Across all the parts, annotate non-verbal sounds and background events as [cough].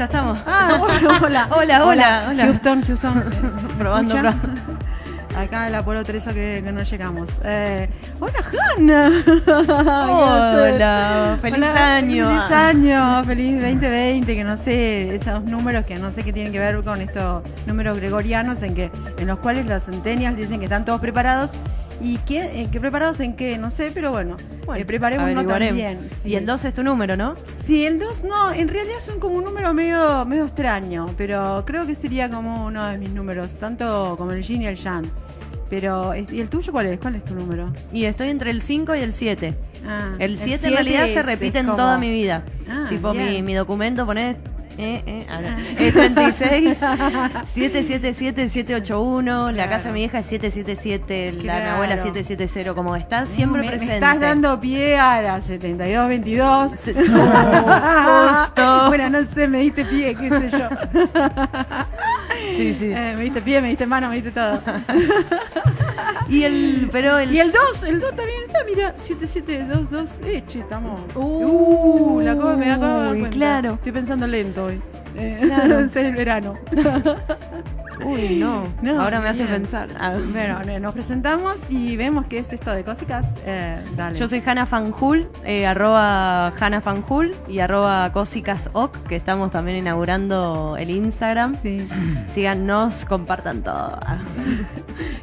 Ya estamos. Ah, [laughs] hola, hola. Hola, hola, hola. Houston, Houston. [laughs] Probando, probando. Acá en la Apolo 13 que, que no llegamos. Eh, hola, Hanna. [laughs] Hola, feliz Hola, año. Feliz año, feliz 2020, que no sé, esos números que no sé qué tienen que ver con estos números gregorianos en que en los cuales los centennials dicen que están todos preparados. ¿Y qué, eh, qué preparados en qué? No sé, pero bueno, Bueno, eh, preparémonos también. sí. Y el 2 es tu número, ¿no? Sí, el 2 no, en realidad son como un número medio, medio extraño, pero creo que sería como uno de mis números, tanto como el yin y el yang. Pero, ¿y el tuyo cuál es? ¿Cuál es tu número? Y estoy entre el 5 y el 7. Ah, El 7 en realidad se repite en como- toda mi vida. Ah, tipo, mi, mi documento pone. Eh, eh, ah, no. Eh, 36 777 781 la casa de mi hija es 777 la de mi abuela 770 como está siempre me, me estás dando pie a la 7222. justo. [laughs] bueno, no sé, me diste pie, qué sé yo. [laughs] sí sí Eh, me diste pie, me diste mano, me diste todo. [laughs] y el pero el Y el 2, el 2 también está, mira, 7722. Eh, che, estamos. Uh, la acabo, me acabo de claro. Estoy pensando lento hoy. Eh, Claro. [laughs] es el verano. [laughs] uy no, No, ahora me hace bien. pensar. Bueno, nos presentamos y vemos qué es esto de cósicas. Eh, dale. Yo soy Hanna Fanjul, eh, arroba Hanna Fanjul y arroba Cosicasok, que estamos también inaugurando el Instagram. Sí. Síganos, compartan todo. [laughs]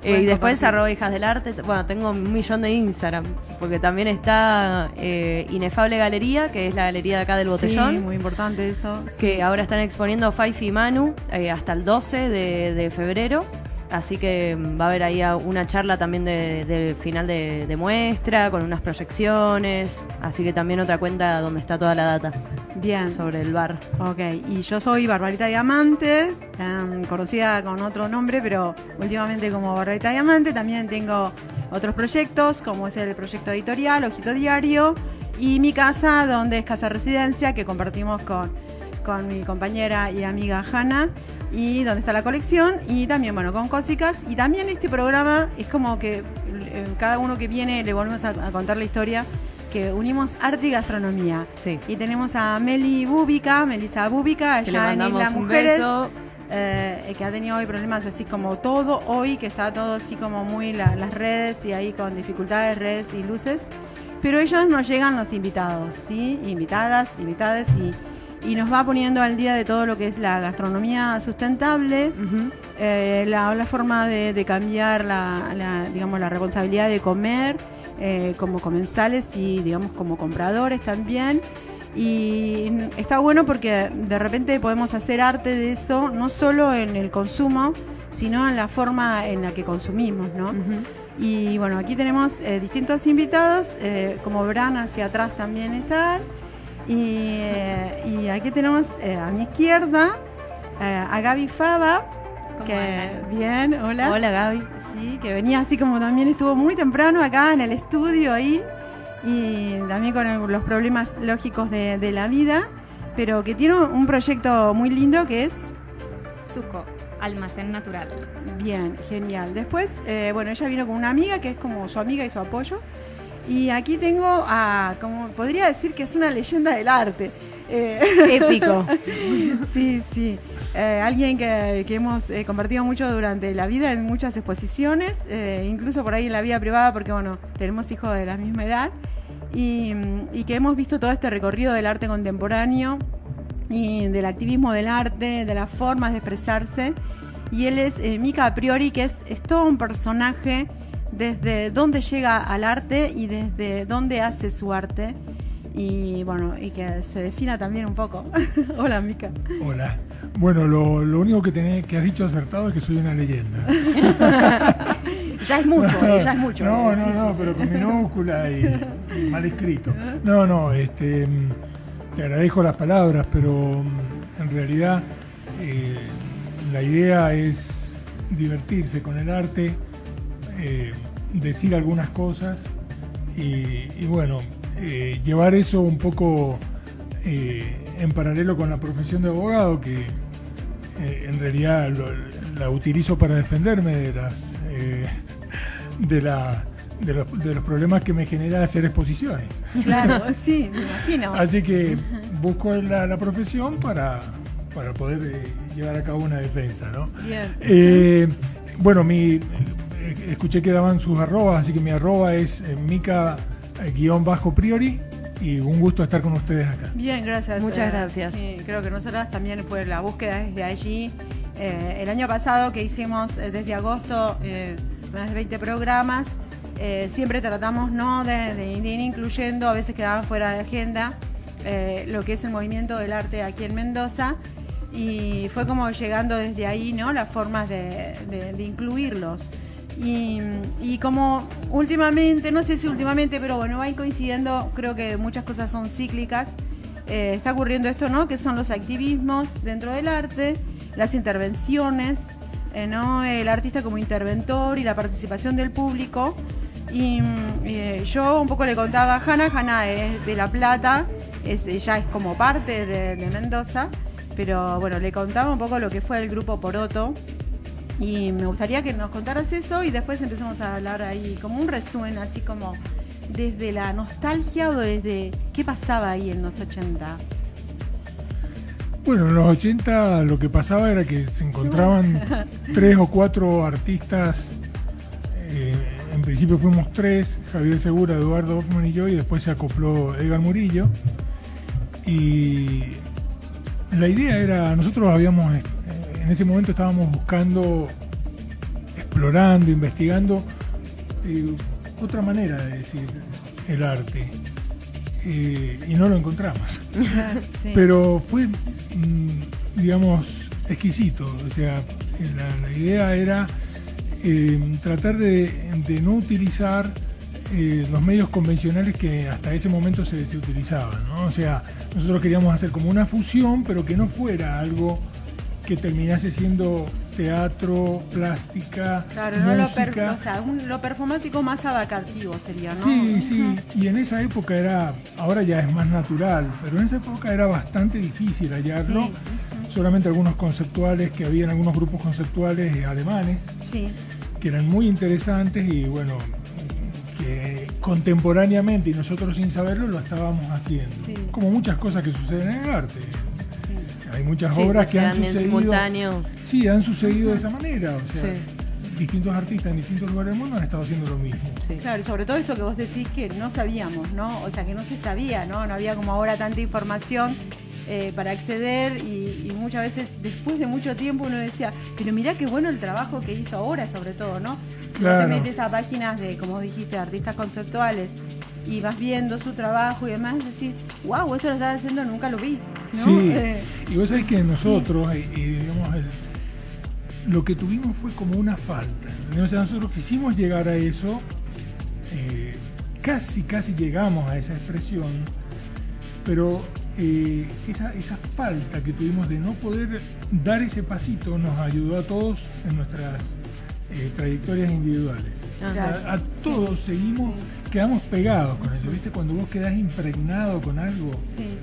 Eh, y después arroba hijas del arte. Bueno, tengo un millón de Instagram, porque también está Inefable Galería, que es la galería de acá del Botellón. Sí, muy importante eso. que ahora están exponiendo Faifi y Manu hasta el 12 de, de febrero. Así que mm, va a haber ahí una charla también de, de final de, de muestra, con unas proyecciones. Así que también otra cuenta donde está toda la data Bien. sobre el bar. Ok, y yo soy Barbarita Diamante, em, conocida con otro nombre, pero últimamente como Barbarita Diamante. También tengo otros proyectos, como es el proyecto editorial, Ojito Diario, y mi casa, donde es Casa Residencia, que compartimos con, con mi compañera y amiga Hanna, y donde está la colección, y también, bueno, con Cósicas. Y también este programa es como que eh, cada uno que viene le volvemos a, a contar la historia, que unimos arte y gastronomía. Sí. Y tenemos a Meli Búbica, Melissa Búbica, allá en Isla Mujeres, eh, que ha tenido hoy problemas así como todo hoy, que está todo así como muy la- las redes y ahí con dificultades, redes y luces. Pero ellos nos llegan los invitados, ¿sí? Invitadas, invitadas y, y nos va poniendo al día de todo lo que es la gastronomía sustentable, Ujú. eh, la, la forma de, de cambiar la, la, digamos, la responsabilidad de comer eh, como comensales y digamos como compradores también. Y está bueno porque de repente podemos hacer arte de eso, no solo en el consumo, sino en la forma en la que consumimos, ¿no? Ujú. Y bueno, aquí tenemos eh, distintos invitados, eh, como verán hacia atrás también están. Y, eh, y aquí tenemos eh, a mi izquierda eh, a Gaby Fava, ¿Cómo que andan? bien, hola. Hola Gaby. Sí, que venía así como también estuvo muy temprano acá en el estudio ahí y también con los problemas lógicos de, de la vida, pero que tiene un proyecto muy lindo que es Suco, almacén natural. Bien, genial. Después, eh, bueno, ella vino con una amiga que es como su amiga y su apoyo. Y aquí tengo a, como podría decir que es una leyenda del arte. Eh, Épico. [laughs] sí, sí. Eh, alguien que, que hemos eh, compartido mucho durante la vida en muchas exposiciones, incluso por ahí en la vida privada, porque bueno, tenemos hijos de la misma edad. Y, y que hemos visto todo este recorrido del arte contemporáneo y del activismo del arte, de las formas de expresarse. Y él es Mika priori, que es, es todo un personaje desde dónde llega al arte y desde dónde hace su arte. Y bueno, y que se defina también un poco. [laughs] Hola, Mika. Hola. Bueno, lo, lo único que, tenés, que has dicho acertado es que soy una leyenda. [laughs] Ya es mucho, eh, ya es mucho. No, eh, no, sí, no, sí, pero sí. con minúscula y, y mal escrito. No, no, este, te agradezco las palabras, pero mm, en realidad eh, la idea es divertirse con el arte, eh, decir algunas cosas y, y bueno, eh, llevar eso un poco eh, en paralelo con la profesión de abogado, que eh, en realidad lo- la utilizo para defenderme de las eh, de la de los, de los problemas que me genera hacer exposiciones. Claro, [laughs] sí, me imagino. Así que busco la, la profesión para, para poder eh, llevar a cabo una defensa, ¿no? Bien. Eh, bueno, mi escuché que daban sus arrobas, así que mi arroba es eh, mica-priori y un gusto estar con ustedes acá. Bien, gracias. Muchas Eh, gracias. sí, creo que nosotras también fue la búsqueda desde allí. Eh, el año pasado que hicimos eh, desde agosto eh, más de 20 programas, eh, siempre tratamos ¿no? de, de ir incluyendo, a veces quedaban fuera de agenda, eh, lo que es el movimiento del arte aquí en Mendoza. Y fue como llegando desde ahí, ¿no? Las formas de, de- de incluirlos. Y, como últimamente, no sé si últimamente, pero bueno, va a ir coincidiendo, creo que muchas cosas son cíclicas. Eh, está ocurriendo esto, ¿no? Que son los activismos dentro del arte, las intervenciones, eh, ¿no? El artista como interventor y la participación del público. Y mm, eh, yo un poco le contaba a Hanna, Hanna es de La Plata, es, ella es como parte de Mendoza, pero bueno, le contaba un poco lo que fue el grupo Poroto. Y me gustaría que nos contaras eso y después empecemos a hablar ahí como un resumen, así como desde la nostalgia o desde qué pasaba ahí en los 80. Bueno, en los 80 lo que pasaba era que se encontraban [laughs] tres o cuatro artistas. eh, en principio fuimos tres, Javier Segura, Eduardo Hoffman y yo, y después se acopló Edgar Murillo. Y la idea era, nosotros habíamos, en ese momento estábamos buscando, explorando, investigando eh, otra manera de decir el arte. Eh, y no lo encontramos. [laughs] Sí. Pero fue, mm, digamos, exquisito. O sea, la, la idea era eh, tratar de, de no utilizar eh, los medios convencionales que hasta ese momento se, se utilizaban. ¿no? O sea, nosotros queríamos hacer como una fusión, pero que no fuera algo que terminase siendo teatro, plástica, Claro, no lo, música. o sea, un- lo performático más abarcativo sería, ¿no? Sí, sí, y en esa época era, ahora ya es más natural, pero en esa época era bastante difícil hallarlo. Sí, Solamente algunos conceptuales, que habían algunos grupos conceptuales alemanes, Sí, que eran muy interesantes y bueno, que contemporáneamente y nosotros sin saberlo lo estábamos haciendo. Sí. Como muchas cosas que suceden en el arte. Hay muchas Sí, obras que han en sucedido. simultáneo. Sí, han sucedido de esa manera. O sea, Sí. distintos artistas en distintos lugares del mundo han estado haciendo lo mismo. Sí. Claro, y sobre todo esto que vos decís que no sabíamos, ¿no? O sea, que no se sabía, ¿no? No había como ahora tanta información eh, para acceder y, y muchas veces después de mucho tiempo uno decía, pero mirá qué bueno el trabajo que hizo ahora, sobre todo, ¿no? Si Claro. te metes a páginas de, como dijiste, artistas conceptuales y vas viendo su trabajo y demás, decís, wow, esto lo estaba haciendo, nunca lo vi, ¿no? Sí, Eh, y vos sabés que nosotros, y, y digamos, el- lo que tuvimos fue como una falta. O sea, nosotros quisimos llegar a eso, eh, casi, casi llegamos a esa expresión, pero eh, esa, esa falta que tuvimos de no poder dar ese pasito nos ayudó a todos en nuestras eh, trayectorias individuales. A todos seguimos, quedamos pegados con eso, ¿viste? Cuando vos quedás impregnado con algo, sí,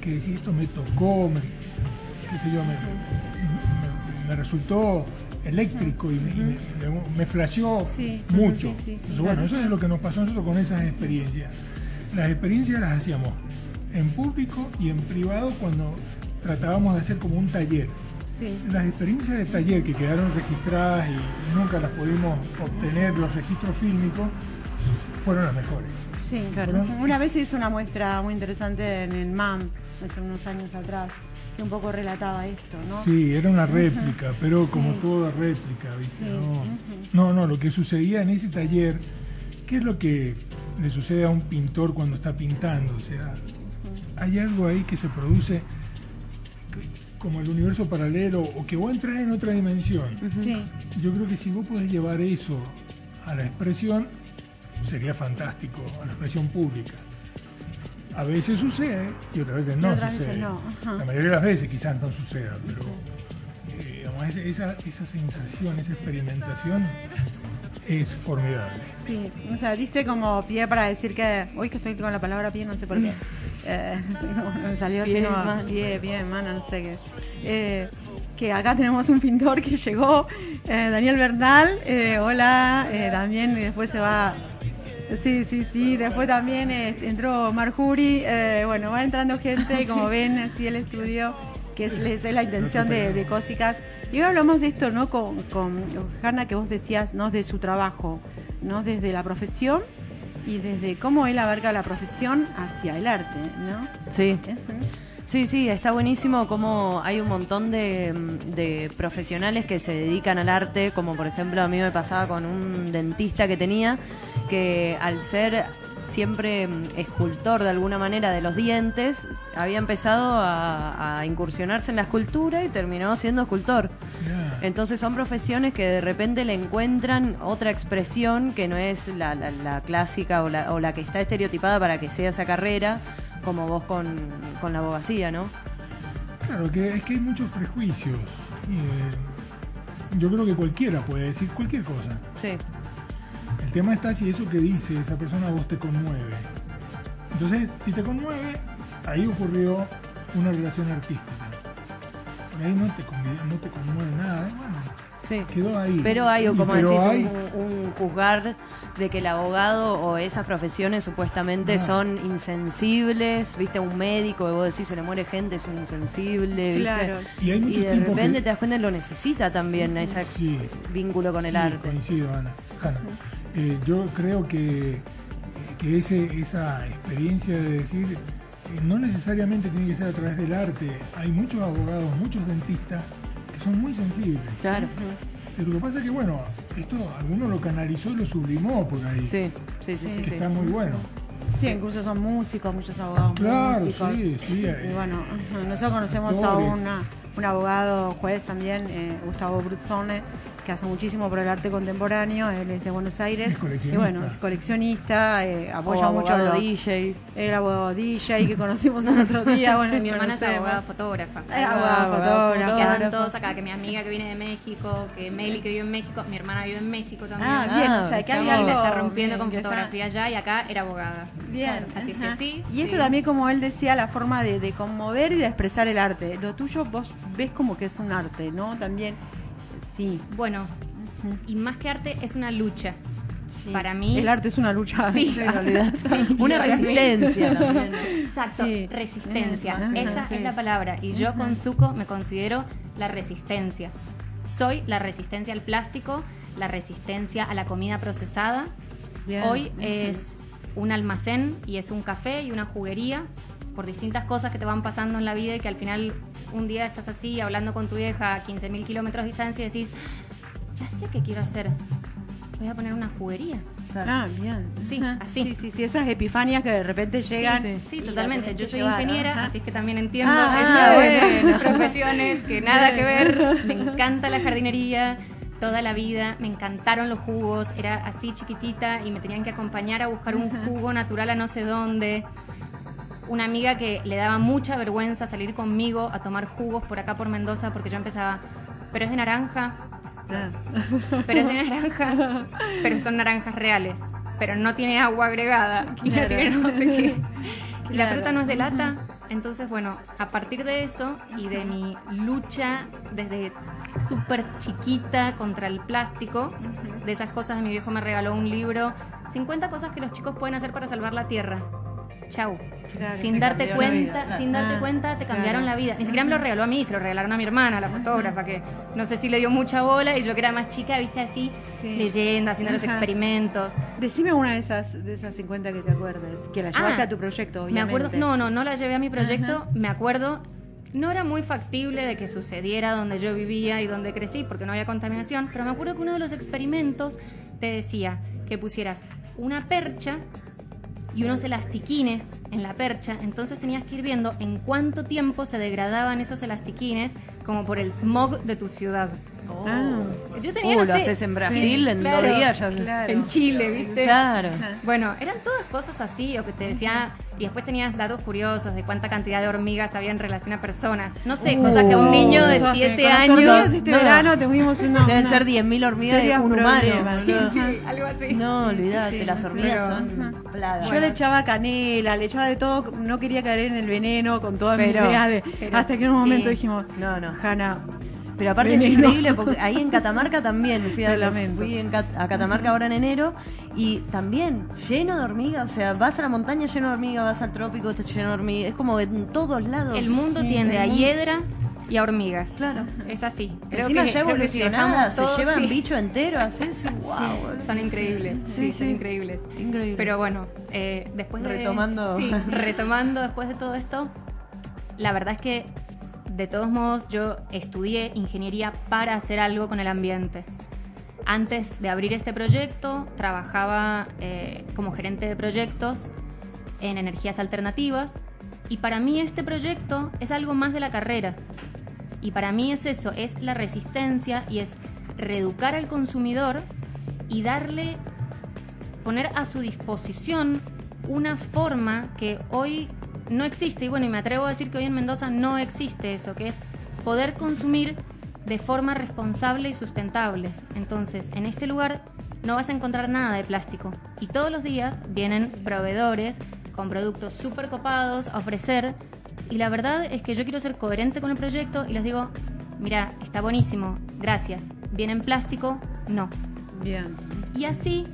que decís, esto me tocó, me, qué sé yo, me, me- me resultó eléctrico y me, me, me- flasheó Sí, mucho. sí, sí, sí, Entonces, claro. bueno, eso es lo que nos pasó a nosotros con esas experiencias. Las experiencias las hacíamos en público y en privado cuando tratábamos de hacer como un taller. Las experiencias de taller que quedaron registradas y nunca las pudimos obtener, los registros fílmicos, fueron las mejores. Sí, Claro. Una vez hice una muestra muy interesante en el MAM, hace unos años atrás, que un poco relataba esto, ¿no? Sí, era una réplica, pero como Sí. toda réplica, ¿viste? Sí, No, no, no, lo que sucedía en ese taller, ¿qué es lo que le sucede a un pintor cuando está pintando? O sea, hay algo ahí que se produce como el universo paralelo o que vos entras en otra dimensión. Sí, Yo creo que si vos podés llevar eso a la expresión, sería fantástico, a la expresión pública. A veces sucede y otras veces no otras veces sucede. no, ajá. La mayoría de las veces quizás no suceda, pero eh, digamos, esa, esa sensación, esa experimentación es formidable. sí. O sea, diste como pie para decir que. Hoy que estoy con la palabra pie, no sé por qué. Eh, [laughs] no, me salió Pie, mano. pie, pie, mano, no sé qué. Eh, que acá tenemos un pintor que llegó, eh, Daniel Bernal. eh, hola, eh, también y después se va Sí, sí, sí. Después también eh, entró Marjuri. Eh, bueno, va entrando gente, como ven, así el estudio, que es, es la intención de, de Cósicas. Y hoy hablamos de esto, ¿no? Con, con Hanna, que vos decías, ¿no? De su trabajo, ¿no? Desde la profesión y desde cómo él abarca la profesión hacia el arte, ¿no? Sí. Sí, sí, está buenísimo como hay un montón de, de profesionales que se dedican al arte, como por ejemplo a mí me pasaba con un dentista que tenía, que al ser siempre mm, escultor de alguna manera de los dientes, había empezado a, a incursionarse en la escultura y terminó siendo escultor. Entonces son profesiones que de repente le encuentran otra expresión que no es la, la- la clásica o la, o la que está estereotipada para que sea esa carrera, como vos con, con la abogacía, ¿no? Claro, que es que hay muchos prejuicios. Y, eh, yo creo que cualquiera puede decir cualquier cosa. Sí, tema está si eso que dice esa persona a vos te conmueve. Entonces, si te conmueve, ahí ocurrió una relación artística. Por ahí no te, convi- no te conmueve nada. Bueno, sí. quedó ahí. Pero hay, Y- como pero decís, hay- un, un juzgar de que el abogado o esas profesiones supuestamente Ah. son insensibles, viste, un médico, y vos decís se le muere gente, es un insensible, viste. Claro. Y hay Y de repente que- te das cuenta que lo necesita también, ese Sí. vínculo con el Sí, arte. Coincido, Ana. Hanna. Eh, yo creo que, que ese, esa experiencia de decir, eh, no necesariamente tiene que ser a través del arte. Hay muchos abogados, muchos dentistas que son muy sensibles. Claro. Pero lo que pasa es que, bueno, esto alguno lo canalizó y lo sublimó por ahí. Sí, sí, sí, sí. Que sí. está muy bueno. Sí, incluso son músicos, muchos abogados Claro, músicos. sí, sí. eh, Y bueno, ujú, nosotros conocemos a una, un abogado juez también, eh, Gustavo Bruzzone, que hace muchísimo por el arte contemporáneo, él es de Buenos Aires. Es coleccionista. Y bueno, es coleccionista, eh, O apoya mucho abogado lo- DJ. el abogado DJ que conocimos el otro día. [laughs] Bueno, Mi hermana es abogada fotógrafa. Es abogada abogada fotógrafa. Que andan todos acá, que mi amiga que viene de México, que Meli que vive en México, mi hermana vive en México también. Ah, bien, Ah, o sea, que hay estamos- algo la está rompiendo bien, con que está- fotografía allá y acá era abogada. Bien, Así que ajá. sí, Y esto sí. también, como él decía, la forma de, de conmover y de expresar el arte. Lo tuyo vos ves como que es un arte, ¿no? También, sí. Bueno, y más que arte es una lucha. sí. Para mí- El arte es una lucha. Sí. Sí, [laughs] en realidad. [laughs] [laughs] Una resistencia también. Exacto, resistencia. Esa es la palabra. Y yo con Zuko me considero la resistencia. Soy la resistencia al plástico, la resistencia a la comida procesada. Bien. Hoy es un almacén y es un café y una juguería por distintas cosas que te van pasando en la vida y que al final un día estás así hablando con tu vieja a 15.000 kilómetros de distancia y decís, ya sé qué quiero hacer. Voy a poner una juguería. Ah, bien. Sí, Ajá. así. Sí, sí, sí, esas epifanias que de repente llegan. sí. Sí, la totalmente. Yo soy llevar, ingeniera, ajá. así que también entiendo Ah, esas bueno. profesiones que nada que ver. Me encanta la jardinería. Toda la vida me encantaron los jugos. Era así chiquitita y me tenían que acompañar a buscar un jugo natural a no sé dónde. Una amiga que le daba mucha vergüenza salir conmigo a tomar jugos por acá por Mendoza porque yo empezaba, pero es de naranja, Ah. pero es de [laughs] naranja, pero son naranjas reales, pero no tiene agua agregada [laughs] y no Claro. tiene no sé qué. Y la Claro. fruta no es de lata. Entonces, bueno, a partir de eso y de mi lucha desde súper chiquita contra el plástico, de esas cosas, mi viejo me regaló un libro, 50 cosas que los chicos pueden hacer para salvar la tierra. Chau. Claro, sin te darte cuenta, vida, claro. sin darte Ah, cuenta, te cambiaron claro. la vida. Ni siquiera me lo regaló a mí, se lo regalaron a mi hermana, la fotógrafa, que no sé si le dio mucha bola y yo que era más chica, viste así, Sí. leyendo, haciendo los experimentos. Decime una de esas, de esas 50 que te acuerdes, que la llevaste Ah, a tu proyecto, Me obviamente. acuerdo, no, no, no la llevé a mi proyecto, me acuerdo, no era muy factible de que sucediera donde yo vivía y donde crecí, porque no había contaminación, pero me acuerdo que uno de los experimentos te decía que pusieras una percha y unos elastiquines en la percha, entonces tenías que ir viendo en cuánto tiempo se degradaban esos elastiquines como por el smog de tu ciudad. Ah, Yo tenía, Uh, no lo haces en Brasil sí, en claro, dos días ya. claro. En Chile, ¿viste? Claro. Bueno, eran todas cosas así, o que te decía, y después tenías datos curiosos de cuánta cantidad de hormigas había en relación a personas. No sé, Uh, cosas que a un niño de Cosas que 7 con las años. hormigas este No. verano tuvimos una, Deben una- ser 10.000 hormigas de un humano. Sí, Sí, algo así. No, olvídate, sí, las hormigas pero- son plagas. Yo le echaba canela, le echaba de todo, no quería caer en el veneno con toda mi Pero- idea de. pero hasta que en un momento sí. dijimos, No, no. Hanna, Pero aparte es increíble porque ahí en Catamarca también, fui, a, [laughs] fui en Cat- a Catamarca ahora en enero y también lleno de hormigas, o sea, vas a la montaña lleno de hormigas, vas al trópico está lleno de hormigas, es como en todos lados. El mundo Sí, tiende a hiedra y a hormigas. Claro. Es así. Creo Encima que- ya si evolucionadas, se llevan sí. bicho entero, así, sí, wow. Son increíbles, sí, Sí, son increíbles. Increíble. Pero bueno, eh, después de... Retomando. Sí, retomando después de todo esto, la verdad es que de todos modos yo estudié ingeniería para hacer algo con el ambiente. Antes de abrir este proyecto, trabajaba eh, como gerente de proyectos en energías alternativas y para mí este proyecto es algo más de la carrera. Y para mí es eso, es la resistencia y es reeducar al consumidor y darle, poner a su disposición una forma que hoy no existe. Y bueno, y me atrevo a decir que hoy en Mendoza no existe eso, que es poder consumir de forma responsable y sustentable. Entonces, en este lugar no vas a encontrar nada de plástico. Y todos los días vienen proveedores con productos súper copados a ofrecer. Y la verdad es que yo quiero ser coherente con el proyecto y les digo, mira, está buenísimo, gracias. ¿Viene en plástico? No. Bien. Y así...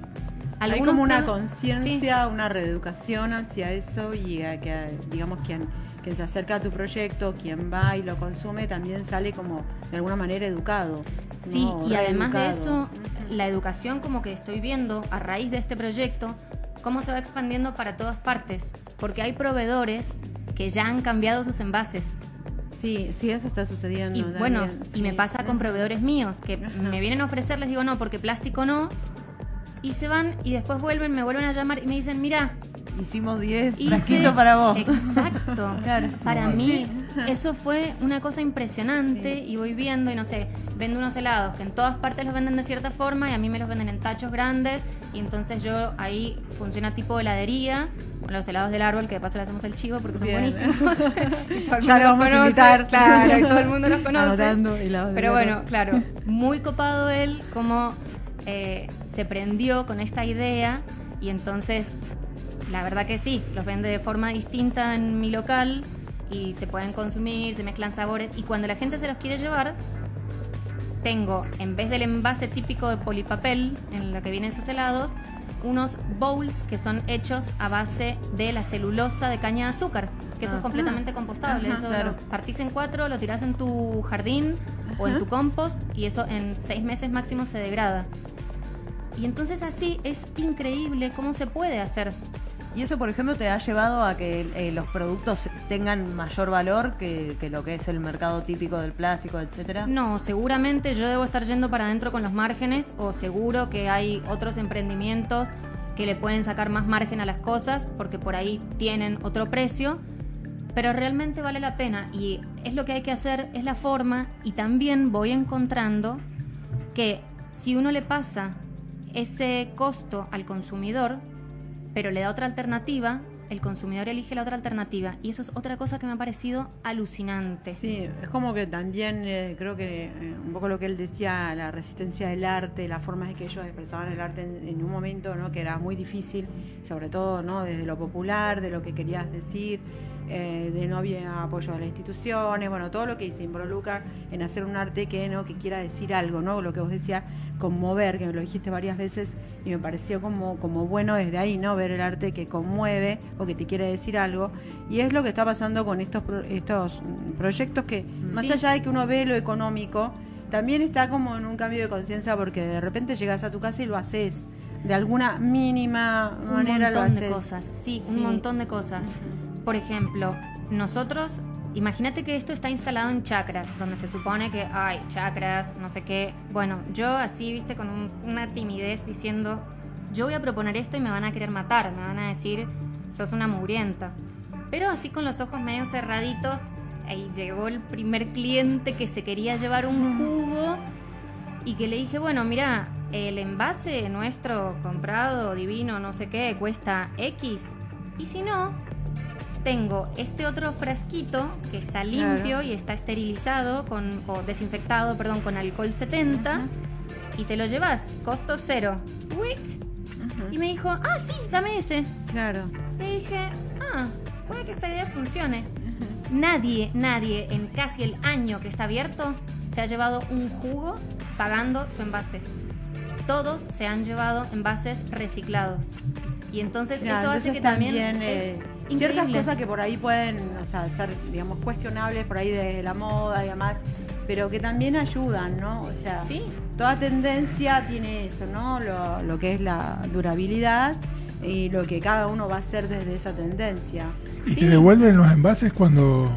Hay como una conciencia, una reeducación hacia eso y a que, digamos, quien, quien se acerca a tu proyecto, quien va y lo consume, también sale como de alguna manera educado. Sí, ¿no? y además de eso, la educación como que estoy viendo a raíz de este proyecto, cómo se va expandiendo para todas partes, porque hay proveedores que ya han cambiado sus envases. Sí, sí, eso está sucediendo. Y también, bueno, sí. y me pasa con proveedores míos, que Ajá. me vienen a ofrecer, les digo no, porque plástico no, y se van y después vuelven, me vuelven a llamar y me dicen, mira, Hicimos 10 hice- frasquitos para vos. Exacto. [laughs] Claro. Para mí, eso fue una cosa impresionante y voy viendo, y no sé, vendo unos helados que en todas partes los venden de cierta forma y a mí me los venden en tachos grandes y entonces yo ahí funciona tipo heladería, con los helados del árbol, que de paso le hacemos el chivo porque son Bien. buenísimos. Ya mundo lo vamos [laughs] a invitar. Claro, y todo el mundo los conoce. Pero bueno, claro, muy copado él, como eh, se prendió con esta idea y entonces, la verdad que sí, los vende de forma distinta en mi local y se pueden consumir, se mezclan sabores y cuando la gente se los quiere llevar, tengo, en vez del envase típico de polipapel en lo que vienen esos helados, unos bowls que son hechos a base de la celulosa de caña de azúcar, que eso Ah. es completamente compostable. Ajá, eso claro. lo partís en cuatro, lo tirás en tu jardín o en tu compost y eso en seis meses máximo se degrada. Y entonces así es increíble cómo se puede hacer. Y eso, por ejemplo, te ha llevado a que eh, los productos tengan mayor valor que, que lo que es el mercado típico del plástico, etcétera. No, seguramente yo debo estar yendo para adentro con los márgenes o seguro que hay otros emprendimientos que le pueden sacar más margen a las cosas porque por ahí tienen otro precio, pero realmente vale la pena y es lo que hay que hacer, es la forma y también voy encontrando que si uno le pasa ese costo al consumidor, pero le da otra alternativa, el consumidor elige la otra alternativa y eso es otra cosa que me ha parecido alucinante. Sí, es como que también eh, creo que eh, un poco lo que él decía, la resistencia del arte, la forma en que ellos expresaban el arte en, en un momento ¿no? que era muy difícil, sobre todo no desde lo popular, de lo que querías decir, eh, de no había apoyo de las instituciones, bueno, todo lo que se involucra en hacer un arte que no que quiera decir algo, ¿no? Lo que vos decías, conmover, que lo dijiste varias veces y me pareció como, como bueno desde ahí, ¿no? Ver el arte que conmueve o que te quiere decir algo. Y es lo que está pasando con estos, pro- estos mm, proyectos que, más Sí. allá de que uno ve lo económico, también está como en un cambio de conciencia porque de repente llegas a tu casa y lo haces. De alguna mínima un manera lo montón haces. de cosas, sí, un Sí. montón de cosas. Por ejemplo, nosotros, imagínate que esto está instalado en chakras, donde se supone que hay chakras, no sé qué. Bueno, yo así, viste, con un- una timidez diciendo, yo voy a proponer esto y me van a querer matar, me van a decir, sos una mugrienta. Pero así con los ojos medio cerraditos, ahí llegó el primer cliente que se quería llevar un jugo y que le dije, bueno, mira, el envase nuestro comprado, divino, no sé qué, cuesta X. Y si no, tengo este otro frasquito que está limpio Claro. y está esterilizado con, o desinfectado, perdón, con alcohol 70 y te lo llevas, costo cero. Uic. Y me dijo, ah, sí, dame ese. Claro. Le dije, ah, puede que esta idea funcione. Nadie, nadie en casi el año que está abierto se ha llevado un jugo pagando su envase. Todos se han llevado envases reciclados. Y entonces Ya, eso hace que también, eh, ciertas increíble. cosas que por ahí pueden o sea, ser, digamos, cuestionables por ahí de la moda y demás, pero que también ayudan, ¿no? O sea, Sí. toda tendencia tiene eso, ¿no? Lo, lo que es la durabilidad y lo que cada uno va a hacer desde esa tendencia. ¿Y Sí. te devuelven los envases cuando,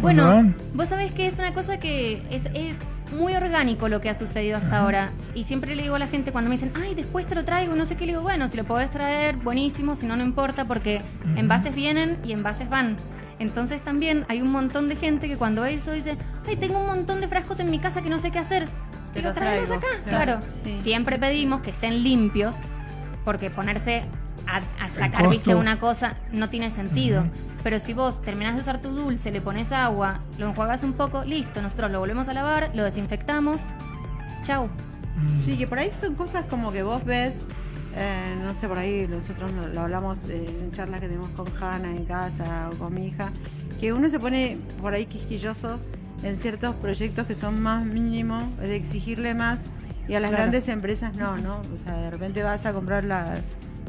cuando Bueno, van? vos sabés que es una cosa que es, es muy orgánico lo que ha sucedido hasta ahora. Y siempre le digo a la gente cuando me dicen, ay, después te lo traigo, no sé qué, le digo, bueno, si lo podés traer, buenísimo, si no, no importa, porque envases vienen y envases van. Entonces también hay un montón de gente que cuando ve eso dice, ay, tengo un montón de frascos en mi casa que no sé qué hacer. Te lo traemos acá, Claro, claro. sí. Siempre pedimos que estén limpios, porque ponerse a, a sacar, viste, una cosa no tiene sentido. Pero si vos terminás de usar tu dulce, le pones agua, lo enjuagas un poco, listo, nosotros lo volvemos a lavar, lo desinfectamos, chau. Sí, que por ahí son cosas como que vos ves, eh, no sé, por ahí nosotros lo, lo hablamos eh, en charlas que tenemos con Hanna en casa o con mi hija, que uno se pone por ahí quisquilloso en ciertos proyectos que son más mínimos, de exigirle más, y a las Claro. grandes empresas no, ¿no? O sea, de repente vas a comprar la,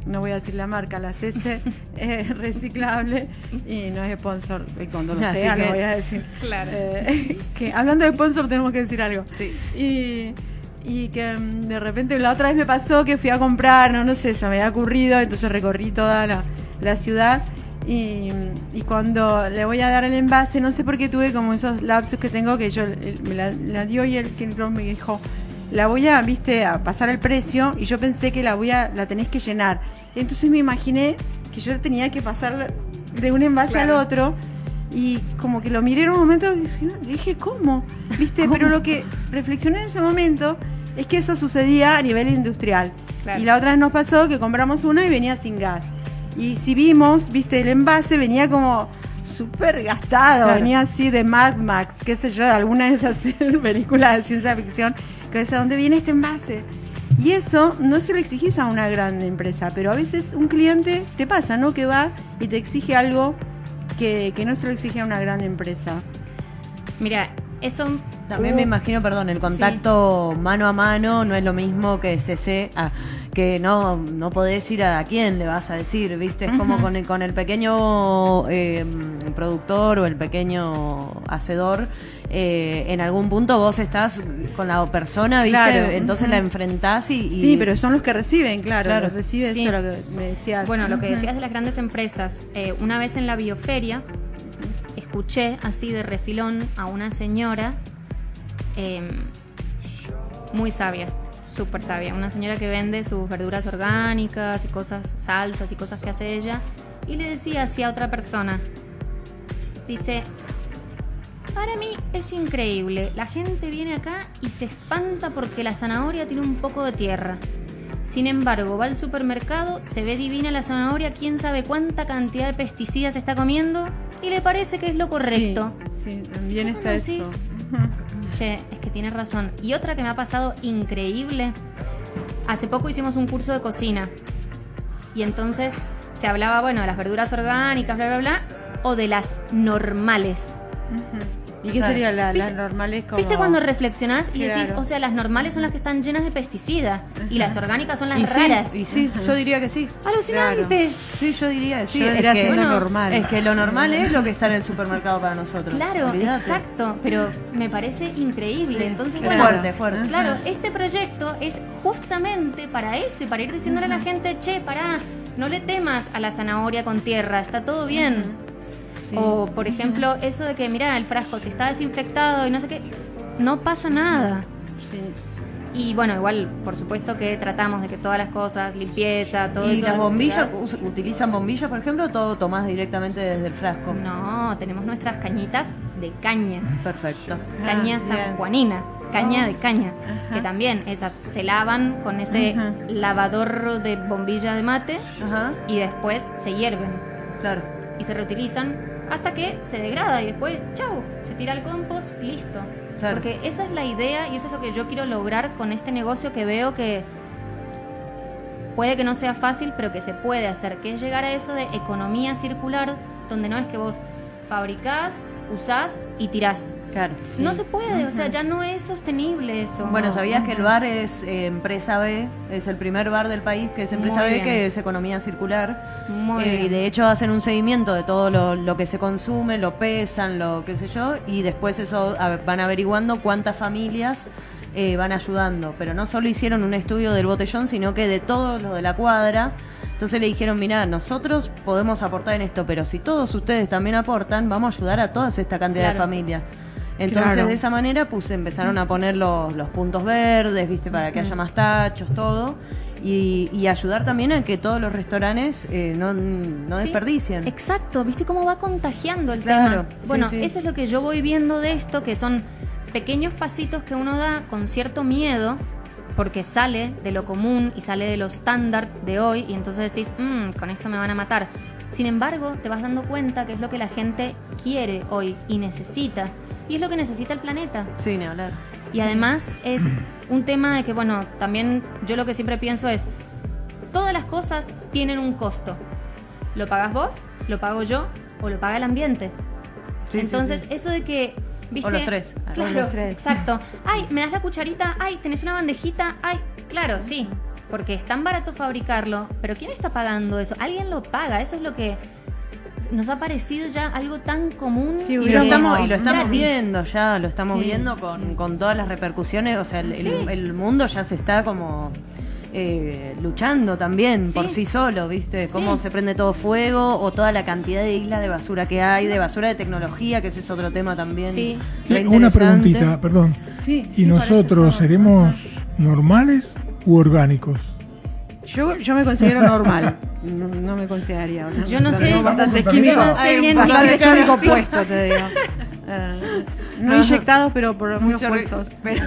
no voy a decir la marca, la CC [laughs] eh, reciclable y no es sponsor, y cuando lo Así sea que- lo voy a decir. Claro. Eh, [laughs] que hablando de sponsor tenemos que decir algo. Sí. Y, y que mm, de repente la otra vez me pasó que fui a comprar, no, no sé, se me había ocurrido, entonces recorrí toda la, la ciudad y, y cuando le voy a dar el envase, no sé por qué tuve como esos lapsus que tengo que yo él me la, la dio y el que me dijo, la voy a, viste, a pasar el precio y yo pensé que la voy a, la tenés que llenar. Entonces me imaginé que yo tenía que pasar de un envase Claro. al otro y como que lo miré en un momento y dije, ¿cómo? ¿Viste? [laughs] Pero lo que reflexioné en ese momento es que eso sucedía a nivel industrial. Claro. Y la otra vez nos pasó que compramos una y venía sin gas. Y si vimos, viste, el envase venía como súper gastado, Claro. venía así de Mad Max, qué sé yo, de alguna de esas [laughs] películas de ciencia ficción, que es a dónde viene este envase. Y eso no se lo exigís a una gran empresa, pero a veces un cliente te pasa, ¿no? Que va y te exige algo que, que no se lo exige a una gran empresa. Mira, eso... También uh, me imagino, perdón, el contacto mano a mano no es lo mismo que CC, ah, que no, no podés ir a, a quién le vas a decir, ¿viste? Es como con el, con el pequeño eh, productor o el pequeño hacedor. Eh, en algún punto vos estás con la persona, ¿viste? Claro. Entonces la enfrentás y, y- Sí, pero son los que reciben, claro. Claro. los recibe Sí. eso lo que me decías. Bueno, lo que decías de las grandes empresas, eh, una vez en la bioferia escuché así de refilón a una señora eh, muy sabia, súper sabia, una señora que vende sus verduras orgánicas y cosas, salsas y cosas que hace ella, y le decía así a otra persona, dice, para mí es increíble, la gente viene acá y se espanta porque la zanahoria tiene un poco de tierra. Sin embargo, va al supermercado, se ve divina la zanahoria, quién sabe cuánta cantidad de pesticidas está comiendo y le parece que es lo correcto. Sí, sí, también ¿Cómo está decís? eso. [laughs] Che, es que tienes razón. Y otra que me ha pasado increíble, hace poco hicimos un curso de cocina y entonces se hablaba, bueno, de las verduras orgánicas, bla, bla, bla, o de las normales. ¿Y qué Claro. sería la, ¿Viste- las normales como... ¿Viste cuando reflexionás y decís, Claro. o sea, las normales son las que están llenas de pesticidas y las orgánicas son las y sí, raras? y sí, yo diría que sí. ¡Alucinante! Sí, yo diría que sí. Yo es, vendría que, bueno, normal. es que lo normal es lo que está en el supermercado para nosotros. Claro, exacto, pero me parece increíble. Sí, Entonces, claro. bueno, Fuerte, fuerte. Claro, este proyecto es justamente para eso y para ir diciéndole a la gente, che, pará, no le temas a la zanahoria con tierra, está todo bien. Sí. O, por ejemplo, eso de que, mira, el frasco, si está desinfectado y no sé qué, no pasa nada. Sí. Y bueno, igual, por supuesto que tratamos de que todas las cosas, limpieza, todo ¿Y eso. las bombillas, utilizan bombillas, por ejemplo, o todo tomás directamente desde el frasco? No, tenemos nuestras cañitas de caña. Perfecto. caña Ah, bien. sanjuanina, caña de caña, que también esas se lavan con ese Ajá. lavador de bombilla de mate Ajá, y después se hierven claro. y se reutilizan hasta que se degrada y después, chau, se tira al compost listo. Claro. Porque esa es la idea y eso es lo que yo quiero lograr con este negocio que veo que puede que no sea fácil, pero que se puede hacer, que es llegar a eso de economía circular, donde no es que vos fabricás, usás y tirás. Claro. No se puede, o sea, ya no es sostenible eso. Bueno, ¿sabías que el bar es eh, empresa B? Es el primer bar del país que es empresa Muy B, bien. que es economía circular. Muy Eh, bien. Y de hecho hacen un seguimiento de todo lo, lo que se consume, lo pesan, lo qué sé yo, y después eso a- van averiguando cuántas familias eh, van ayudando. Pero no solo hicieron un estudio del botellón, sino que de todos los de la cuadra. Entonces le dijeron, mira, nosotros podemos aportar en esto, pero si todos ustedes también aportan, vamos a ayudar a toda esta cantidad de familias. Entonces Claro. de esa manera pues empezaron a poner los, los puntos verdes, viste, para que haya más tachos, todo. Y, y ayudar también a que todos los restaurantes eh, no, no Sí, desperdicien. Exacto, ¿viste cómo va contagiando el Claro, tema? sí, Bueno, sí. eso es lo que yo voy viendo de esto, que son pequeños pasitos que uno da con cierto miedo, porque sale de lo común y sale de lo estándar de hoy, y entonces decís, "Mm, con esto me van a matar. Sin embargo, te vas dando cuenta que es lo que la gente quiere hoy y necesita, y es lo que necesita el planeta. Sí, ni hablar. Y además es [clears throat] un tema de que, bueno, también yo lo que siempre pienso es, todas las cosas tienen un costo. ¿Lo pagas vos? ¿Lo pago yo? ¿O lo paga el ambiente? Sí, sí, Entonces, sí. eso de que... ¿viste? O los tres. Claro, los tres. exacto. Ay, ¿me das la cucharita? Ay, ¿tenés una bandejita? Ay, claro, sí. Porque es tan barato fabricarlo. Pero ¿quién está pagando eso? Alguien lo paga. Eso es lo que nos ha parecido ya algo tan común. Sí, Y lo estamos, y lo estamos gratis. viendo ya, lo estamos Sí, viendo con, con todas las repercusiones. O sea, el, el- Sí. el mundo ya se está como eh, luchando también Sí. por sí solo, ¿viste? Cómo Sí. se prende todo fuego o toda la cantidad de islas de basura que hay, de basura de tecnología, que ese es otro tema también. Sí. re Sí, una preguntita, perdón. Sí, ¿Y sí, nosotros seremos normales u orgánicos? Yo, yo me considero normal. No, no me consideraría. una Yo no sé- bastante yo químico. no sé bien bastante químico puesto, te digo. [laughs] Eh, no inyectados, pero por algunos Mucho re- puestos. pero,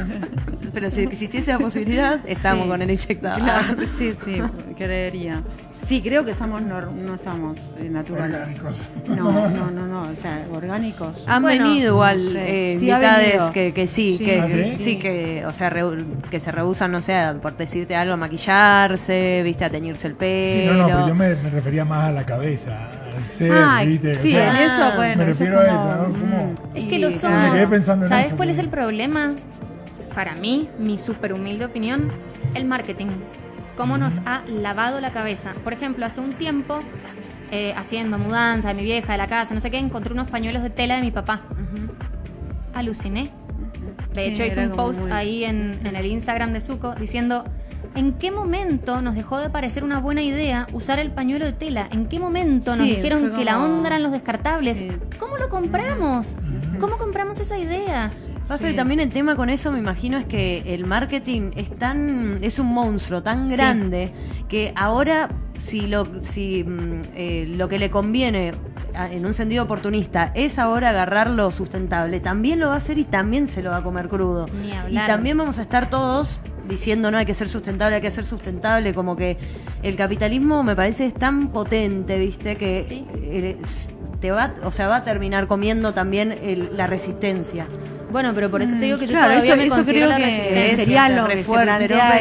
pero si existiese la posibilidad, [laughs] estamos Sí. con el inyectado. Claro, [laughs] sí, sí, creería. Sí, creo que somos nor- no somos eh, naturales. Orgánicos. No, no, no, no, o sea, orgánicos. Han Bueno, venido igual no sé. eh, Sí, ha invitades venido. que, que sí, Sí, que ¿Ah, sí, sí? que, o sea, re- que se rehusan, no sé, por decirte algo, a maquillarse, viste, a teñirse el pelo. Sí, no, no, pero yo me, me refería más a la cabeza, al ser, Ay, ¿viste? O sí, sea, en eso, bueno, me eso refiero es a como, eso, ¿no? Como- mm, Es y que lo somos. Me quedé pensando en ¿Sabes eso, cuál es el problema? Para mí, mi súper humilde opinión, el marketing. Cómo nos ha lavado la cabeza. Por ejemplo, hace un tiempo, eh, haciendo mudanza de mi vieja, de la casa, no sé qué, encontré unos pañuelos de tela de mi papá. Aluciné. De Sí, hecho, hice un como post muy- ahí en, en el Instagram de Zuko diciendo. ¿En qué momento nos dejó de parecer una buena idea usar el pañuelo de tela? ¿En qué momento nos Sí, dijeron fue que la como- onda eran los descartables? Sí. ¿Cómo lo compramos? ¿Cómo compramos esa idea? Pasa Sí. que también el tema con eso, me imagino, es que el marketing es tan, es un monstruo tan Sí. grande que ahora si lo, si mm, eh, lo que le conviene en un sentido oportunista es ahora agarrar lo sustentable, también lo va a hacer y también se lo va a comer crudo. Ni Y también vamos a estar todos diciendo no hay que ser sustentable, hay que ser sustentable, como que el capitalismo me parece es tan potente, viste, que Sí. eh, te va, o sea, va a terminar comiendo también el- la resistencia. Bueno, pero por eso te digo que yo Claro, todavía eso, me eso considero creo la que sería lo que se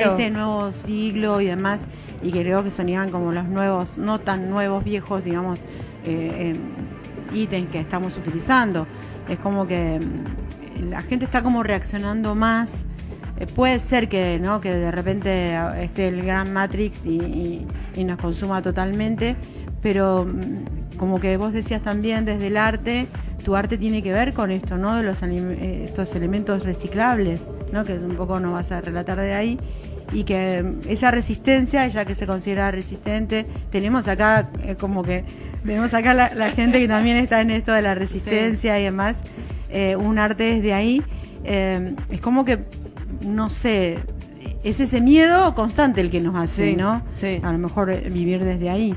este nuevo siglo y demás, y que creo que sonían como los nuevos, no tan nuevos, viejos, digamos, eh, eh, ítems que estamos utilizando. Es como que mm, la gente está como reaccionando más. Eh, puede ser que, ¿no? que de repente esté el gran Matrix y, y- y nos consuma totalmente, pero mm, como que vos decías también desde el arte, tu arte tiene que ver con esto, ¿no? De los eh, estos elementos reciclables, ¿no? Que un poco nos vas a relatar de ahí y que mm, esa resistencia, ya que se considera resistente, tenemos acá eh, como que tenemos acá la, la gente que también está en esto de la resistencia y demás, eh, un arte desde ahí, eh, es como que no sé, es ese miedo constante el que nos hace, Sí, ¿no? sí. A lo mejor vivir desde ahí.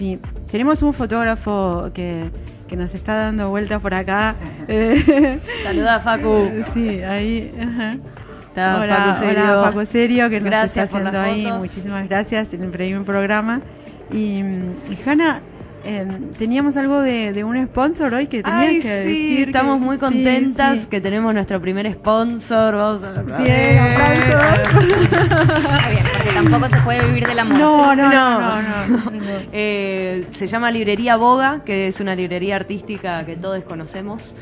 Sí. Tenemos un fotógrafo que, que nos está dando vueltas por acá. [laughs] Eh, Saluda Facu. sí, ahí. ajá. Está hola, Facu Serio. hola, Paco Serio, que nos Gracias está haciendo ahí. Muchísimas gracias en el primer programa. Y, mm, y Hanna, eh, teníamos algo de, de un sponsor hoy que tenías Ay, que sí, decir. estamos que- muy sí, contentas sí. que tenemos nuestro primer sponsor. Vamos a Bien, aplausos. [laughs] Está bien, porque tampoco se puede vivir del amor. No, no, no, No. no, no, no. Eh, se llama Librería Boga, que es una librería artística que todos conocemos.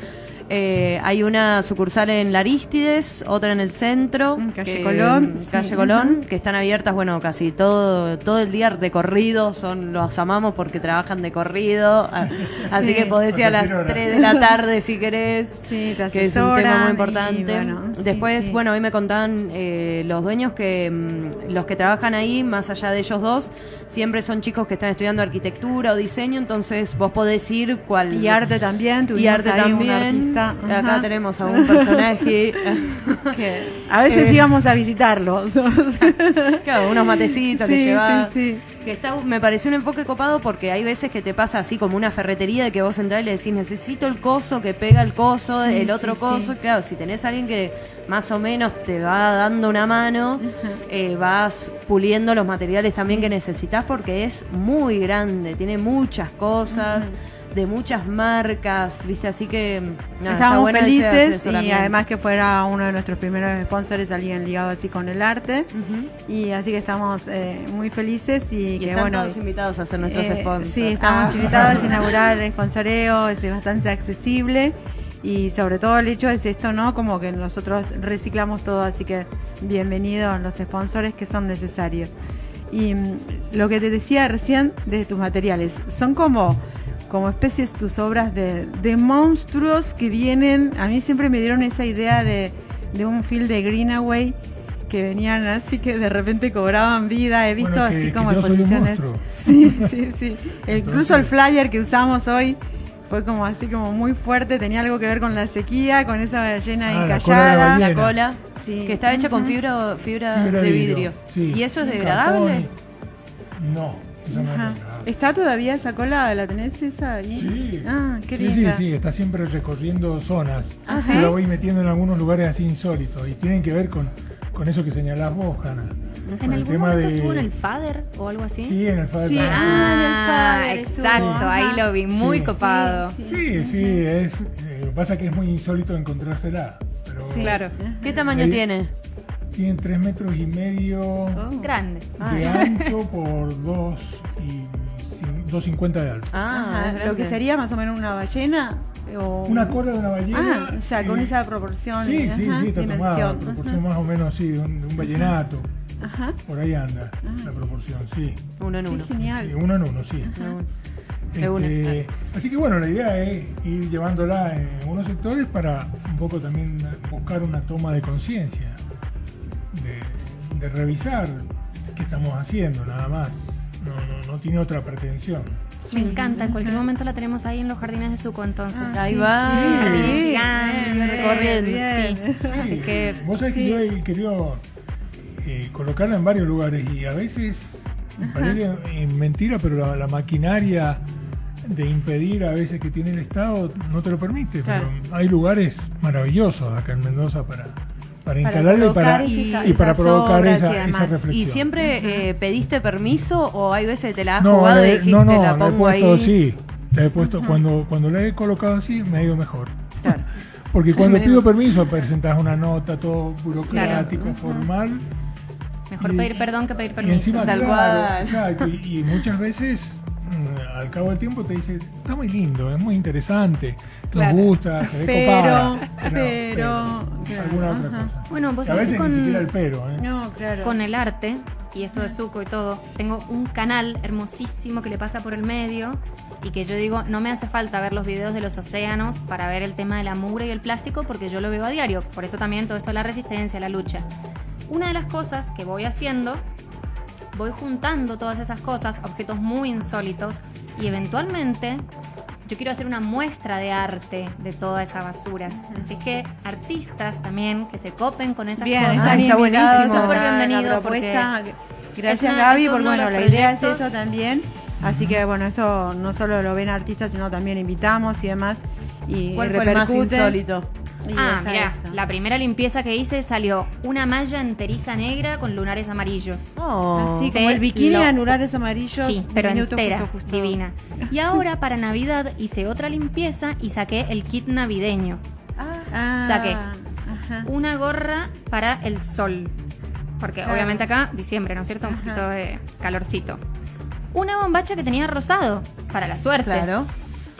Eh, hay una sucursal en Larístides, otra en el centro, En calle que- Colón, calle sí. Colón, que están abiertas, bueno, casi todo todo el día de corrido, son los amamos porque trabajan de corrido, [laughs] así Sí. que podés ir a las cualquier hora. 3 de la tarde si querés, Sí, te que es un tema muy importante. bueno, Después, sí. bueno, hoy me contaban eh, los dueños que mm, los que trabajan ahí, más allá de ellos dos, siempre son chicos que están estudiando arquitectura o diseño, entonces vos podés ir cual... Y arte también, Y arte ahí un también. artista. Acá Ajá. tenemos a un personaje. [laughs] Que a veces Eh. íbamos a visitarlo. [laughs] claro, unos matecitos Sí, llevás. sí, sí. Que está, me pareció un enfoque copado porque hay veces que te pasa así como una ferretería de que vos entrás y le decís necesito el coso que pega el coso, el otro coso. Claro, si tenés a alguien que más o menos te va dando una mano, eh, vas puliendo los materiales también que necesitas porque es muy grande, tiene muchas cosas. De muchas marcas, viste, así que nada, está Estábamos felices y además que fuera uno de nuestros primeros sponsors, alguien ligado así con el arte. Y así que estamos eh, muy felices y, Y que están bueno. todos invitados a ser nuestros eh, sponsors. Sí, estamos Ah. invitados a [laughs] inaugurar el sponsoreo, es bastante accesible y sobre todo el hecho es esto, ¿no? Como que nosotros reciclamos todo, así que bienvenidos los sponsors que son necesarios. Y mm, lo que te decía recién de tus materiales, son como, como especies tus obras de, de monstruos que vienen, a mí siempre me dieron esa idea de, de un film de Greenaway que venían así que de repente cobraban vida, he visto Bueno, que- así que como exposiciones. [laughs] Sí, sí, sí. Incluso el flyer que usamos hoy fue como así como muy fuerte, tenía algo que ver con la sequía, con esa ballena Ah, la encallada. cola la cola, Sí. que está hecha con fibra, fibra, Fibra de vidrio. sí. ¿Y eso es degradable? No, Ajá. ¿Está todavía esa cola? ¿La tenés esa ahí? Sí. Ah, qué sí, linda. sí, sí, está siempre recorriendo zonas. Ah, la voy metiendo en algunos lugares así insólitos y tienen que ver con, con eso que señalás vos, Hanna. ¿En algún tema momento de- estuvo en el FADER o algo así? Sí, en el FADER Sí, también. ah, en el FADER exacto, ahí lo vi, muy Sí. copado. Sí, Sí, sí, es. eh, pasa que es muy insólito encontrársela. Pero Sí. Claro. ¿Qué tamaño Ahí- tiene? Tienen 3 metros y medio Oh. Grande. de ancho [laughs] por 2 y cin- 2.50 de alto. Ah, Ajá, lo que sería más o menos una ballena. O... Una cola de una ballena. Ah, o sea, con y- esa proporción. Sí, sí, ajá, sí, está tomada. Proporción más o menos, sí, de un, de un vallenato. Ajá. Por ahí anda la proporción, sí. Uno en uno. Sí, genial. uno en uno, sí. Una. Este, así que bueno, la idea es ir llevándola en algunos sectores para un poco también buscar una toma de conciencia, de, de revisar qué estamos haciendo, nada más. No, no, no tiene otra pretensión. Me encanta, en cualquier momento la tenemos ahí en los jardines de Suco entonces. Ah, Ahí sí, va. sí, recorriendo, bien. sí. Así que Vos sabés que yo he querido eh, colocarla en varios lugares y a veces parece en mentira, pero la, la maquinaria de impedir a veces que tiene el Estado no te lo permite. Claro. Pero hay lugares maravillosos acá en Mendoza para, para instalarla y para, esa- y provocar y esa, reflexión. ¿Y siempre eh, pediste permiso o hay veces que te la has no, jugado y dijiste no, no, la he pongo puesto, ahí? sí, la he puesto, cuando, cuando la he colocado así me ha ido mejor. Claro. Porque [laughs] cuando Me- pido permiso presentás una nota todo burocrático, formal. mejor Y- pedir perdón que pedir Y permiso. encima, Tal claro, cual. exacto, y, y muchas veces al cabo del tiempo te dice, está muy lindo, es muy interesante, Claro. nos gusta, se ve Pero, copada. pero, claro, alguna otra ajá. cosa. Bueno, vos a veces con- ni siquiera el pero, ¿eh? No, claro. con el arte y esto de Suco y todo, tengo un canal hermosísimo que le pasa por el medio y que yo digo, no me hace falta ver los videos de los océanos para ver el tema de la mugre y el plástico porque yo lo veo a diario. Por eso también todo esto de la resistencia, la lucha. Una de las cosas que voy haciendo, voy juntando todas esas cosas, objetos muy insólitos y eventualmente yo quiero hacer una muestra de arte de toda esa basura. Así que artistas también que se copen con esas Bien, cosas. está buenísimo. bienvenido. Gracias una- Gaby, porque bueno, la idea es eso también. Así que bueno, esto no solo lo ven artistas, sino también invitamos y demás. Y ¿Cuál fue el más repercute. insólito? Ah, mira, la primera limpieza que hice salió una malla enteriza negra con lunares amarillos. Oh. Así como el bikini lo- de anulares amarillos. Sí, pero entera, justo, justo. divina. Y [laughs] ahora para Navidad hice otra limpieza y saqué el kit navideño. Ah, Saqué. ajá. Una gorra para el sol. porque Claro. obviamente acá, diciembre, ¿no es cierto? Un poquito de calorcito. Una bombacha que tenía rosado, para la suerte. Claro.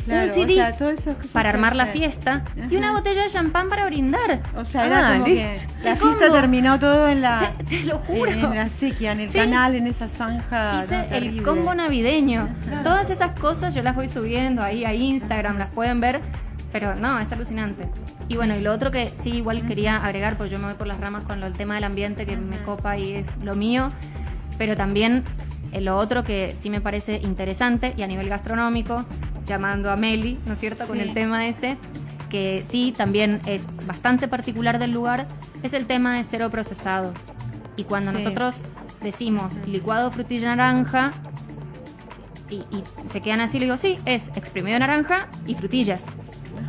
Claro, un CD o sea, todo eso que para armar la fiesta y Ajá. una botella de champán para brindar. O sea, Ah, era como que listo. la ¿Y fiesta cómo? terminó todo en la [laughs] Te, te lo juro. en la sequía, en el Sí. canal, en esa zanja. Hice no, el combo navideño. Todas esas cosas yo las voy subiendo ahí a Instagram, las pueden ver, pero no, es alucinante. Y bueno, y lo otro que sí igual quería agregar, porque yo me voy por las ramas con lo, el tema del ambiente que me copa y es lo mío, pero también eh, lo otro que sí me parece interesante y a nivel gastronómico, llamando a Meli, ¿no es cierto?, con Sí. el tema ese, que sí también es bastante particular del lugar, es el tema de cero procesados. Y cuando Sí. nosotros decimos licuado frutilla naranja, y, y se quedan así, le digo, sí, es exprimido de naranja y frutillas.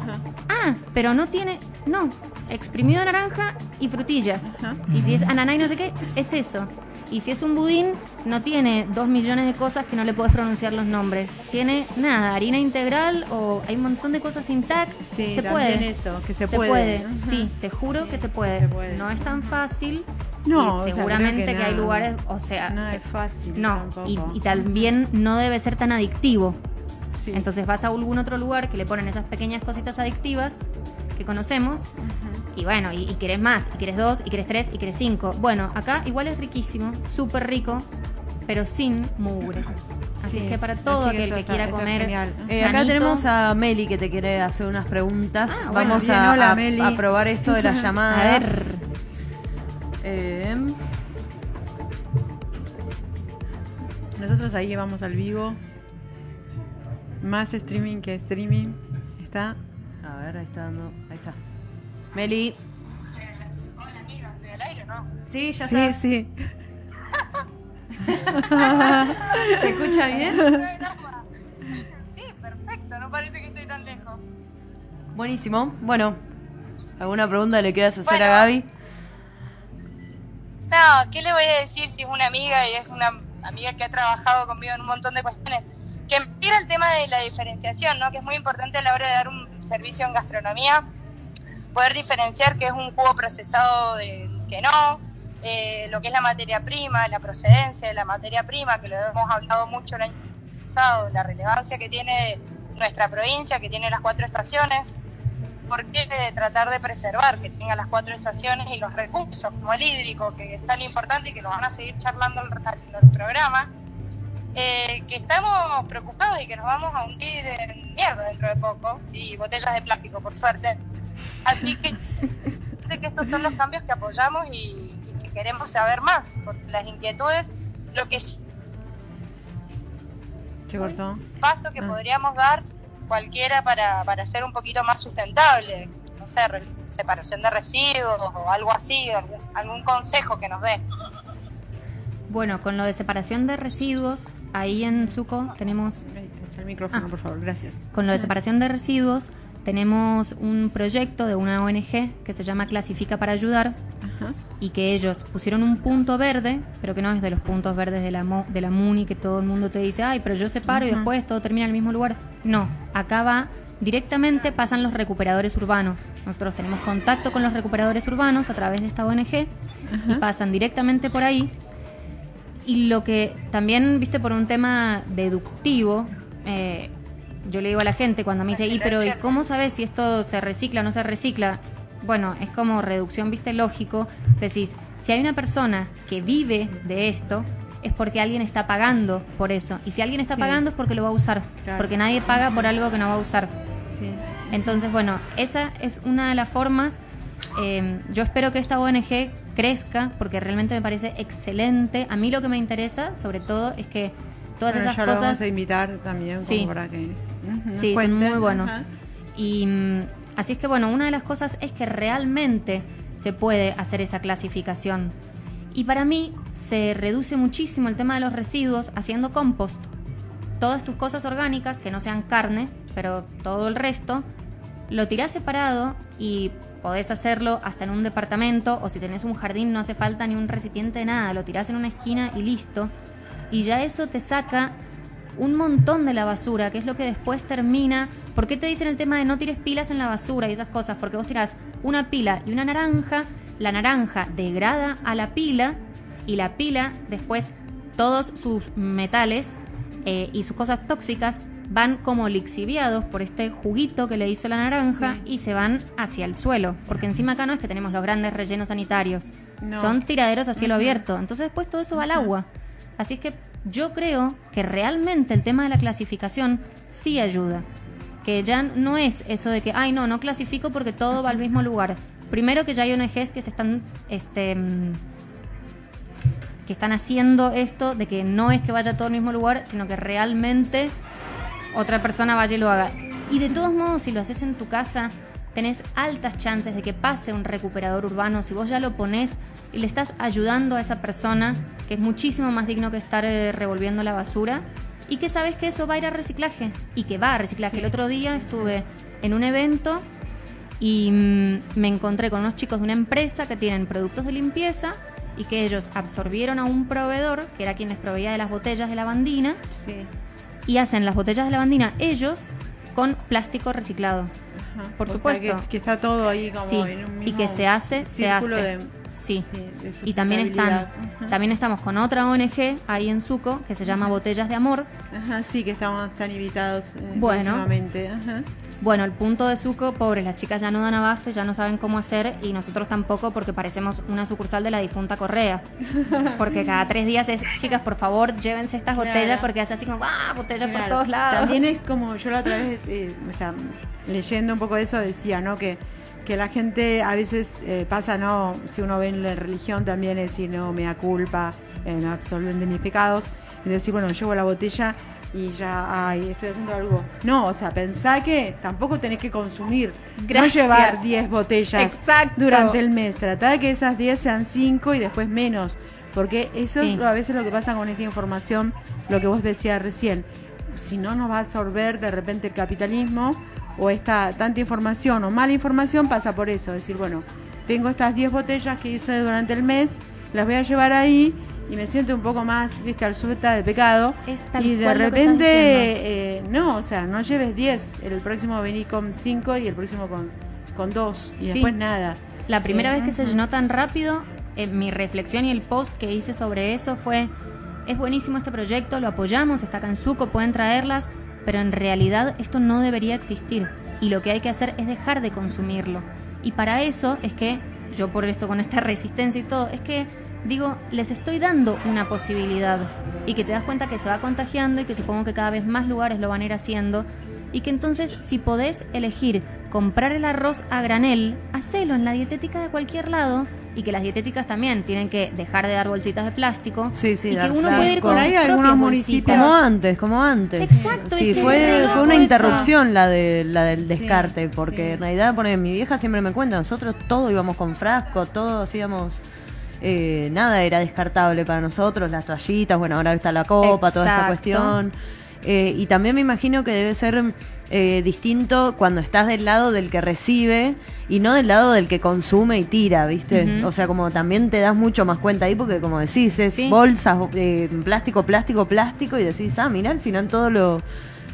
Ajá. Ah, pero no tiene, no, exprimido de naranja y frutillas. Ajá. Y si es ananá y no sé qué, es eso. Y si es un budín, no tiene dos millones de cosas que no le puedes pronunciar los nombres. Tiene nada, harina integral o hay un montón de cosas sin tac. Sí, se puede. eso, que se se puede. Sí, te juro que se puede. se puede. No es tan fácil. No, y seguramente que, que hay lugares, o sea, No es fácil. no, y, y también no debe ser tan adictivo. Sí. Entonces vas a algún otro lugar que le ponen esas pequeñas cositas adictivas que conocemos y bueno, y, y querés más, y querés dos, y querés tres, y querés cinco. Bueno, acá igual es riquísimo, súper rico, pero sin mugre. Así Sí, es que para todo así aquel que está- quiera comer. Eh, acá tenemos a Meli que te quiere hacer unas preguntas. Ah, bueno, Vamos bien, a, hola, a- Meli. a probar esto de las [laughs] A llamadas. ver. Eh, Nosotros ahí vamos al vivo. Más streaming que streaming. Está. a ver, ahí está dando. Ahí está. Meli. Hola amiga, ¿estoy al aire o no? Sí, ya sí, está. sí. [laughs] ¿Se escucha bien? Sí, perfecto, no parece que estoy tan lejos. Buenísimo. Bueno, ¿alguna pregunta le quieras hacer Bueno. a Gaby? No, ¿qué le voy a decir si es una amiga y es una amiga que ha trabajado conmigo en un montón de cuestiones? Que me tira el tema de la diferenciación, ¿no? Que es muy importante a la hora de dar un servicio en gastronomía, poder diferenciar qué es un jugo procesado del que no, eh, lo que es la materia prima, la procedencia de la materia prima, que lo hemos hablado mucho el año pasado, la relevancia que tiene nuestra provincia, que tiene las cuatro estaciones, por qué tratar de preservar que tenga las cuatro estaciones y los recursos como el hídrico, que es tan importante y que nos van a seguir charlando al, al programa, eh, que estamos preocupados y que nos vamos a hundir en mierda dentro de poco, y botellas de plástico, por suerte. Así que, de que estos son los cambios que apoyamos y, y que queremos saber más, porque las inquietudes, lo que es un paso que Ah. podríamos dar cualquiera para, para ser un poquito más sustentable, no sé, re- separación de residuos o algo así, algún, algún consejo que nos dé. Bueno, con lo de separación de residuos, ahí en Suco tenemos el micrófono, Ah. por favor, gracias. Con lo de separación de residuos, tenemos un proyecto de una ONG que se llama Clasifica para Ayudar Ajá. y que ellos pusieron un punto verde, pero que no es de los puntos verdes de la, mo- de la MUNI que todo el mundo te dice, ay, pero yo separo y después todo termina en el mismo lugar. No, acá va directamente, pasan los recuperadores urbanos. Nosotros tenemos contacto con los recuperadores urbanos a través de esta ONG y pasan directamente por ahí y lo que también, viste, por un tema deductivo, eh, yo le digo a la gente cuando me dice, y pero ¿y cómo sabes si esto se recicla o no se recicla? Bueno, es como reducción, viste, lógico. Decís, si hay una persona que vive de esto, es porque alguien está pagando por eso. Y si alguien está Sí. pagando es porque lo va a usar. Claro. Porque nadie paga por algo que no va a usar. Sí. Entonces, bueno, esa es una de las formas. Eh, yo espero que esta ONG crezca porque realmente me parece excelente. A mí lo que me interesa, sobre todo, es que todas Bueno, esas ya lo vamos cosas. a invitar también Sí. para que Sí, son cuenten. muy buenos. Y mm, así es que, bueno, una de las cosas es que realmente se puede hacer esa clasificación. Y para mí se reduce muchísimo el tema de los residuos haciendo compost. Todas tus cosas orgánicas, que no sean carne, pero todo el resto, lo tirás separado y podés hacerlo hasta en un departamento o si tenés un jardín no hace falta ni un recipiente de nada, lo tirás en una esquina y listo. Y ya eso te saca un montón de la basura, que es lo que después termina. ¿Por qué te dicen el tema de no tires pilas en la basura y esas cosas? Porque vos tirás una pila y una naranja, la naranja degrada a la pila y la pila después todos sus metales eh, y sus cosas tóxicas van como lixiviados por este juguito que le hizo la naranja y se van hacia el suelo. Porque encima acá no es que tenemos los grandes rellenos sanitarios. No. Son tiraderos a cielo abierto. Entonces después todo eso va al agua. Así es que yo creo que realmente el tema de la clasificación sí ayuda. Que ya no es eso de que, ay, no, no clasifico porque todo va al mismo lugar. Primero que ya hay ONGs que se están este, mm, que están haciendo esto de que no es que vaya todo al mismo lugar, sino que realmente otra persona vaya y lo haga. Y de todos modos, si lo haces en tu casa, tenés altas chances de que pase un recuperador urbano. Si vos ya lo pones y le estás ayudando a esa persona, que es muchísimo más digno que estar eh, revolviendo la basura, y que sabes que eso va a ir a reciclaje, y que va a reciclaje. El otro día estuve en un evento y mm, me encontré con unos chicos de una empresa que tienen productos de limpieza y que ellos absorbieron a un proveedor, que era quien les proveía de las botellas de lavandina, Sí. y hacen las botellas de lavandina ellos con plástico reciclado. Ajá. Por O sea, supuesto. que, que está todo ahí como Sí, en un y mismo que se hace, se hace. de- Sí. sí, Y también están. Ajá. también estamos con otra ONG ahí en Suco que se llama Botellas de Amor. Ajá, sí, que estamos, están invitados eh, Bueno. Ajá. Bueno, el punto de Suco, pobres, las chicas ya no dan abasto, ya no saben cómo hacer y nosotros tampoco porque parecemos una sucursal de la difunta Correa. [laughs] Porque cada tres días es, chicas, por favor, llévense estas Claro. botellas porque es así como, ah, botellas por todos lados. También es [laughs] como yo la otra vez, eh, o sea, leyendo un poco de eso decía, ¿no? Que, que la gente a veces eh, pasa, ¿no? Si uno ve en la religión también es decir, no, me da culpa, eh, me absolven de mis pecados. Y decir, bueno, llevo la botella y ya, ay, estoy haciendo algo. No, o sea, pensá que tampoco tenés que consumir, Gracias. no llevar 10 botellas Exacto. durante el mes. Tratá de que esas 10 sean 5 y después menos. Porque eso Sí. es a veces lo que pasa con esta información, lo que vos decías recién. Si no nos va a absorber de repente el capitalismo o esta tanta información o mala información, pasa por eso. Es decir, bueno, tengo estas 10 botellas que hice durante el mes, las voy a llevar ahí y me siento un poco más, viste, al suelta de pecado. Y de repente, eh, no, o sea, no lleves 10. El próximo vení con 5 y el próximo con, con 2. Y Sí. después nada. La primera vez que se llenó tan rápido, eh, mi reflexión y el post que hice sobre eso fue, es buenísimo este proyecto, lo apoyamos, está acá en Suco, pueden traerlas, pero en realidad esto no debería existir y lo que hay que hacer es dejar de consumirlo. Y para eso es que, yo por esto con esta [laughs] resistencia y todo, es que digo, les estoy dando una posibilidad y que te das cuenta que se va contagiando y que supongo que cada vez más lugares lo van a ir haciendo y que entonces si podés elegir comprar el arroz a granel, hacelo en la dietética de cualquier lado y que las dietéticas también tienen que dejar de dar bolsitas de plástico Sí, sí, y que dar uno puede ir frascos. con Hay sus algunos municipios- Como antes, como antes. Exacto, Sí, fue, fue una interrupción la de la del descarte, Sí, porque sí. en realidad, pone, mi vieja siempre me cuenta, nosotros todo íbamos con frasco, todo hacíamos, eh, nada era descartable para nosotros, las toallitas, bueno, ahora está la copa, toda esta cuestión. Eh, y también me imagino que debe ser eh, distinto cuando estás del lado del que recibe y no del lado del que consume y tira, ¿viste? O sea, como también te das mucho más cuenta ahí porque como decís, es Sí. bolsas, eh, plástico, plástico, plástico y decís, ah, mira al final todo lo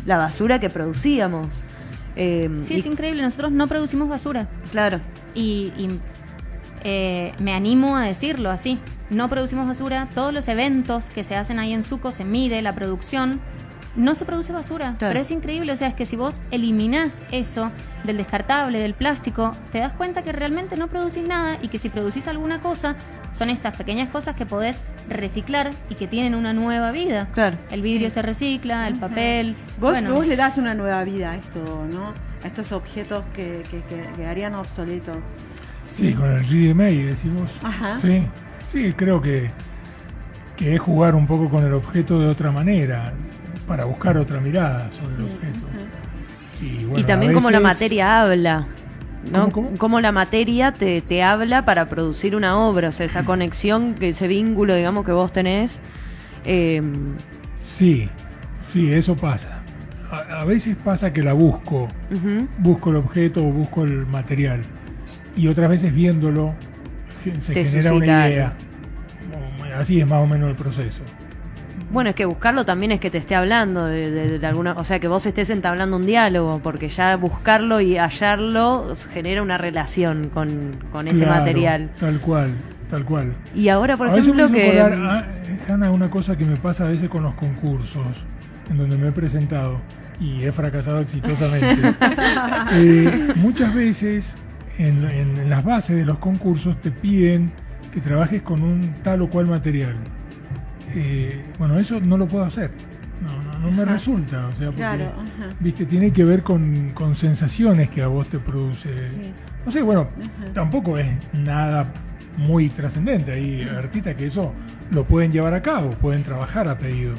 la basura que producíamos. Eh, Sí, y- es increíble, nosotros no producimos basura claro. y, y, eh, me animo a decirlo así. No producimos basura, todos los eventos que se hacen ahí en Suco se mide la producción. No se produce basura, Claro. pero es increíble, o sea, es que si vos eliminás eso del descartable, del plástico, te das cuenta que realmente no producís nada y que si producís alguna cosa, son estas pequeñas cosas que podés reciclar y que tienen una nueva vida. Claro. El vidrio se recicla, el papel. Vos, bueno, vos le das una nueva vida a esto, ¿no? A estos objetos que, que, que quedarían obsoletos. Sí, con el GDMI decimos. Ajá. Sí, sí, creo que, que es jugar un poco con el objeto de otra manera, para buscar otra mirada sobre el objeto. Y, bueno, y también como la materia habla. ¿no? ¿Cómo, cómo? Cómo la materia te, te habla para producir una obra, o sea, esa conexión, que ese vínculo, digamos, que vos tenés. eh, Sí, sí, eso pasa. A, a veces pasa que la busco, busco el objeto o busco el material. Y otras veces viéndolo se Te genera una idea. Así es más o menos el proceso. Bueno, es que buscarlo también es que te esté hablando de, de- de alguna, o sea, que vos estés entablando un diálogo, porque ya buscarlo y hallarlo genera una relación con, con ese Claro, material. Tal cual. tal cual. Y ahora, por A ejemplo, que... ah, Hanna, una cosa que me pasa a veces con los concursos, en donde me he presentado y he fracasado exitosamente. [laughs] Eh, muchas veces en, en- en las bases de los concursos te piden que trabajes con un tal o cual material. Eh, bueno, eso no lo puedo hacer. No, no, no me resulta. O sea, porque, Claro, viste, tiene que ver con, con sensaciones que a vos te produce. Sí. No sé, bueno, tampoco es nada muy trascendente. Hay artistas que eso lo pueden llevar a cabo, pueden trabajar a pedido.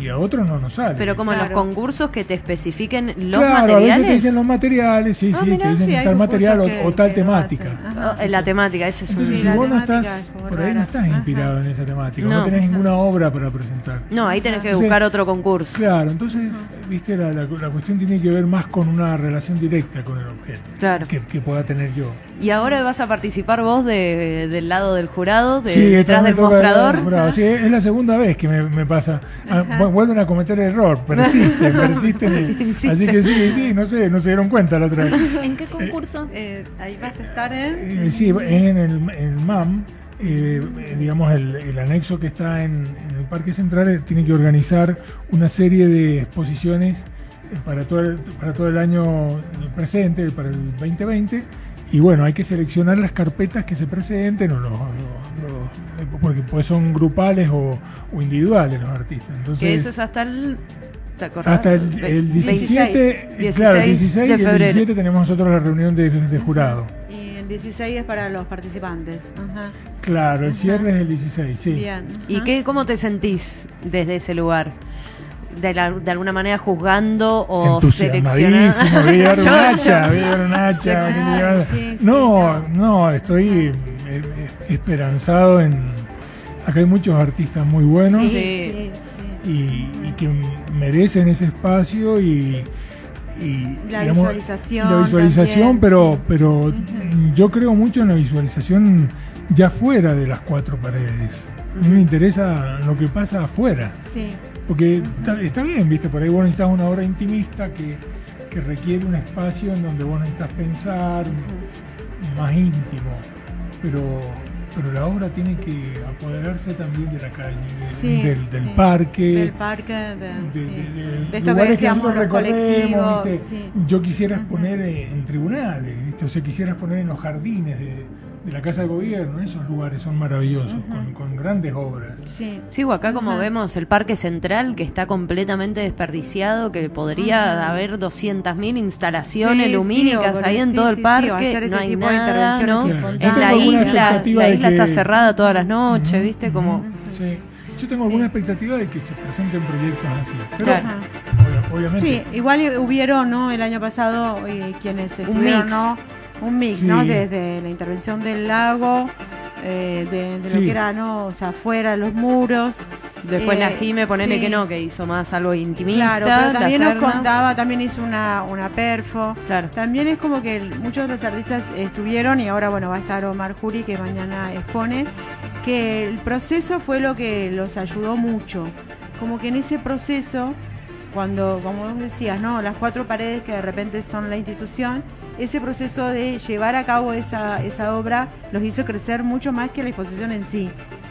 Y a otros no nos sale. Pero como en los Claro. concursos que te especifiquen los claro, a veces te materiales. dicen los materiales, sí, Ah, sí, mirá, te dicen sí, tal material o, que- o tal temática. Ajá. Oh, La temática, ese es un... Entonces, Sí, si vos no estás, por ahí no estás Ajá. inspirado en esa temática, no, No. tenés ninguna obra para presentar. No, ahí tenés que Entonces, buscar otro concurso. Claro, entonces, viste, la, la- la cuestión tiene que ver más con una relación directa con el objeto Claro. que, que pueda tener yo. Y ahora vas a participar vos de, del lado del jurado, de, Sí, detrás del mostrador. el jurado. Sí, es la segunda vez que me, me pasa. Ah, vuelven a cometer el error, persisten, [laughs] persisten. Así que sí, sí, no sé, no se dieron cuenta la otra vez. ¿En qué concurso? Eh, ahí vas a estar en. Eh, sí, en el, en el MAM, eh, eh, digamos, el, el anexo que está en, en el Parque Central eh, tiene que organizar una serie de exposiciones eh, para todo el, para todo el año presente, para el 2020. Y bueno, hay que seleccionar las carpetas que se presenten, o los, los- los- eh, porque pues son grupales o, o individuales los artistas. Entonces, Que eso es hasta el... hasta el, el 17, eh, 16 claro, el 16 de y el febrero. 17 tenemos nosotros la reunión de, de jurado. Y el 16 es para los participantes. Ajá. Claro, el Ajá. cierre es el 16, sí. Bien. ¿Y qué, cómo te sentís desde ese lugar? De, la- de alguna manera juzgando o seleccionando. [laughs] un Yo- hacha, un hacha. Sí, No, no. estoy eh, eh, esperanzado en... Acá hay muchos artistas muy buenos Sí, Sí. sí, sí. y, y que merecen ese espacio y... y, La digamos, visualización La visualización, también, pero, sí. pero yo creo mucho en la visualización ya fuera de las cuatro paredes. A mí me interesa lo que pasa afuera. Sí. Porque está, está bien, viste, por ahí vos necesitas una obra intimista que, que requiere un espacio en donde vos necesitas pensar, más íntimo. Pero, pero la obra tiene que apoderarse también de la calle, de- Sí, del, del sí. parque. Del parque, de, de, sí. de- esto que lugares decíamos. Yo quisiera exponer eh, en tribunales, ¿viste? o sea, quisiera exponer en los jardines de, de la Casa de Gobierno. Esos lugares son maravillosos, con, con grandes obras. Sí. Sigo acá como Ajá. vemos el Parque Central que está completamente desperdiciado, que podría haber 200.000 instalaciones Sí, sí, lumínicas o ahí en sí, todo sí, el sí, parque, no hay tipo de nada, ¿no? Claro. En la Yo tengo alguna isla, expectativa la de isla que- está cerrada todas las noches, ¿viste? Como Sí. Yo tengo alguna expectativa de que se presenten proyectos así. Pero, Claro. Obviamente. Sí, igual hubieron, ¿no? El año pasado, eh, quienes estuvieron, mix. ¿no? Un mix, Sí. ¿no? Desde la intervención del lago, eh, de, de lo que era, ¿no? O sea, fuera, los muros. después Eh, la Jime, ponele sí. que no, que hizo más algo intimista, Claro, pero también nos contaba, también hizo una, una perfo. Claro. También es como que muchos de los artistas estuvieron y ahora, bueno, va a estar Omar Juri, que mañana expone, que el proceso fue lo que los ayudó mucho. Como que en ese proceso, cuando, como vos decías, ¿no? Las cuatro paredes que de repente son la institución, ese proceso de llevar a cabo esa, esa obra los hizo crecer mucho más que la exposición en sí.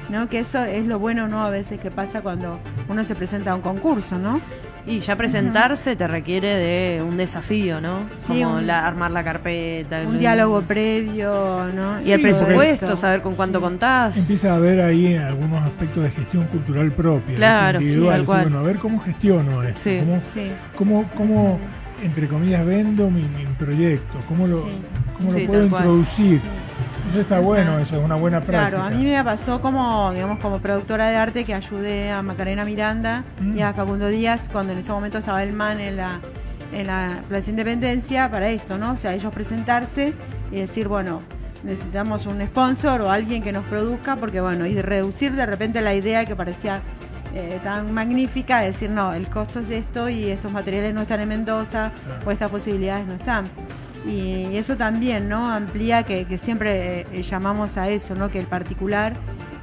¿no? Que eso es lo bueno, ¿no? A veces que pasa cuando uno se presenta a un concurso, ¿no? Y ya presentarse te requiere de un desafío, ¿no? Sí, Como un- la- armar la carpeta. Un lo- diálogo previo, ¿no? Y el presupuesto, saber con cuánto contás. Empieza a haber ahí algunos aspectos de gestión cultural propia, Claro, sí, individual. cual. bueno, a ver cómo gestiono esto, Sí. cómo, Sí. cómo, cómo, entre comillas, vendo mi, mi proyecto, cómo lo, Sí. cómo Sí, lo puedo introducir. Eso está bueno, eso es una buena práctica. Claro, a mí me pasó como, digamos, como productora de arte que ayudé a Macarena Miranda Mm. y a Facundo Díaz cuando en ese momento estaba el MAN en la, en la Plaza Independencia para esto, ¿no? O sea, ellos presentarse y decir, bueno, necesitamos un sponsor o alguien que nos produzca, porque bueno, y reducir de repente la idea que parecía eh, tan magnífica, decir, no, el costo es esto y estos materiales no están en Mendoza o estas posibilidades no están. Y eso también, ¿no? Amplía que, que siempre eh, llamamos a eso, ¿no? Que el particular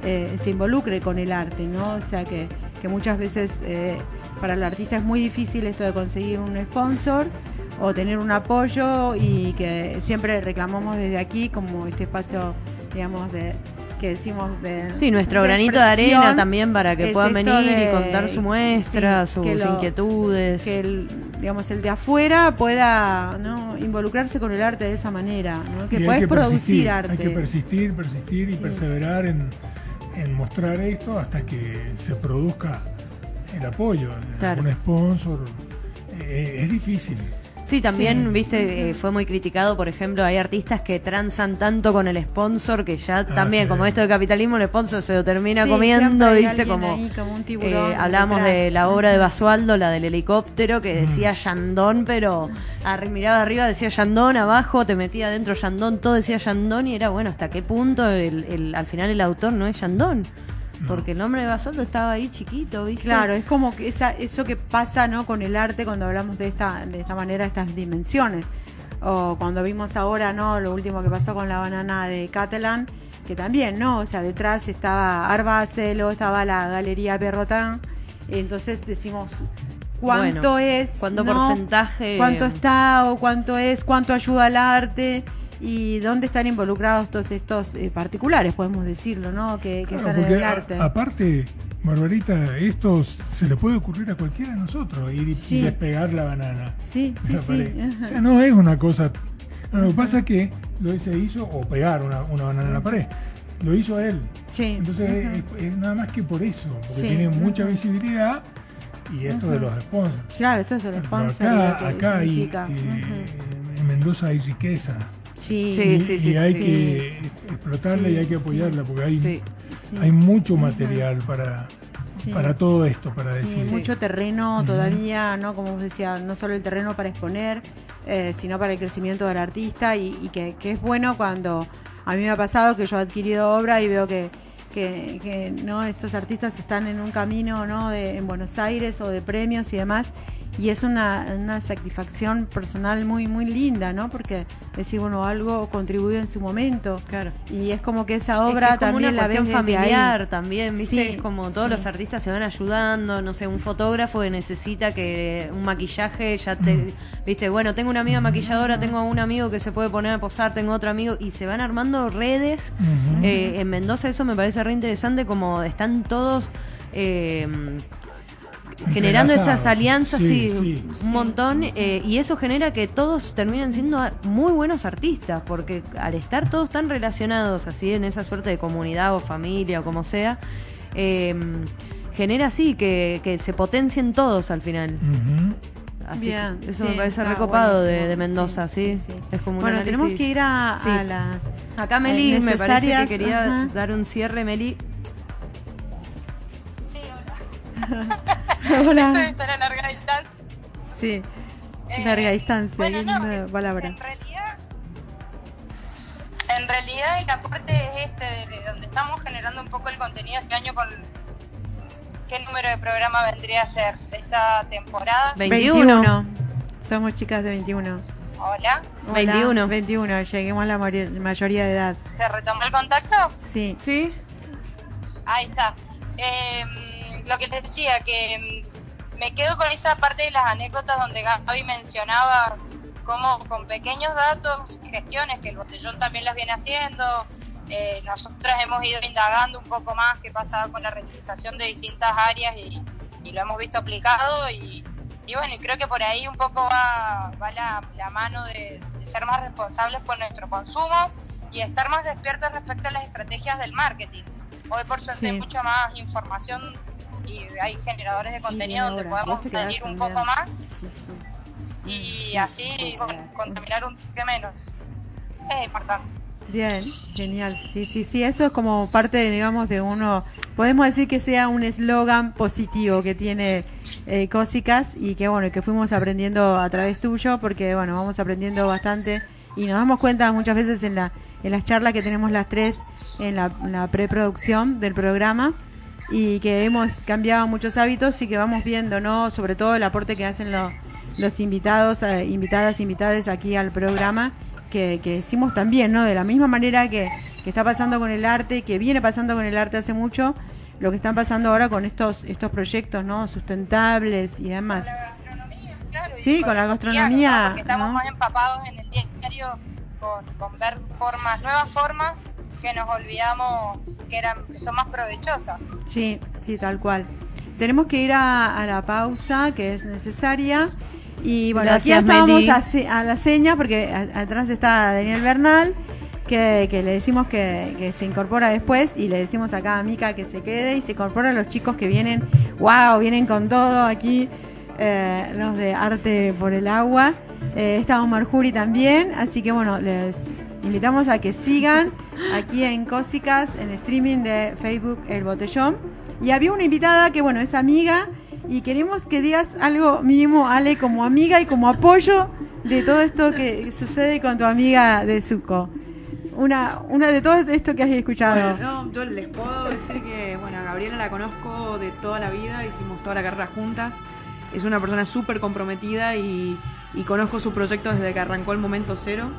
eh, se involucre con el arte, ¿no? O sea, que, que muchas veces para el artista es muy difícil esto de conseguir un sponsor o tener un apoyo y que siempre reclamamos desde aquí como este espacio, digamos, de que decimos de... Sí, nuestro de granito de arena también para que es puedan venir y contar su muestra, sí, sus que lo- inquietudes. que el, digamos el de afuera pueda ¿no? involucrarse con el arte de esa manera, ¿no? que puedes producir arte. Hay que persistir, persistir y Sí. perseverar en, en mostrar esto hasta que se produzca el apoyo, Claro. un sponsor. Eh, es difícil. Sí, también, Sí. viste, eh, fue muy criticado, por ejemplo, hay artistas que transan tanto con el sponsor que ya también, sí. como esto de capitalismo, el sponsor se lo termina Sí, comiendo, viste, como... ahí, como un tiburón eh, hablamos detrás. de la obra de Basualdo, la del helicóptero, que decía Yandón, pero arri- miraba arriba, decía Yandón, abajo te metía adentro Yandón, todo decía Yandón, y era bueno, hasta qué punto el, el- al final el autor no es Yandón. Porque el nombre de Basualdo estaba ahí chiquito, ¿viste? Claro, es como que esa, eso que pasa ¿no? con el arte cuando hablamos de esta, de esta manera, estas dimensiones. O cuando vimos ahora no lo último que pasó con la banana de Catalan, que también, ¿no? O sea, detrás estaba Arbacelo, estaba la Galería Perrotin. Entonces decimos cuánto Bueno, es, cuánto ¿no? porcentaje- cuánto está o cuánto es, cuánto ayuda al arte y dónde están involucrados todos estos eh, particulares, podemos decirlo, ¿no? Que, que Claro, están en a- arte. aparte, Barbarita, esto se le puede ocurrir a cualquiera de nosotros, ir y Sí. despegar la banana. sí, [laughs] sí, sí. O sea, no es una cosa. no, lo que pasa es que lo se hizo, o pegar una, una banana en la pared, lo hizo él. Sí. Entonces es, es nada más que por eso, porque Sí. tiene mucha visibilidad y esto de los sponsors. Claro, esto es el sponsor. y acá, acá hay, eh, en Mendoza hay riqueza. Sí, Sí, y, sí, y sí, hay sí. que explotarla y hay que Sí, apoyarla porque hay, Sí. sí, hay mucho material para, sí. para todo esto, para Sí, decir. mucho terreno todavía, ¿no? Como vos decía, no solo el terreno para exponer, eh, sino para el crecimiento del artista y, y que, que es bueno cuando a mí me ha pasado que yo he adquirido obra y veo que, que, que, no estos artistas están en un camino no de, en Buenos Aires o de premios y demás y es una, una satisfacción personal muy muy linda no porque decir bueno algo contribuyó en su momento Claro. y es como que esa Es que obra es como también una la ahí. familiar también, ¿viste? Sí, es como todos sí. los artistas se van ayudando, no sé, un fotógrafo que necesita que un maquillaje ya te, ¿viste? Bueno, tengo una amiga maquilladora, tengo un amigo que se puede poner a posar, tengo otro amigo y se van armando redes. Ujú. Eh, en Mendoza eso me parece re interesante como están todos eh, generando esas alianzas, sí, Sí, sí. un montón, eh, y eso genera que todos terminen siendo a- muy buenos artistas, porque al estar todos tan relacionados así en esa suerte de comunidad o familia o como sea, eh, genera así que, que se potencien todos al final. Así Bien, que eso sí, me parece está recopado de, Mendoza, ¿sí? sí, sí. Es como un bueno, tenemos que ir a, a Sí. las... Acá Meli eh, me parece que quería ajá. dar un cierre, Meli. Hola. Esto Hola. está a larga distancia. Sí, Eh, larga distancia, bueno, no, en- palabra. En realidad, en realidad el aporte es este, de, de donde estamos generando un poco el contenido este año con qué número de programa vendría a ser de esta temporada. 21. Somos chicas de 21. Hola, Hola, 21. 21, lleguemos a la mayoría de edad. ¿se retomó el contacto? Sí. ¿Sí? Ahí está. Eh, lo que les decía, que mm, me quedo con esa parte de las anécdotas donde Gaby mencionaba cómo con pequeños datos, gestiones que el botellón también las viene haciendo, eh, nosotras hemos ido indagando un poco más qué pasaba con la reutilización de distintas áreas y, y lo hemos visto aplicado y, y bueno, y creo que por ahí un poco va, va la, la mano de, de ser más responsables con nuestro consumo y estar más despiertos respecto a las estrategias del marketing. Hoy por suerte Sí. hay mucha más información y hay generadores de contenido Sí, donde quedás salir un poco más Sí, sí. y así contaminar un poco menos. Es importante. Bien, genial. Sí, sí, sí, eso es como parte, digamos, de uno, podemos decir que sea un eslogan positivo que tiene eh, Cósicas y que, bueno, que fuimos aprendiendo a través tuyo porque, bueno, vamos aprendiendo bastante y nos damos cuenta muchas veces en, la, en las charlas que tenemos las tres en la, en la preproducción del programa y que hemos cambiado muchos hábitos y que vamos viendo, ¿no? Sobre todo el aporte que hacen los, los invitados, eh, invitadas, invitadas aquí al programa, que, que decimos también, ¿no? De la misma manera que, que está pasando con el arte, que viene pasando con el arte hace mucho, lo que están pasando ahora con estos, estos proyectos, ¿no? Sustentables y demás. gastronomía, claro, Sí, con la gastronomía, ¿no? Porque estamos ¿no? más empapados en el diario con, con ver formas, nuevas formas que nos olvidamos que eran que son más provechosas. Sí, sí, tal cual. Tenemos que ir a, a la pausa que es necesaria. Y bueno, Gracias, aquí estábamos a, se- a la seña porque a- atrás está Daniel Bernal, que, que le decimos que, que se incorpora después y le decimos acá a Mica que se quede y se incorporan los chicos que vienen, wow, vienen con todo aquí, eh, los de Arte por el Agua. Eh, está Omar Juri también, así que bueno, les invitamos a que sigan aquí en Cósicas, en streaming de Facebook El Botellón. Y había una invitada que, bueno, es amiga y queremos que digas algo mínimo, Ale, como amiga y como apoyo de todo esto que sucede con tu amiga de Zuko. Una, una de todo esto que has escuchado. Bueno, no, yo les puedo decir que, bueno, a Gabriela la conozco de toda la vida, hicimos toda la carrera juntas. Es una persona súper comprometida y, y conozco su proyecto desde que arrancó el momento cero.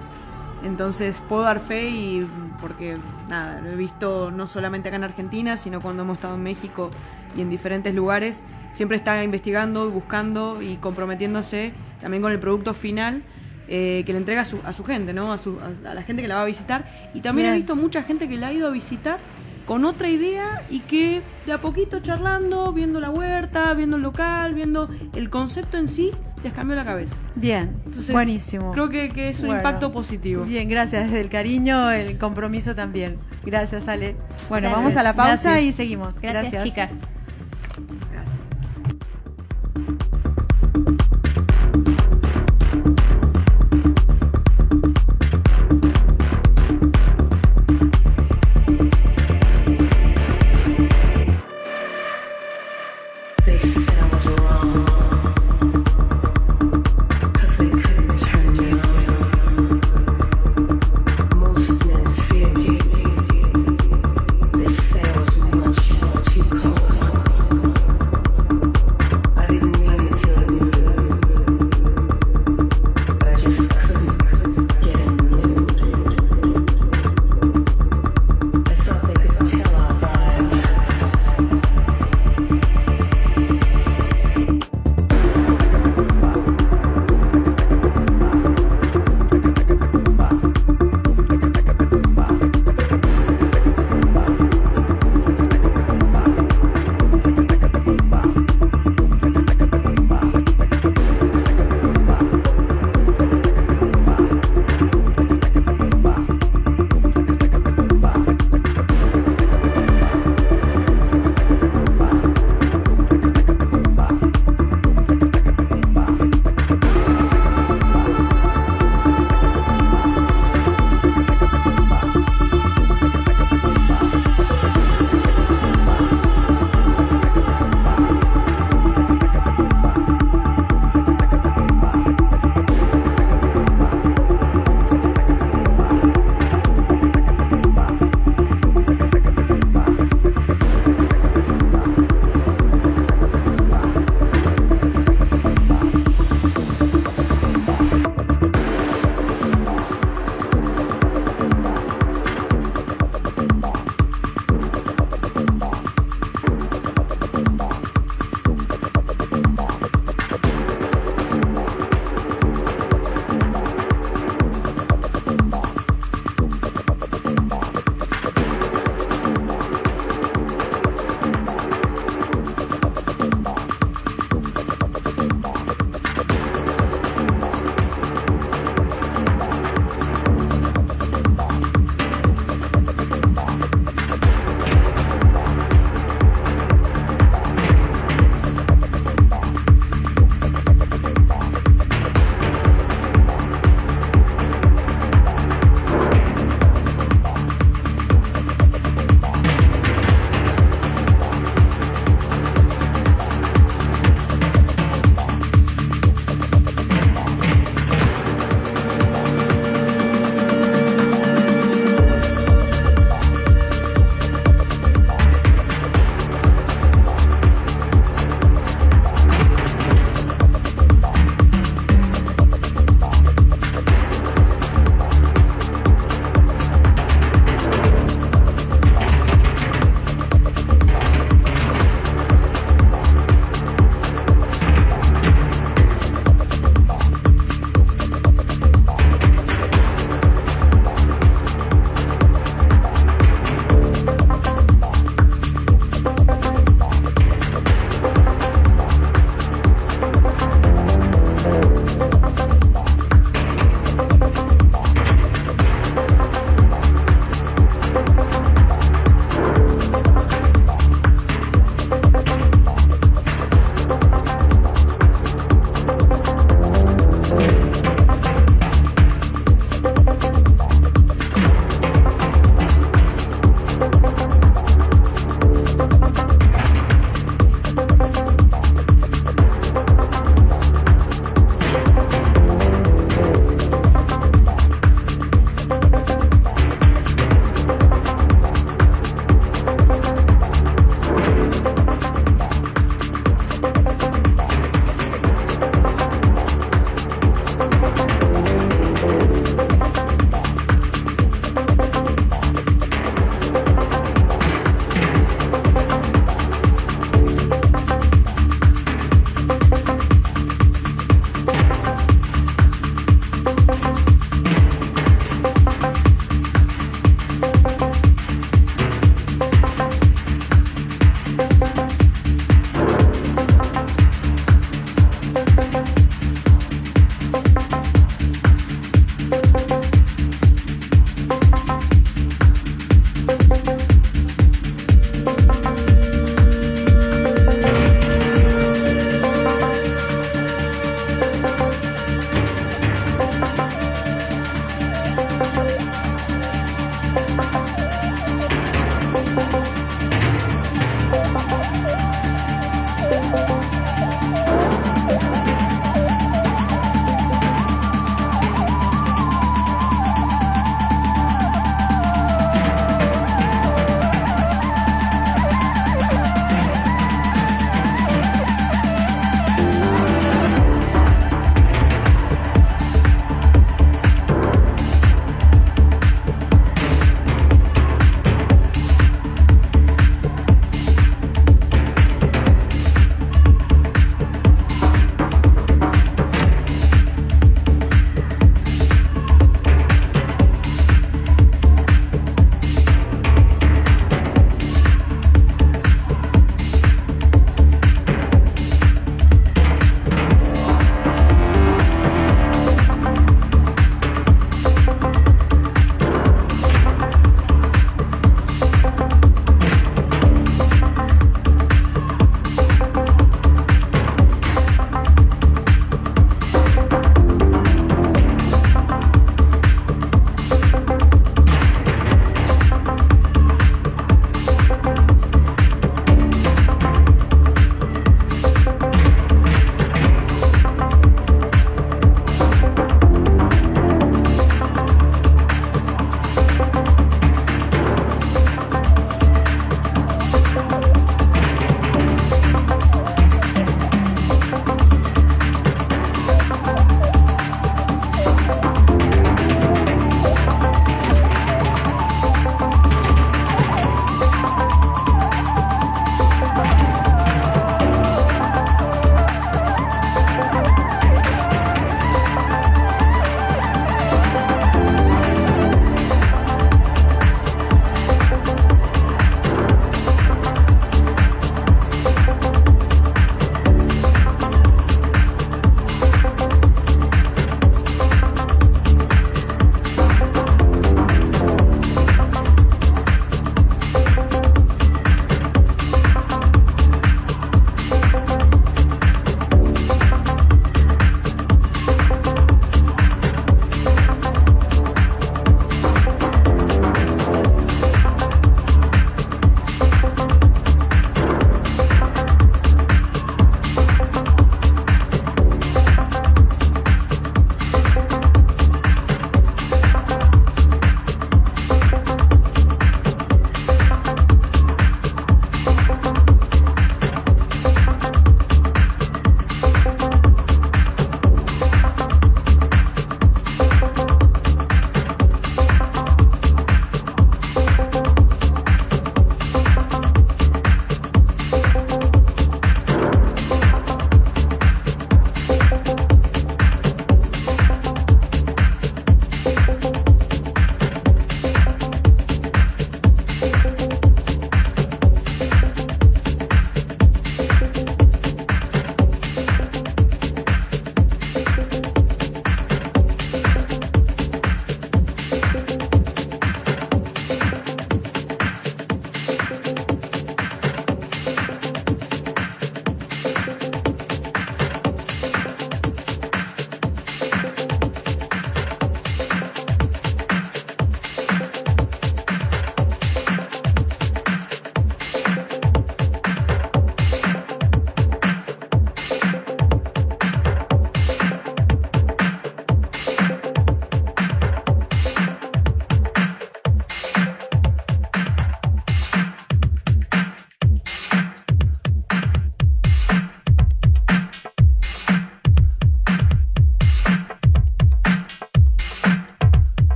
Entonces puedo dar fe y porque nada, lo he visto no solamente acá en Argentina, sino cuando hemos estado en México y en diferentes lugares, siempre está investigando, buscando y comprometiéndose también con el producto final eh, que le entrega a su, a su gente, ¿no? A, su- a- a la gente que la va a visitar. Y también he visto mucha gente que la ha ido a visitar con otra idea y que de a poquito charlando, viendo la huerta, viendo el local, viendo el concepto en sí, les cambió la cabeza. Bien, Entonces, buenísimo. Creo que, que es un Bueno. impacto positivo. Bien, gracias. Desde el cariño, el compromiso también. Gracias, Ale. Bueno, Gracias. vamos a la pausa Gracias. y seguimos. Gracias, chicas.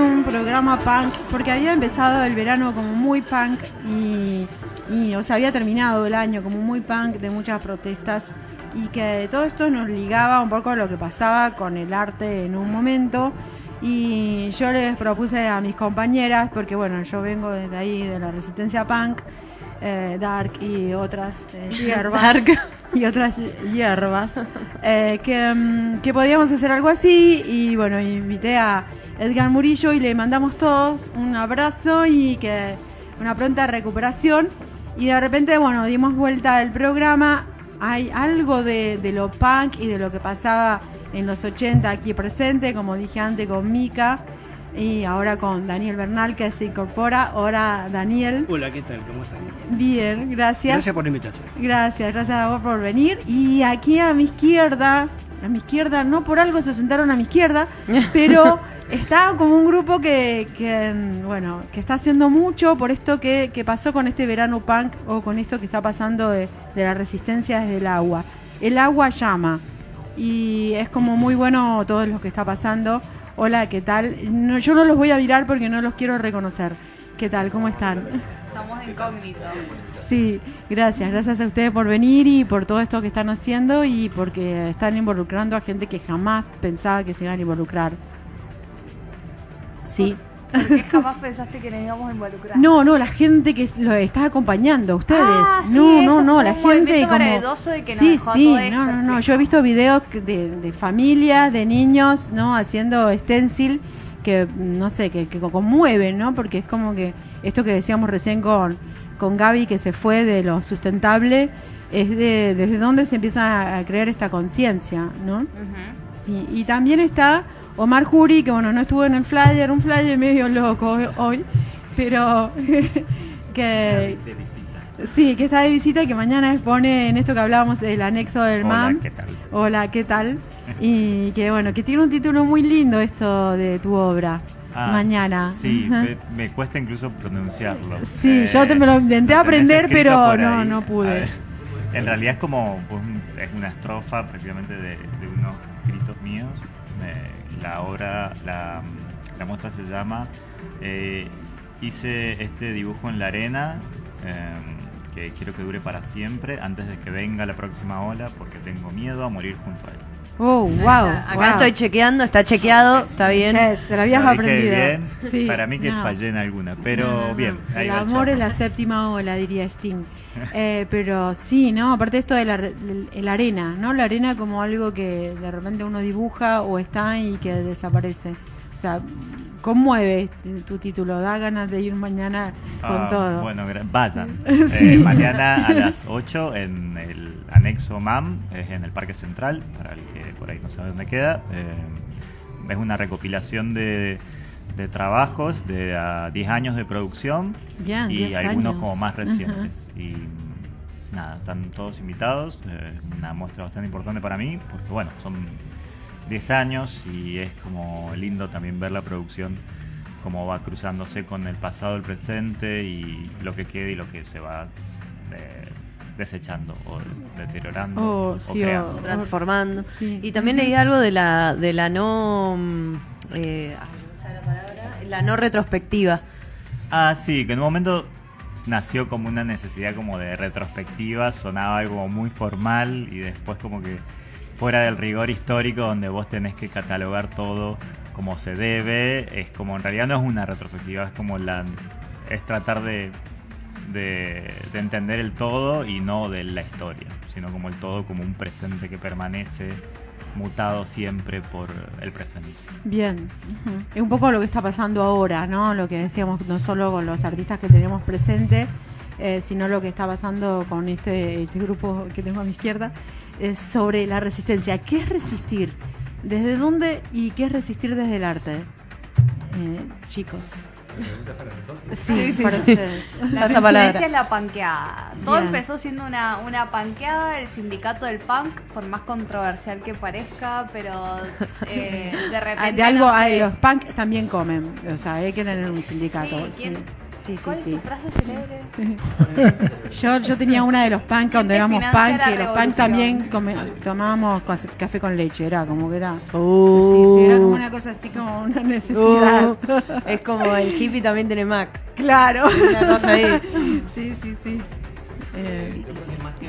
Un programa punk, porque había empezado el verano como muy punk y, y, o sea, había terminado el año como muy punk de muchas protestas y que todo esto nos ligaba un poco a lo que pasaba con el arte en un momento. Y yo les propuse a mis compañeras, porque bueno, yo vengo desde ahí de la resistencia punk, eh, dark y otras eh, [laughs] hierbas. Dark. [laughs] y otras hierbas. Eh, que, mm, que podíamos hacer algo así. Y bueno invité a Edgar Murillo y le mandamos todos un abrazo y que una pronta recuperación. Y de repente bueno dimos vuelta al programa. Hay algo de, de lo punk y de lo que pasaba en los 80 aquí presente como dije antes con Mika y ahora con Daniel Bernal que se incorpora ahora Daniel Hola, ¿qué tal? ¿Cómo están? bien gracias Gracias por la invitación. Gracias, gracias a vos por venir. Y aquí a mi izquierda, a mi izquierda, no por algo se sentaron a mi izquierda, [laughs] pero está como un grupo que, que, bueno, que está haciendo mucho por esto que, que pasó con este verano punk o con esto que está pasando de, de la resistencia desde el agua. El agua llama y es como muy bueno todo lo que está pasando. Hola, ¿qué tal? No, yo no los voy a mirar porque no los quiero reconocer. ¿Qué tal? ¿Cómo están? Estamos incógnitos. Sí, gracias, gracias a ustedes por venir y por todo esto que están haciendo y porque están involucrando a gente que jamás pensaba que se iban a involucrar. Sí. ¿Por qué jamás pensaste que nos íbamos a involucrar? No, no, la gente que lo está acompañando, ustedes. Ah, sí, no, no, eso no, la un gente como de que nos Sí, dejó sí, no, no, no, yo he visto videos de, de familias, de niños, ¿no? haciendo stencil que no sé, que, que conmueven, ¿no? Porque es como que esto que decíamos recién con con Gaby que se fue de lo sustentable es de desde dónde se empieza a crear esta conciencia, ¿no? Sí, y también está Omar Juri, que bueno, no estuvo en el flyer, un flyer medio loco hoy- pero [laughs] que sí, que está de visita y que mañana expone en esto que hablábamos el anexo del Hola, MAM. ¿qué tal? Hola, ¿qué tal? [laughs] Y que bueno, que tiene un título muy lindo esto de tu obra. Ah, mañana. Sí, me, me cuesta incluso pronunciarlo. Sí, Eh, yo te me lo intenté aprender, pero no, no pude. ver, en realidad es como un- es una estrofa prácticamente de, de unos escritos míos. La obra, la muestra se llama eh, Hice este dibujo en la arena eh, que quiero que dure para siempre antes de que venga la próxima ola porque tengo miedo a morir junto a él. Oh, wow. Acá wow. estoy chequeando, está chequeado, está bien. Yes, te lo habías Lo aprendido. bien, Sí, para mí que no. fallé en alguna, pero No, no, no. bien. ahí El va amor es la séptima ola, diría Sting. [laughs] Eh, pero sí, ¿no? Aparte esto de la, la arena, ¿no? La arena como algo que de repente uno dibuja o está y que desaparece. O sea, conmueve tu título, da ganas de ir mañana con Ah, todo. Bueno, vayan. [laughs] Sí. Eh, mañana a las 8 en el anexo MAM, es en el Parque Central, para el que por ahí no sabe dónde queda. Eh, es una recopilación de, de trabajos de a 10 años de producción Bien, y 10 algunos años. como más recientes. Y nada, están todos invitados. eh, una muestra bastante importante para mí, porque bueno, son 10 años y es como lindo también ver la producción cómo va cruzándose con el pasado, el presente y lo que queda y lo que se va eh, desechando o deteriorando Oh, o sí, creando. o transformando. Sí. Y también leí algo de la, de la no. mm, eh, la palabra, la no retrospectiva. Ah, sí, que en un momento nació como una necesidad como de retrospectiva, sonaba algo muy formal y después como que fuera del rigor histórico donde vos tenés que catalogar todo como se debe, es como en realidad no es una retrospectiva, es como la es tratar de, de, de entender el todo y no de la historia, sino como el todo como un presente que permanece mutado siempre por el presente. Bien, es un poco lo que está pasando ahora, ¿no? Lo que decíamos, no solo con los artistas que tenemos presentes, eh, sino lo que está pasando con este, este grupo que tengo a mi izquierda, es sobre la resistencia. ¿Qué es resistir? ¿Desde dónde y qué es resistir desde el arte? Eh, chicos. Sí, Sí, sí, para sí. ustedes. La resistencia es la panqueada. Todo Bien. empezó siendo una, una panqueada, el sindicato del punk, por más controversial que parezca, pero eh, de [laughs] repente. Ah, de algo, no sé, los punk también comen, o sea, hay que tener un sindicato. Sí, ¿quién- sí. Sí, sí, ¿Cuál es sí. tu frase célebre? [laughs] Yo, yo tenía una de los punk donde éramos punk, que los punk también come- tomábamos café con leche, era como que era. Uh. Sí, sí, era como una cosa así como una necesidad. Uh, es como el hippie también tiene Mac. Claro. Una cosa ahí. [laughs] Sí, sí, sí. Eh, Yo creo que más que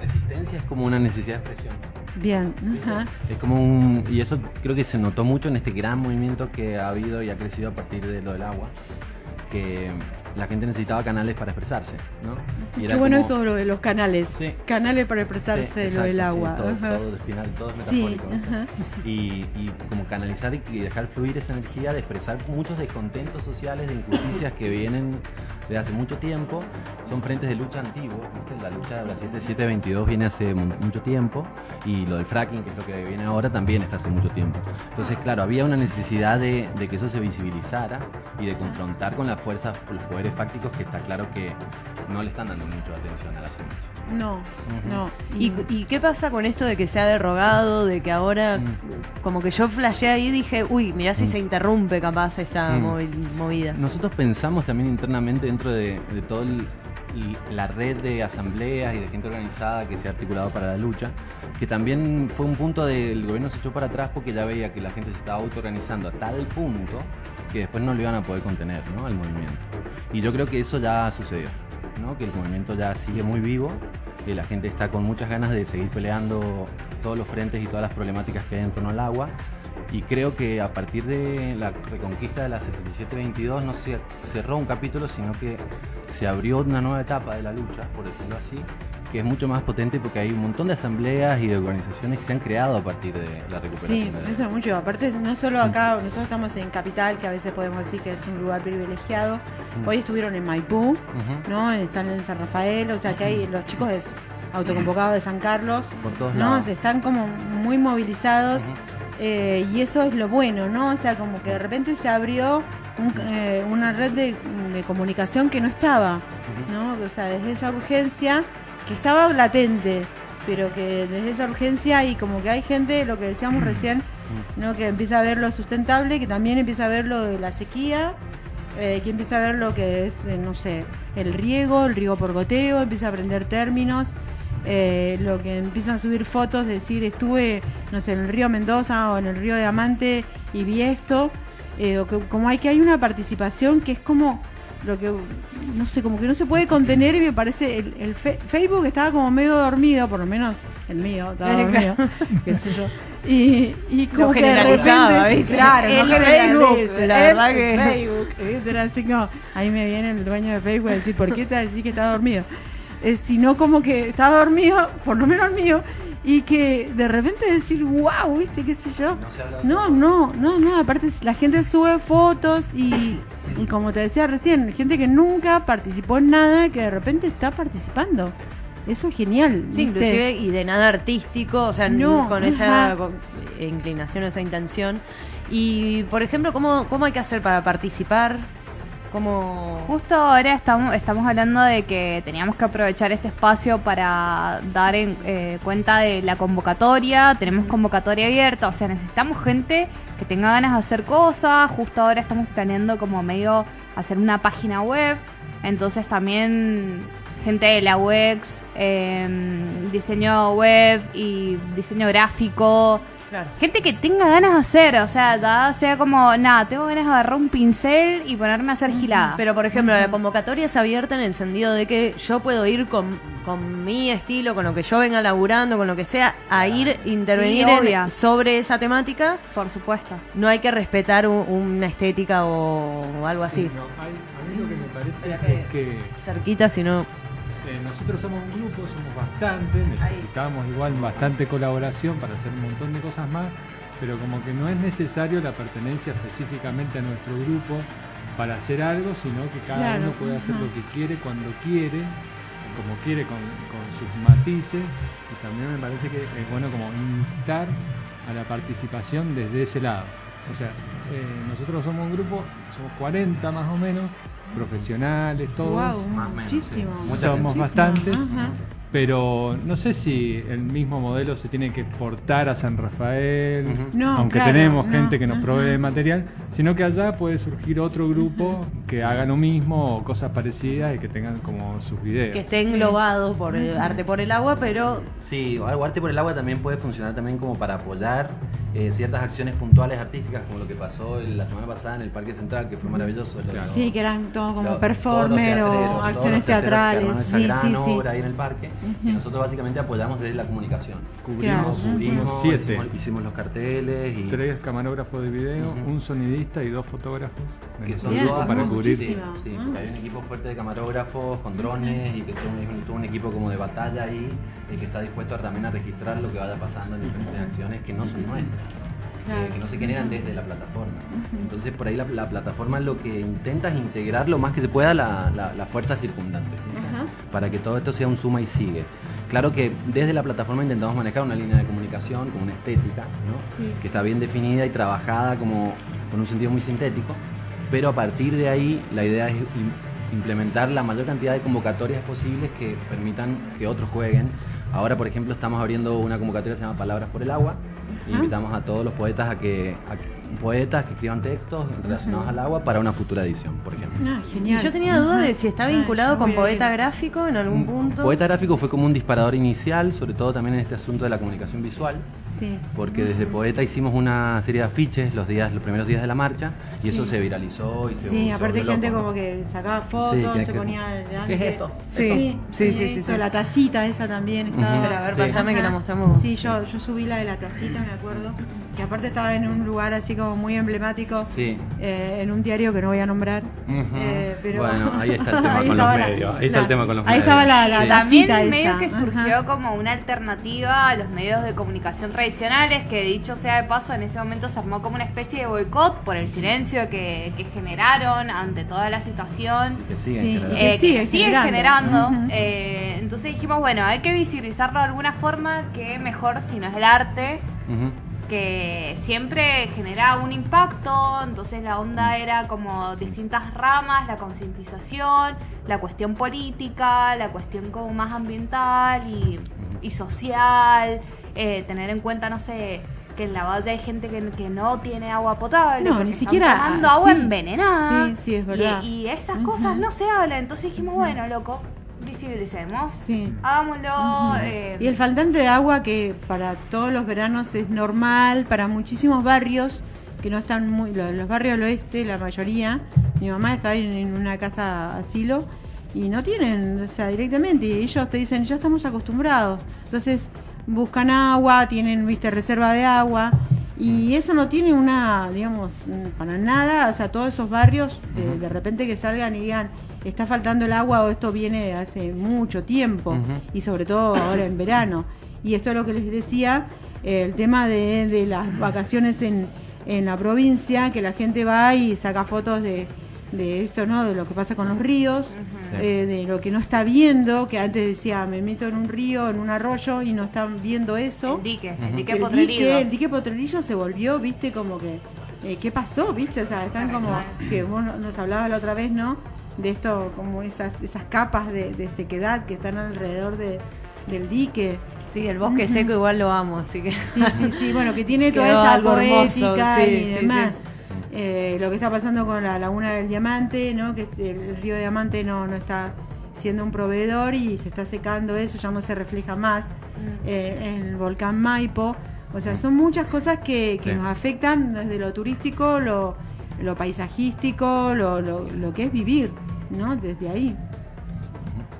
resistencia es como una necesidad de expresión. bien. Ajá. Es como un. Y eso creo que se notó mucho en este gran movimiento que ha habido y ha crecido a partir de lo del agua. Que la gente necesitaba canales para expresarse, ¿no? Y Qué bueno como- esto lo de los canales. Sí. Canales para expresarse Sí, lo exacto, del sí, agua. todo, Ajá. todo al final, todo es Sí, metafórico. Y, y como canalizar y dejar fluir esa energía de expresar muchos descontentos sociales, de injusticias que vienen de hace mucho tiempo. Son frentes de lucha antiguos. ¿viste? La lucha de Brasil de 722 viene hace mu- mucho tiempo y lo del fracking, que es lo que viene ahora, también está hace mucho tiempo. Entonces, claro, había una necesidad de, de que eso se visibilizara y de confrontar con las fuerzas, los poderes fácticos que está claro que no le están dando mucha atención al asunto. No, no. ¿Y, ¿Y qué pasa con esto de que se ha derogado, de que ahora, como que yo flasheé ahí y dije, uy, mirá si se interrumpe capaz esta Mm. movi- movida? Nosotros pensamos también internamente dentro de, de toda la red de asambleas y de gente organizada que se ha articulado para la lucha, que también fue un punto del gobierno se echó para atrás porque ya veía que la gente se estaba autoorganizando a tal punto que después no lo iban a poder contener ¿no? al movimiento. Y yo creo que eso ya sucedió, ¿no? que el movimiento ya sigue muy vivo, que la gente está con muchas ganas de seguir peleando todos los frentes y todas las problemáticas que hay en torno al agua. Y creo que a partir de la reconquista de la 77-22 no se cerró un capítulo, sino que se abrió una nueva etapa de la lucha, por decirlo así, que es mucho más potente porque hay un montón de asambleas y de organizaciones que se han creado a partir de la recuperación. Sí, eso es mucho. Aparte, no solo acá, nosotros estamos en Capital, que a veces podemos decir que es un lugar privilegiado. Hoy estuvieron en Maipú, ¿no? Están en San Rafael, o sea que hay los chicos de- autoconvocados de San Carlos, Por todos ¿no? lados. Están como muy movilizados. Eh, y eso es lo bueno, ¿no? O sea, como que de repente se abrió un- eh, una red de, de comunicación que no estaba, ¿no? O sea, desde esa urgencia que estaba latente, pero que desde esa urgencia y como que hay gente, lo que decíamos recién, ¿no? Que empieza a ver lo sustentable, que también empieza a ver lo de la sequía, eh, que empieza a ver lo que es, no sé, el riego, el riego por goteo, empieza a aprender términos, eh, lo que empiezan a subir fotos, decir, estuve, no sé, en el río Mendoza o en el río de Amante y vi esto, eh, o que, como hay que hay una participación que es como lo que no sé como que no se puede contener y me parece el, el fe- Facebook estaba como medio dormido por lo menos el mío estaba [laughs] dormido qué sé yo y, y como Lo que de generalizaba, repente- ¿viste? claro El no Facebook, la el verdad que- Facebook ¿viste? Era así como ahí me viene el dueño de Facebook a decir ¿por qué te decís que está dormido? Eh, sino como que estaba dormido por lo menos el mío y que de repente decir wow viste qué sé yo no no no no aparte la gente sube fotos y, y como te decía recién gente que nunca participó en nada que de repente está participando eso es genial Sí, ¿viste? inclusive y de nada artístico, o sea, No, con esa con- eh, inclinación, esa intención. Y, por ejemplo, ¿cómo, ¿cómo hay que hacer para participar? ¿Cómo...? Justo ahora estamos, estamos hablando de que teníamos que aprovechar este espacio para dar en, eh, cuenta de la convocatoria. Tenemos convocatoria abierta, o sea, necesitamos gente que tenga ganas de hacer cosas. Justo ahora estamos planeando como medio hacer una página web. Entonces también gente de la UX, em, diseño web y diseño gráfico. Claro. Gente que tenga ganas de hacer, o sea, ya sea como, nada, tengo ganas de agarrar un pincel y ponerme a hacer gilada. Pero, por ejemplo, la convocatoria es abierta en el sentido de que yo puedo ir con, con mi estilo, con lo que yo venga laburando, con lo que sea, a ir intervenir Sí, en- obvia. sobre esa temática. Por supuesto. No hay que respetar un- una estética o, o algo así. No, hay- a mí lo que me parece es que Cerquita, si no... eh, nosotros somos un grupo, somos bastante, necesitamos igual bastante colaboración para hacer un montón de cosas más, pero como que no es necesario la pertenencia específicamente a nuestro grupo para hacer algo, sino que cada Claro, uno puede hacer ajá. lo que quiere, cuando quiere, como quiere, con, con sus matices, y también me parece que es bueno como instar a la participación desde ese lado. O sea, eh, nosotros somos un grupo, somos 40 más o menos, profesionales, todos. Guau, Más o menos, muchísimo Somos muchísimo, bastantes. ajá. Pero no sé si el mismo modelo se tiene que exportar a San Rafael. No, aunque claro, tenemos no. gente que nos provee material, sino que allá puede surgir otro grupo que haga lo mismo o cosas parecidas y que tengan como sus videos. Que esté englobado por el arte por el agua, pero Sí, algo arte por el agua también puede funcionar también como para apoyar eh, ciertas acciones puntuales artísticas, como lo que pasó el- la semana pasada en el Parque Central, que fue maravilloso. Los- Claro. Sí, que eran todo como los- performer o acciones teatrales. Sí, sí, sí. obra ahí en el parque, y nosotros básicamente apoyamos desde la comunicación. Cubrimos, Claro. cubrimos siete. Hicimos, hicimos los carteles y Tres camarógrafos de video, un sonidista y dos fotógrafos. que son todas para cubrir. Sí, Ah. sí, hay un equipo fuerte de camarógrafos con drones y que todo un, todo un equipo como de batalla ahí y que está dispuesto a, también a registrar lo que vaya pasando en diferentes acciones que no son nuestras. Eh, que no se generan desde la plataforma. Entonces por ahí la, la plataforma lo que intenta es integrar lo más que se pueda la, la, la fuerza circundante Ajá. para que todo esto sea un suma y sigue. Claro que desde la plataforma intentamos manejar una línea de comunicación con una estética, ¿no? Sí. que está bien definida y trabajada como con un sentido muy sintético, pero a partir de ahí la idea es im- implementar la mayor cantidad de convocatorias posibles que permitan que otros jueguen. Ahora, por ejemplo, estamos abriendo una convocatoria que se llama Palabras por el Agua. Y invitamos a todos los poetas a que, a que- poetas que escriban textos relacionados al agua para una futura edición, por ejemplo. Ah, y genial. yo tenía duda de si está Ah, vinculado con poeta gráfico en algún punto. Poeta gráfico fue como un disparador inicial, sobre todo también en este asunto de la comunicación visual, Sí. porque desde Poeta hicimos una serie de afiches los días, los primeros días de la marcha, y eso se viralizó y se Sí, aparte gente loco, ¿no? como que sacaba fotos, Sí, que- se que- ponía delante. ¿Qué es esto? Sí, sí, sí, sí. La tacita esa también estaba. Pero a ver, Sí. pasame que la mostramos. Sí, yo, yo subí la de la tacita, me acuerdo. Que aparte estaba en un lugar así como muy emblemático. Sí. eh, en un diario que no voy a nombrar. eh, pero Bueno, ahí está el [laughs] tema con los la- medios, ahí está el tema con los Ahí medios. estaba la, la Sí. También tacita medio que surgió como una alternativa a los medios de comunicación tradicionales, que dicho sea de paso, en ese momento se armó como una especie de boicot por el silencio que, que generaron ante toda la situación. Que siguen Sí. generando. eh, Que sigue que siguen generando. generando. Eh, entonces dijimos, bueno, hay que visibilizarlo de alguna forma que mejor si no es el arte. Que siempre genera un impacto, entonces la onda era como distintas ramas, la concientización, la cuestión política, la cuestión como más ambiental y, y social, eh, tener en cuenta, no sé, que en la valle hay gente que, que no tiene agua potable, No, ni siquiera, tomando agua sí. envenenada. Sí, sí, es Y- verdad. Y, esas Ujú. cosas no se hablan, entonces dijimos, bueno, loco, visibilicemos, Sí. hagámoslo. eh, Y el faltante de agua que para todos los veranos es normal, para muchísimos barrios que no están muy, lo- los barrios del oeste, la mayoría, mi mamá está en, en una casa asilo y no tienen, o sea, directamente, y ellos te dicen, ya estamos acostumbrados, entonces buscan agua, tienen, viste, reserva de agua, y eso no tiene una, digamos, para nada, o sea, todos esos barrios, de, de repente que salgan y digan, está faltando el agua o esto viene hace mucho tiempo, y sobre todo ahora en verano. Y esto es lo que les decía, eh, el tema de, de las vacaciones en, en la provincia, que la gente va y saca fotos de, de esto, ¿no? De lo que pasa con los ríos, eh, de lo que no está viendo, que antes decía, me meto en un río, en un arroyo y no están viendo eso. el dique, dique el dique, el dique Potrerillos se volvió, viste, como que, eh, ¿qué pasó, viste? O sea, están como, que vos no- nos hablabas la otra vez, ¿no? De esto, como esas, esas capas de, de sequedad que están alrededor de, del dique. Sí, el bosque seco igual lo amo, así que. Sí, sí, sí, bueno, que tiene [laughs] toda esa algo hermoso, poética sí, y sí, demás. sí. Eh, lo que está pasando con la laguna del diamante, ¿no? Que el río Diamante no, no está siendo un proveedor y se está secando eso, ya no se refleja más eh, en el volcán Maipo. O sea, son muchas cosas que, que Sí. nos afectan desde lo turístico, lo, lo paisajístico, lo, lo, lo que es vivir, ¿no? Desde ahí.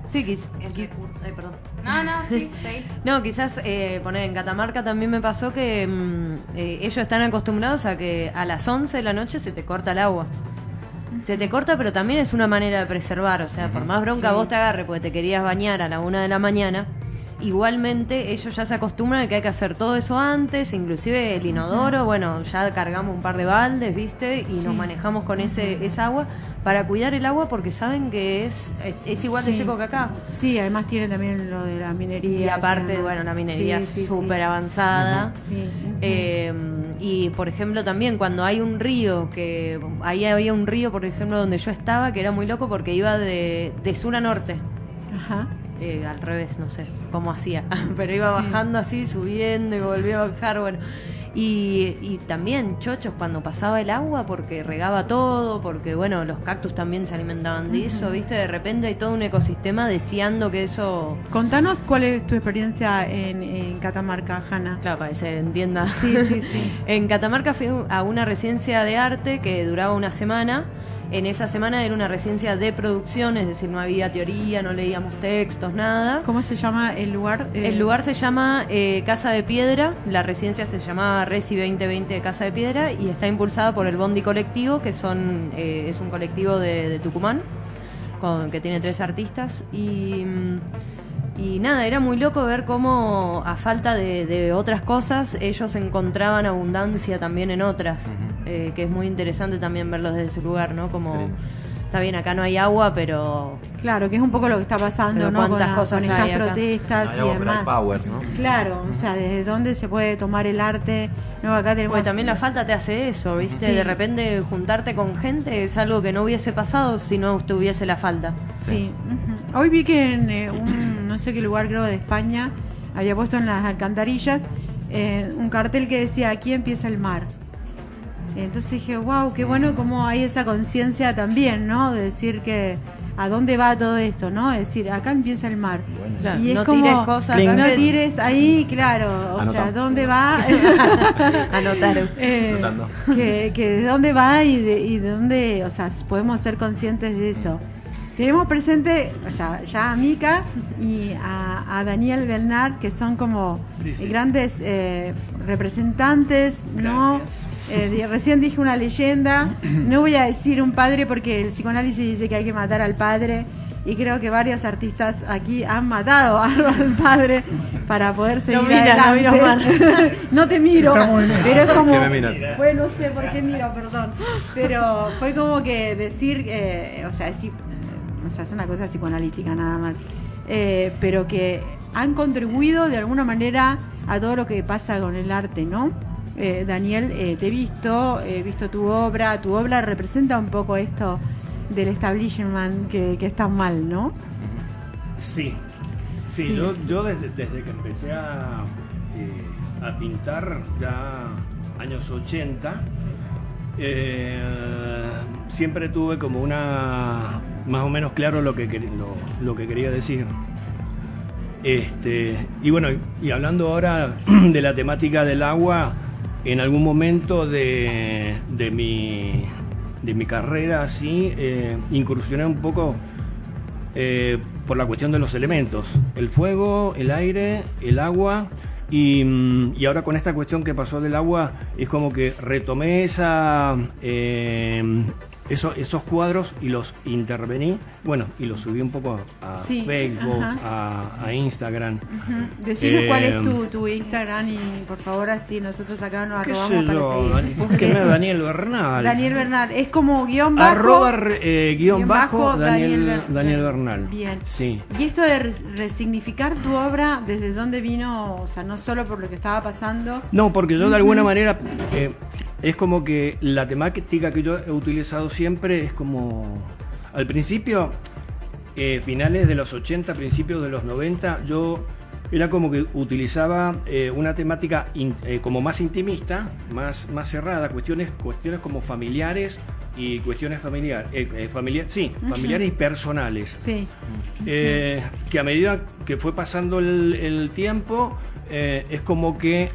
Sí, quiz- qui- ay, perdón. No, no, sí, sí. [laughs] No, quizás eh, poner en Catamarca también me pasó que mm, eh, ellos están acostumbrados a que a las 11 de la noche se te corta el agua. Se te corta, pero también es una manera de preservar. O sea, por más bronca vos te agarre porque te querías bañar a la una de la mañana, igualmente ellos ya se acostumbran a que hay que hacer todo eso antes, inclusive el inodoro, bueno, ya cargamos un par de baldes, ¿viste? Y nos manejamos con ese esa agua para cuidar el agua porque saben que es, es, igual de seco que acá. Sí, además tiene también lo de la minería. Y aparte, bueno, la minería Sí, súper avanzada. Sí. Eh, y por ejemplo también cuando hay un río, que ahí había un río, por ejemplo, donde yo estaba, que era muy loco porque iba de, de sur a norte. Ajá. Eh, al revés, no sé cómo hacía, [laughs] pero iba bajando así, subiendo y volvía a bajar, bueno. Y, y también chochos cuando pasaba el agua porque regaba todo, porque bueno, los cactus también se alimentaban de eso, ¿viste? De repente hay todo un ecosistema deseando que eso... Contanos cuál es tu experiencia en, en Catamarca, Hanna. Claro, para que se entienda. Sí, sí, sí. [laughs] En Catamarca fui a una residencia de arte que duraba una semana. En esa semana era una residencia de producción, es decir, no había teoría, no leíamos textos, nada. ¿Cómo se llama el lugar? Eh, El lugar se llama eh, Casa de Piedra, la residencia se llamaba Resi 2020 de Casa de Piedra y está impulsada por el Bondi Colectivo, que son eh, es un colectivo de, de Tucumán, con, que tiene tres artistas. Y, mm, y nada, era muy loco ver cómo a falta de, de otras cosas ellos encontraban abundancia también en otras, eh, que es muy interesante también verlos desde ese lugar, ¿no? Como... Está bien, acá no hay agua, pero Claro, que es un poco lo que está pasando, ¿no? Con, cuántas la- cosas con estas protestas No hay y agua, pero hay demás. power, ¿no? Claro, o sea, desde dónde se puede tomar el arte. No, acá tenemos. Porque también la falta te hace eso, ¿viste? Sí. De repente juntarte con gente es algo que no hubiese pasado si no tuviese la falta. Sí. ujú. Hoy vi que en eh, un, no sé qué lugar, creo de España, había puesto en las alcantarillas eh, un cartel que decía: aquí empieza el mar. Entonces dije, wow, qué bueno como hay esa conciencia también, ¿no? De decir que a dónde va todo esto, ¿no? Es decir, acá empieza el mar. Claro, Y es no como, tires cosas. no tires ahí, claro, o sea, ¿dónde va? [laughs] Anotar. [laughs] Eh, que, que de dónde va y de, y de dónde, o sea, podemos ser conscientes de eso. Tenemos presente, o sea, ya a Mika y a, a Daniel Bernard, que son como Sí, sí. grandes eh, representantes, ¿no? Eh, recién dije una leyenda, no voy a decir un padre porque el psicoanálisis dice que hay que matar al padre y creo que varios artistas aquí han matado al, [laughs] al padre para poder seguir mira, no adelante. miro mal. [laughs] no te miro, pero es como fue no sé por qué miro, perdón, pero fue como que decir, eh, o sea, es, psi- o sea, es una cosa psicoanalítica nada más, eh, pero que han contribuido de alguna manera a todo lo que pasa con el arte, ¿no? Eh, Daniel, eh, te he visto, he visto tu obra, tu obra representa un poco esto del establishment que, que está mal, ¿no? Sí, sí, Sí. yo, yo desde, desde que empecé a, eh, a pintar, ya años 80, eh, siempre tuve como una, más o menos claro lo que, lo que quería decir. Este, y bueno, y hablando ahora [clears throat] de la temática del agua, en algún momento de, de, mi, de mi carrera, así, eh, incursioné un poco eh, por la cuestión de los elementos, el fuego, el aire, el agua. Y, y ahora con esta cuestión que pasó del agua, es como que retomé esa, eh, eso- esos cuadros y los intervení, bueno, y los subí un poco a Sí, Facebook, a, a Instagram. Ujú. Decinos Eh, cuál es tu, tu Instagram y por favor así nosotros acá nos ¿Qué arrobamos sé para yo? seguir. Búsqueme a [laughs] Daniel Bernal. Daniel Bernal, es como guion bajo. Arroba eh, guion guion bajo bajo Daniel, Daniel Ber- Daniel Bernal. Bien. Sí. Y esto de res- resignificar tu obra, ¿desde dónde vino? O sea, no solo por lo que estaba pasando. No, porque yo de alguna manera eh, es como que la temática que yo he utilizado siempre es como al principio, eh, finales de los 80, principios de los 90, yo era como que utilizaba eh, una temática in- eh, como más intimista, más, más cerrada, cuestiones, cuestiones como familiares y cuestiones familiares, sí, familiares y personales. Sí. Que a medida que fue pasando el, el tiempo, es como que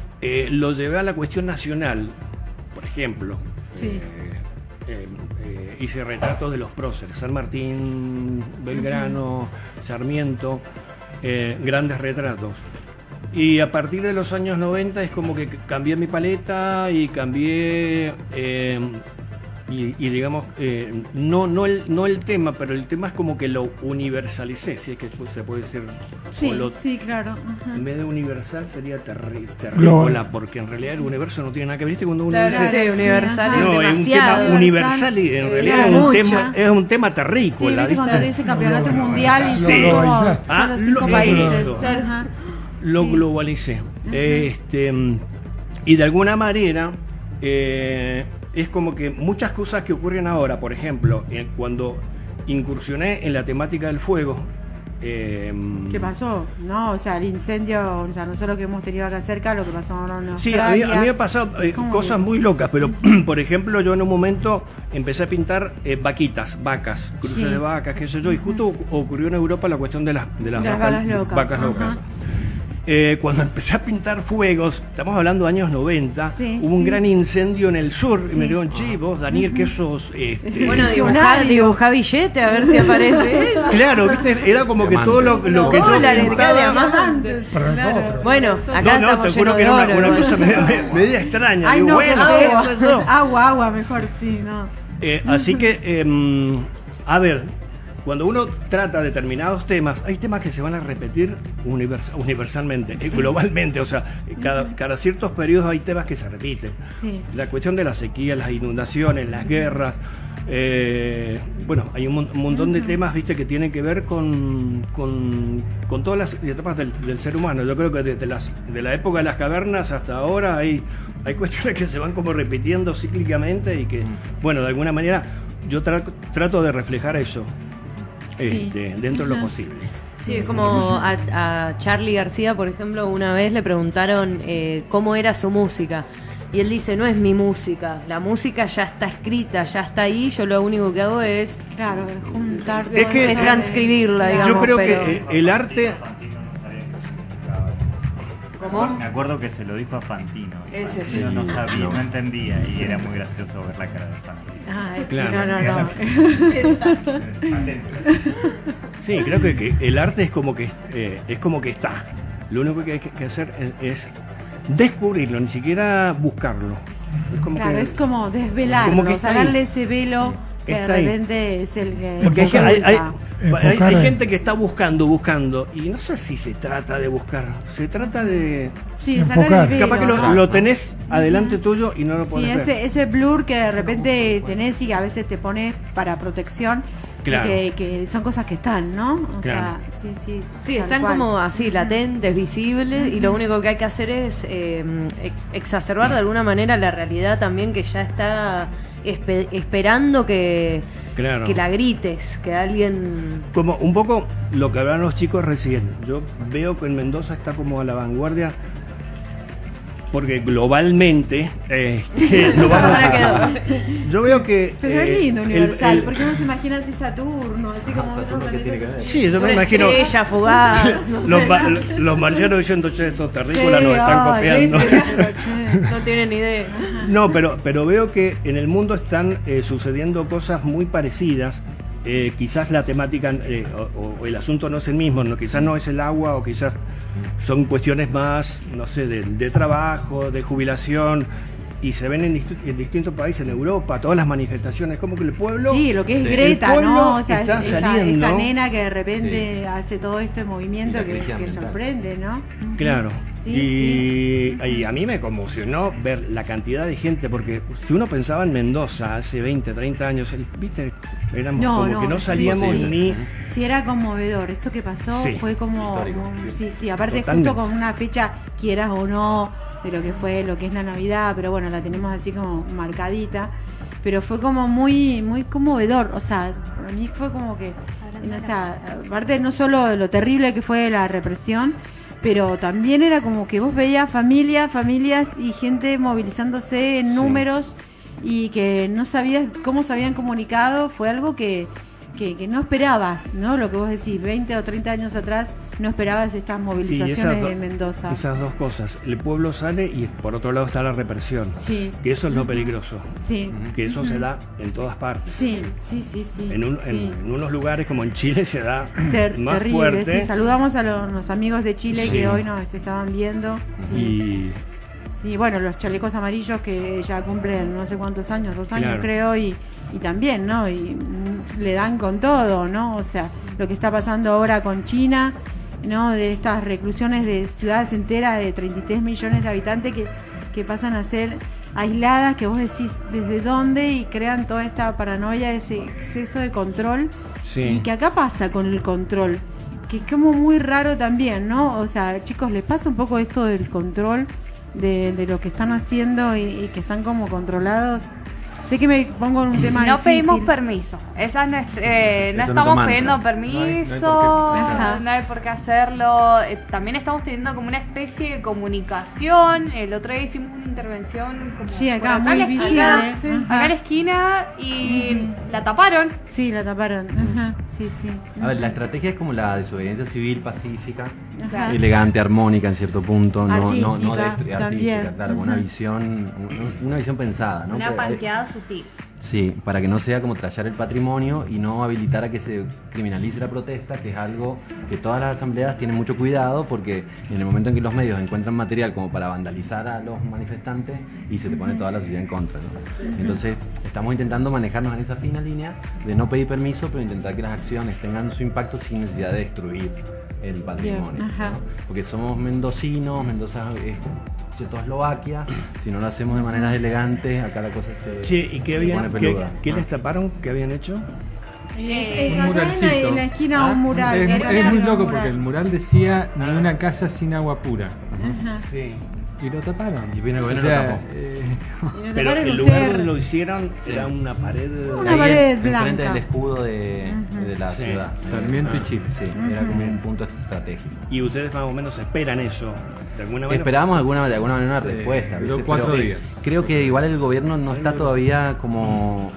lo llevé a la cuestión nacional. Ejemplo, Sí. eh, eh, eh, hice retratos de los próceres, San Martín, Belgrano, Sarmiento, grandes retratos. Y a partir de los años 90 es como que cambié mi paleta y cambié, y, y digamos, eh, no, no, el, no el tema, pero el tema es como que lo universalicé, si es que se puede decir. Sí, lo- sí, claro. Ajá. en vez de universal sería terri- terrícola, porque en realidad el universo no tiene nada que ver. ¿Viste cuando uno Claro, dice, sí, universal es no, es un tema universal y en Eh, realidad es un, tema, es un tema Sí, terrícola. viste cuando dice campeonato mundial y Sí. son como son los Ah, cinco lo- países. lo- Ajá. lo Sí. globalicé. Este, y de alguna manera eh, es como que muchas cosas que ocurren ahora, por ejemplo, eh, cuando incursioné en la temática del fuego, Eh, ¿Qué pasó? No, o sea, el incendio, o sea, nosotros que hemos tenido acá cerca, lo que pasó ahora en Sí, a mí, Australia. a mí me han pasado eh, ¿Cómo cosas muy locas, pero [clears throat] por ejemplo yo en un momento empecé a pintar eh, vaquitas, vacas, cruces Sí. de vacas, qué sé yo, y justo ocurrió en Europa la cuestión de las, de las De las vacas, vacas locas, vacas ajá. locas. Eh, cuando empecé a pintar fuegos, estamos hablando de años 90, Sí, hubo un sí. gran incendio en el sur, y me Sí. dijeron, che, vos Daniel, que sos... este, Bueno, dibujá, dibujá billete a ver si aparece [laughs] eso. Claro, viste, era como que todo lo, lo que yo diamantes. Para Claro. Bueno, acá No, no, estamos te juro que de era una, una cosa media, media- [laughs] media extraña. Ay, Digo, no, bueno, agua. yo. agua, agua, mejor, sí, no. Eh, así que, em, a ver, cuando uno trata determinados temas, hay temas que se van a repetir univers- universalmente, eh, globalmente, o sea, cada, cada ciertos periodos hay temas que se repiten. Sí. La cuestión de la sequía, las inundaciones, las guerras. eh, bueno, hay un, un montón de temas, viste, que tienen que ver con, con, con todas las etapas del, del ser humano. Yo creo que desde las, de la época de las cavernas hasta ahora hay, hay cuestiones que se van como repitiendo cíclicamente y que, bueno, de alguna manera yo tra- trato de reflejar eso Sí. este, dentro de lo posible. Sí, es como a, a Charlie García, por ejemplo, una vez le preguntaron eh, cómo era su música. Y él dice, no es mi música, la música ya está escrita, ya está ahí, yo lo único que hago es, Claro, juntar. Es que- es transcribirla, digamos. Yo creo pero- que el arte ¿Cómo? Me acuerdo que se lo dijo a Fantino. y Ese Fantino sí. no sabía, no entendía y era muy gracioso ver la cara de Fantino. Ay, Claro. no, no, no. Sí, creo que, que el arte es como que eh, es como que está. Lo único que hay que, hacer es, es descubrirlo, ni siquiera buscarlo. Es como Claro, que, es como desvelarlo, como que o sea, darle ese velo que de ahí. repente es el que. porque hay, enfocar- hay- hay- gente que está buscando, buscando, y no sé si se trata de buscar, se trata de... Sí, sacar el. Capaz que lo, tenés adelante tuyo y no lo Sí, podés ver. ese, ese blur que de repente tenés y que a veces te pones para protección. Claro. Que, que son cosas que están, ¿no? O Claro. sea, sí, sí. Sí, están cual. como así, latentes, visibles, y lo único que hay que hacer es eh, ex- exacerbar de alguna manera la realidad también que ya está espe- esperando que, Claro. que la grites, que alguien... Como un poco lo que hablan los chicos recién. Yo veo que en Mendoza está como a la vanguardia. Porque globalmente este, [laughs] lo vamos a- [laughs] Yo veo que. Pero eh, es lindo, el- universal, el- porque uno se imagina así Saturno, así como otros planetas. Sí, yo me imagino. estrella fugaz, [laughs] no los, sé. ma- los marcianos diciendo, che, estos Sí, terrícolas nos están ay, copiando. No tienen ni idea. No, pero, pero veo que en el mundo están eh, sucediendo cosas muy parecidas. Eh, quizás la temática eh, o, o el asunto no es el mismo, no, quizás no es el agua o quizás son cuestiones más, no sé, de, de trabajo, de jubilación. Y se ven en, distu- en distintos países, en Europa, todas las manifestaciones, como que el pueblo... Sí, lo que es. Greta, ¿no? O sea, está esta, saliendo. esta nena que de repente hace todo este movimiento que, sorprende, ¿no? Claro. Sí, y, y a mí me conmocionó ver la cantidad de gente, porque si uno pensaba en Mendoza hace 20, 30 años, el- viste, éramos No, como no, que no sí, salíamos sí. ni... Sí, era conmovedor. Esto que pasó Sí. fue como. Sí. sí, sí. Aparte, Totalmente. justo con una fecha, quieras o no, de lo que fue lo que es la Navidad, pero bueno, la tenemos así como marcadita. Pero fue como muy muy conmovedor. O sea, para mí fue como que. O sea, aparte, no solo de lo terrible que fue la represión. Pero también era como que vos veías familias, familias y gente movilizándose en Sí. números y que no sabías cómo se habían comunicado, fue algo que, que, que no esperabas, ¿no? Lo que vos decís, 20 o 30 años atrás, no esperabas estas Sí, movilizaciones do- de Mendoza. esas dos cosas. El pueblo sale y por otro lado está la represión. Sí, Que eso es lo peligroso. sí, Que eso se da en todas partes. sí, sí, sí, sí. En, un- en- sí. en unos lugares como en Chile se da Ter- más terrible, fuerte. sí. Saludamos a los, los amigos de Chile Sí. que hoy nos estaban viendo. Sí. Y Sí, bueno, los chalecos amarillos que ya cumplen no sé cuántos años, dos años Claro. creo, y, y también, ¿no? Y le dan con todo, ¿no? O sea, lo que está pasando ahora con China, ¿no? De estas reclusiones de ciudades enteras de 33 millones de habitantes que, que pasan a ser aisladas, que vos decís desde dónde y crean toda esta paranoia, ese exceso de control. Sí. Y que acá pasa con el control, que es como muy raro también, ¿no? O sea, chicos, les pasa un poco esto del control de, de lo que están haciendo y, y que están como controlados sé que me pongo en un tema No difícil. pedimos permiso. Esa es nuestra- eh, no no estamos pidiendo permiso, No hay- no hay por qué. Ajá. no hay por qué hacerlo. Eh, también estamos teniendo como una especie de comunicación. El otro día hicimos una intervención como Sí, acá, en muy la esquina, visible. sí, acá en la esquina y la taparon. Sí, la taparon. Ajá, sí, sí. A ver, la estrategia es como la desobediencia civil pacífica, Ajá. elegante, armónica en cierto punto, no, no, no Artística, claro, una visión, un- una visión pensada, ¿no? Una eh, panqueada sutil. Sí, para que no sea como trallar el patrimonio y no habilitar a que se criminalice la protesta, que es algo que todas las asambleas tienen mucho cuidado porque en el momento en que los medios encuentran material como para vandalizar a los manifestantes y se te pone toda la sociedad en contra. ¿no? Entonces estamos intentando manejarnos en esa fina línea de no pedir permiso, pero intentar que las acciones tengan su impacto sin necesidad de destruir el patrimonio. ¿no? Porque somos mendocinos, Mendoza es Checoslovaquia, si no lo hacemos de maneras elegantes, acá la cosa se, Che, ¿y qué, habían, pone qué, peluda. qué Ah. les taparon? ¿Qué habían hecho? Es, Un acá en la, muralcito. en la esquina Ah, un mural. Es, muy loco porque el mural decía ni una casa sin agua pura. Ajá. Sí. Y lo taparon. Y viene el O gobierno sea, y lo tapó. eh, Y lo Pero el lugar donde lo hicieron era una pared. Una Ahí pared en- enfrente blanca. del escudo de, de la Sí. ciudad. Sarmiento y Ah, Chile. Sí, era como un punto estratégico. Y ustedes más o menos esperan eso. De alguna manera. Esperábamos alguna, de alguna manera una Sí, respuesta. cuatro Pero días. Creo que igual el gobierno no está todavía como.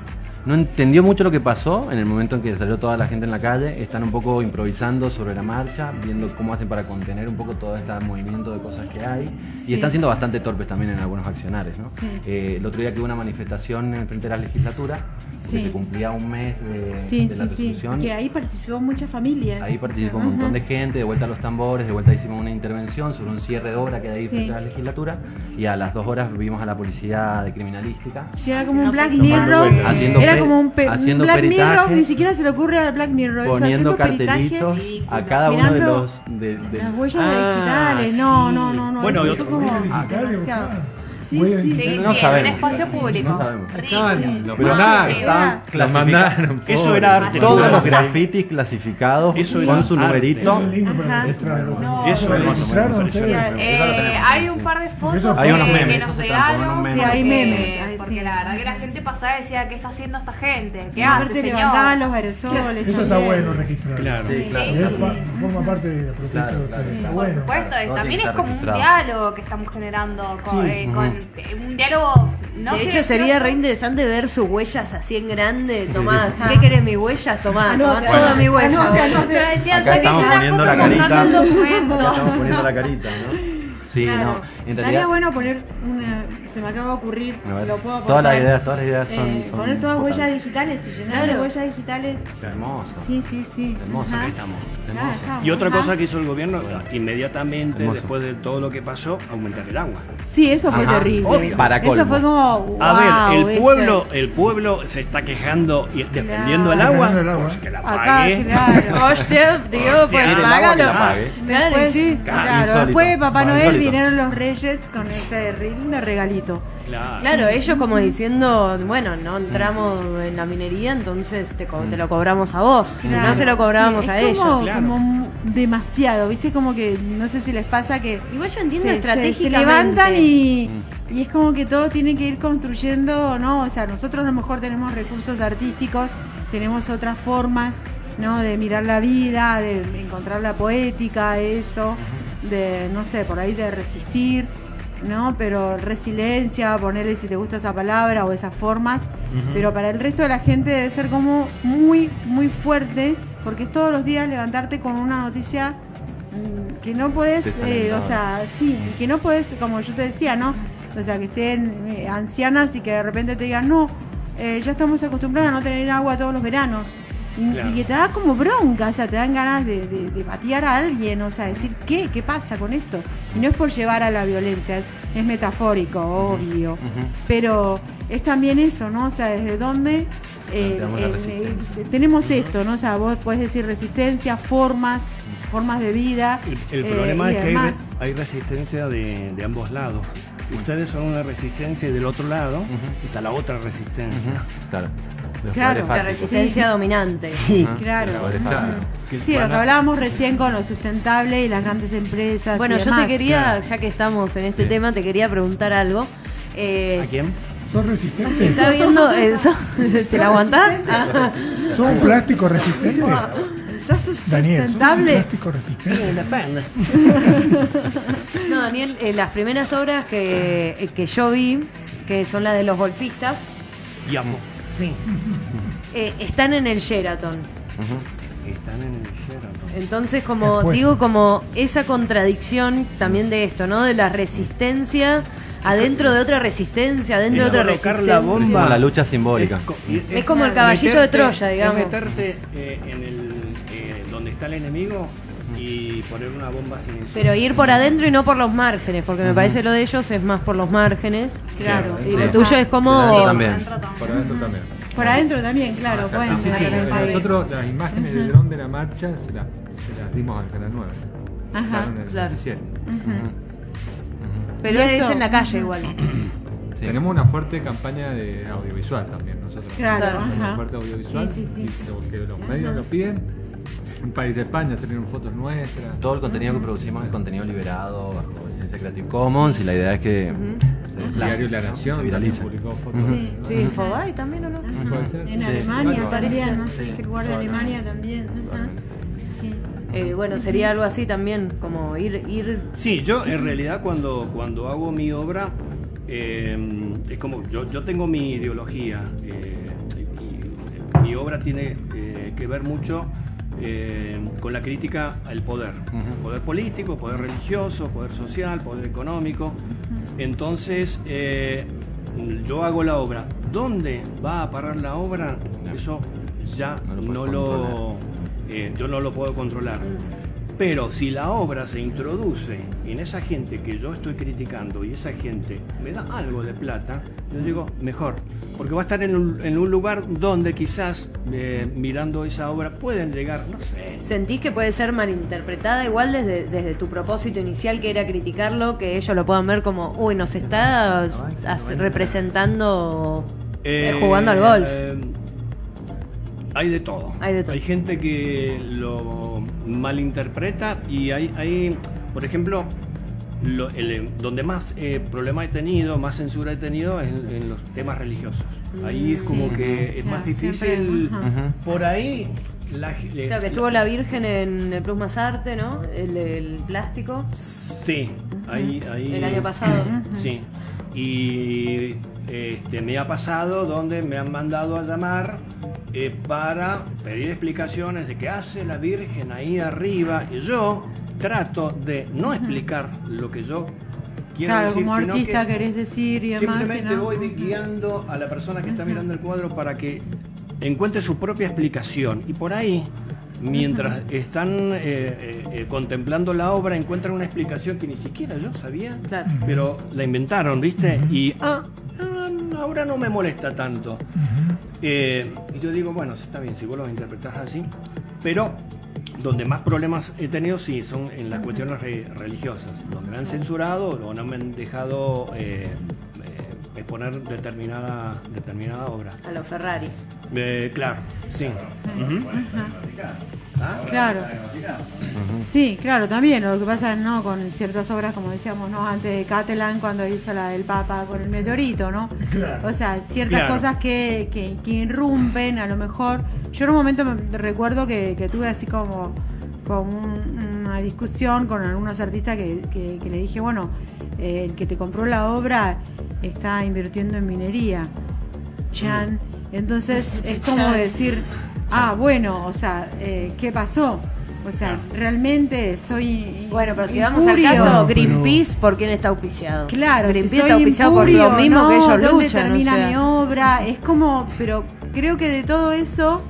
No entendió mucho lo que pasó en el momento en que salió toda la gente en la calle. Están un poco improvisando sobre la marcha, viendo cómo hacen para contener un poco todo este movimiento de cosas que hay. Sí. Y están siendo bastante torpes también en algunos accionarios. ¿no? Sí. Eh, el otro día que hubo una manifestación en frente de la legislatura, porque Sí. se cumplía un mes de, Sí, de la sí, sí. resolución. Que ahí participó mucha familia. Ahí participó un montón de gente, de vuelta a los tambores, de vuelta hicimos una intervención sobre un cierre de obra que hay ahí Sí. frente a la legislatura y a las dos horas vimos a la policía de criminalística. Sí, era como un Black Mirror. Haciendo Era como un, haciendo Black Mirror. Ni siquiera se le ocurre al Black Mirror. eso, poniendo cartelitos a cada uno de los de, de- Las huellas Ah, digitales. No, sí. no, no, no. Bueno, eso otro- como. Sí, sí. Sí, No sí, sabemos. en un espacio público. No sabemos. estaban, lo Pero sí, va. Lo mandaron. Eso pobre. era arte. Todos los grafitis clasificados Eso con su arte. numerito. Eso es. Eso. Eh, hay un par de fotos Eso Hay unos que- memes, que eso nos llegaron. Sí, hay memes, porque sí. la verdad que la gente pasaba y decía ¿qué está haciendo esta gente? ¿qué hace aparte señor? levantaban los aerosoles. Eso está bueno registrar. Claro. Sí, claro. Pa- forma parte de la protesta Claro, de claro. Por bueno. supuesto, también es como un diálogo que estamos generando con, Sí. eh, con- eh, un diálogo no de hecho, sería re interesante ver sus huellas así en grande. Tomá, ¿qué querés mis huellas? Tomá, tomá Anote, toda mi huella. anote. Me decían, Acá "Saqué estamos una poniendo foto la carita. el Acá documento". estamos poniendo la carita, ¿no? Sí, Claro. no. En Estaría realidad, bueno poner una. Se me acaba de ocurrir. A ver, lo puedo aportar. todas las ideas, todas las ideas son. Eh, son poner todas importantes. huellas digitales y llenar de Claro. huellas digitales. Hermoso. Sí, sí, sí. Hermoso, Ajá. estamos. Claro, Hermoso. estamos, Y otra ajá. cosa que hizo el gobierno, inmediatamente Hermoso. después de todo lo que pasó, aumentar el agua. Sí, eso fue Ajá. terrible. Obvio. Para Eso colmo. fue como. A wow, ver, el pueblo, el pueblo se está quejando y defendiendo el Claro. agua, Defendiendo el agua. pues que la Acá, pague. claro. [laughs] Hostia, digo, pues págalo. la pague. Claro, sí. claro, después Papá Bueno, Noel vinieron los reyes con este lindo regalito. Claro. Claro, ellos como diciendo, bueno, no entramos en la minería, entonces te, co- te lo cobramos a vos. Claro. No se lo cobrábamos Sí, a es ellos. Como, Claro. como demasiado, ¿viste? Como que no sé si les pasa que Igual yo entiendo se, se- estratégicamente. se levantan y, y es como que todo tiene que ir construyendo, ¿no? O sea, nosotros a lo mejor tenemos recursos artísticos, tenemos otras formas, ¿no? De mirar la vida, de encontrar la poética, eso, de, no sé, por ahí de resistir. ¿No? Pero resiliencia, ponerle si te gusta esa palabra o esas formas, pero para el resto de la gente debe ser como muy, muy fuerte, porque es todos los días levantarte con una noticia mm, que no puedes, eh, o sea, sí, que no puedes, como yo te decía, ¿no? O sea, que estén eh, ancianas y que de repente te digan, no, eh, ya estamos acostumbrados a no tener agua todos los veranos. Y, Claro. y que te da como bronca, o sea, te dan ganas de, de, de patear a alguien, o sea, decir, ¿qué? ¿Qué pasa con esto? Y no es por llevar a la violencia, es, es metafórico, obvio. Pero es también eso, ¿no? O sea, desde dónde eh, eh, eh, tenemos esto, ¿no? O sea, vos podés decir resistencia, formas, formas de vida. El, el problema es que hay, re- demás. hay resistencia de, de ambos lados. Ustedes son una resistencia y del otro lado está la otra resistencia. Claro. Los Claro. La resistencia dominante. Ajá. Claro. Los poderes Ajá. fácticos. Sí, lo que hablábamos recién con lo sustentable y las grandes empresas. Bueno, y yo te quería, ya que estamos en este Sí. tema, te quería preguntar algo. Eh, ¿A quién? ¿Sos resistente? ¿Está viendo [laughs] eso? ¿Te la aguantás? Ah. ¿Sos un plástico resistente? ¿Sos tu Daniel, ¿sos un sustentable? plástico resistente? No, Daniel, eh, las primeras obras que, eh, que yo vi, que son las de los golfistas, Y amo. Sí. eh, están en el Sheraton. Están en el Sheraton. Entonces, como Después. digo, como esa contradicción también de esto, ¿no? De la resistencia adentro de otra resistencia, adentro de otra colocar resistencia. la bomba. Como la lucha simbólica. Es, co- Es como el caballito de Troya, es digamos. meterte eh, en el eh, donde está el enemigo y poner una bomba silenciosa. Pero ir por adentro y no por los márgenes, porque me parece lo de ellos es más por los márgenes. Claro. Y lo tuyo es Por como... adentro también. Por adentro también. Por adentro también, claro, pueden Sí, ser. Nosotros las imágenes de dron de la marcha se las, se las dimos al Canal 9. Ajá, Pasaron en el claro. Pero ¿Y es en la calle igual. [clears throat] Sí. Tenemos una fuerte campaña de audiovisual también nosotros. Claro, Claro. Una fuerte audiovisual. Sí, sí, sí. y lo que los medios lo piden. Un país de España salieron fotos nuestras. Todo el contenido que producimos es contenido liberado bajo licencia Creative Commons y la idea es que se El desplace, diario La se Nación también viralice. publicó fotos. Sí. ¿no? Sí, Infobay también o no. Puede ser. En Sí. Alemania también, no sé qué lugar de Alemania también. Ajá. Sí. Eh, bueno, sería algo así también, como ir... ir Sí, yo en realidad cuando, cuando hago mi obra, eh, es como, yo, yo tengo mi ideología eh, y, y mi obra tiene eh, que ver mucho eh, con la crítica al poder. Poder político, poder religioso, poder social, poder económico. Entonces, eh, yo hago la obra. ¿Dónde va a parar la obra? Eso ya No lo puedes no lo, eh, yo no lo puedo controlar. Pero si la obra se introduce en esa gente que yo estoy criticando y esa gente me da algo de plata, yo digo, mejor. Porque va a estar en un, en un lugar donde quizás eh, mirando esa obra pueden llegar, no sé. ¿Sentís que puede ser malinterpretada igual desde, desde tu propósito inicial que era criticarlo, que ellos lo puedan ver como, uy, nos está representando eh, jugando al golf? eh, hay de todo. Hay de todo. gente que lo malinterpreta y hay, hay por ejemplo, lo- el- donde más eh, problema he tenido, más censura he tenido es en, en los temas religiosos. Ahí es como Sí. que es Claro, más difícil. siempre. Por ahí, la, Claro, que estuvo la Virgen en el Plus Más Arte, ¿no? El, el plástico. Sí, ahí, ahí. El año pasado. Sí. Y este, me ha pasado donde me han mandado a llamar eh, para pedir explicaciones de qué hace la Virgen ahí arriba. Y yo trato de no explicar lo que yo quiero Claro, decir, como sino artista que querés decir y simplemente voy guiando a la persona que está mirando el cuadro para que encuentre su propia explicación. Y por ahí, mientras están eh, eh, eh, contemplando la obra, encuentran una explicación que ni siquiera yo sabía, Claro. pero la inventaron, ¿viste? Y ah, ah, ahora no me molesta tanto. Eh, y yo digo, bueno, está bien, si vos lo interpretás así, pero donde más problemas he tenido, sí, son en las cuestiones re- religiosas, donde me han censurado o no me han dejado exponer determinada, determinada obra. A los Ferrari. Eh, claro, sí. Ujú. Claro. Sí, claro, también. Lo que pasa, ¿no? Con ciertas obras, como decíamos, ¿no? Antes de Catalan, cuando hizo la del Papa con el meteorito, ¿no? O sea, ciertas Claro. cosas que, que, que irrumpen, a lo mejor. Yo en un momento me recuerdo que, que tuve así como, como un- una discusión con algunos artistas que, que- que le dije, bueno, eh, el que te compró la obra está invirtiendo en minería. Chan. Entonces [laughs] es como Chan. decir, ah, bueno, o sea, eh, ¿qué pasó? O sea, realmente soy. Bueno, pero si vamos al caso, Greenpeace, ¿por quién está auspiciado? Claro, si Greenpeace soy está auspiciado por lo mismo ¿no? que ellos ¿Dónde luchan. o termina sea. mi obra? Es como, pero creo que de todo eso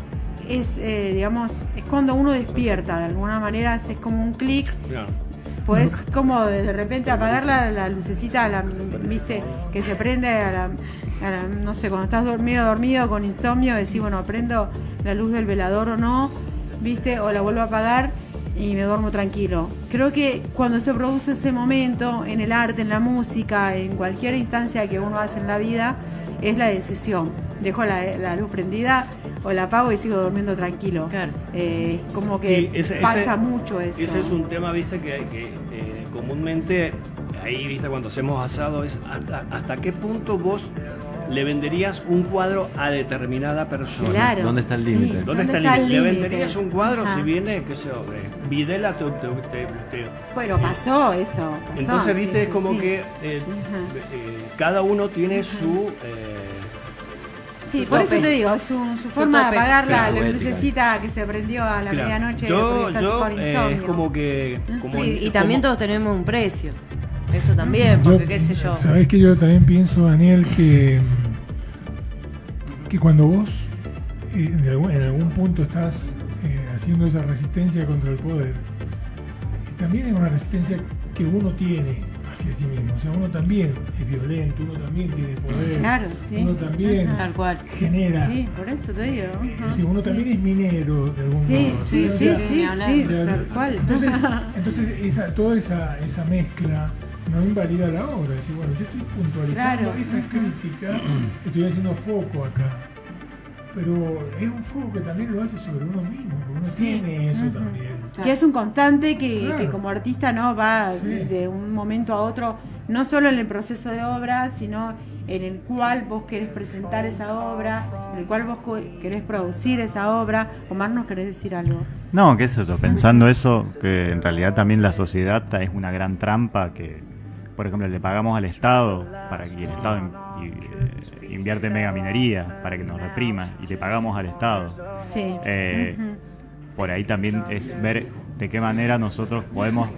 es, eh, digamos, es cuando uno despierta, de alguna manera es como un clic Claro. Pues como de repente apagar la, la lucecita, la, viste, que se prende a la, a la- no sé, cuando estás dormido, dormido con insomnio, decís, bueno, prendo la luz del velador o no, viste, o la vuelvo a apagar y me duermo tranquilo. Creo que cuando se produce ese momento en el arte, en la música, en cualquier instancia que uno hace en la vida, es la decisión. Dejo la, la luz prendida o la apago y sigo durmiendo tranquilo. Claro. Eh, como que Sí, ese- pasa ese- mucho eso. Ese es un tema, viste, que, que, eh, comúnmente ahí, viste, cuando hacemos asado, es hasta, hasta qué punto vos le venderías un cuadro a determinada persona? Claro. ¿Dónde está el Sí. límite? ¿Dónde, ¿Dónde está el está el límite? ¿Le venderías un cuadro Ajá. si viene, qué sé yo, eh, Videla te, te- te- te- Bueno, pasó eso. pasó. Entonces, viste, Sí, es como sí. que eh, eh, cada uno tiene su... eh, Sí, por eso te digo, su, su Su forma de apagar la, la lucecita que se prendió a la claro. medianoche Yo, yo por eh, insomnio. es como que... Como, Sí, y como- también todos tenemos un precio. Eso también, porque qué sé yo. Sabés que yo también pienso, Daniel, que, que cuando vos eh, algún- en algún punto estás eh, haciendo esa resistencia contra el poder, también es una resistencia que uno tiene hacia sí mismo. O sea, uno también es violento, uno también tiene poder, Claro, sí. uno también Ajá. Tal cual. genera. Sí, por eso te digo. Es ajá, decir, uno sí. también es minero de algún Sí, modo. sí, O sí, sea, sí, tal cual. Entonces, [laughs] entonces esa, toda esa, esa mezcla no invalida la obra. Es decir, bueno, yo estoy puntualizando Claro. esta crítica, [clears throat] estoy haciendo foco acá. Pero es un foco que también lo hace sobre uno mismo, porque uno Sí. tiene eso también. que es un constante que, Claro. que como artista no va Sí. de un momento a otro, no solo en el proceso de obra, sino en el cual vos querés presentar esa obra, en el cual vos querés producir esa obra. Omar, ¿nos querés decir algo? No, qué sé yo, pensando eso, que en realidad también la sociedad es una gran trampa que, por ejemplo, le pagamos al Estado para que el Estado in- eh, invierte en megaminería, para que nos reprima, y le pagamos al Estado. Sí. Eh. Por ahí también es ver de qué manera nosotros podemos,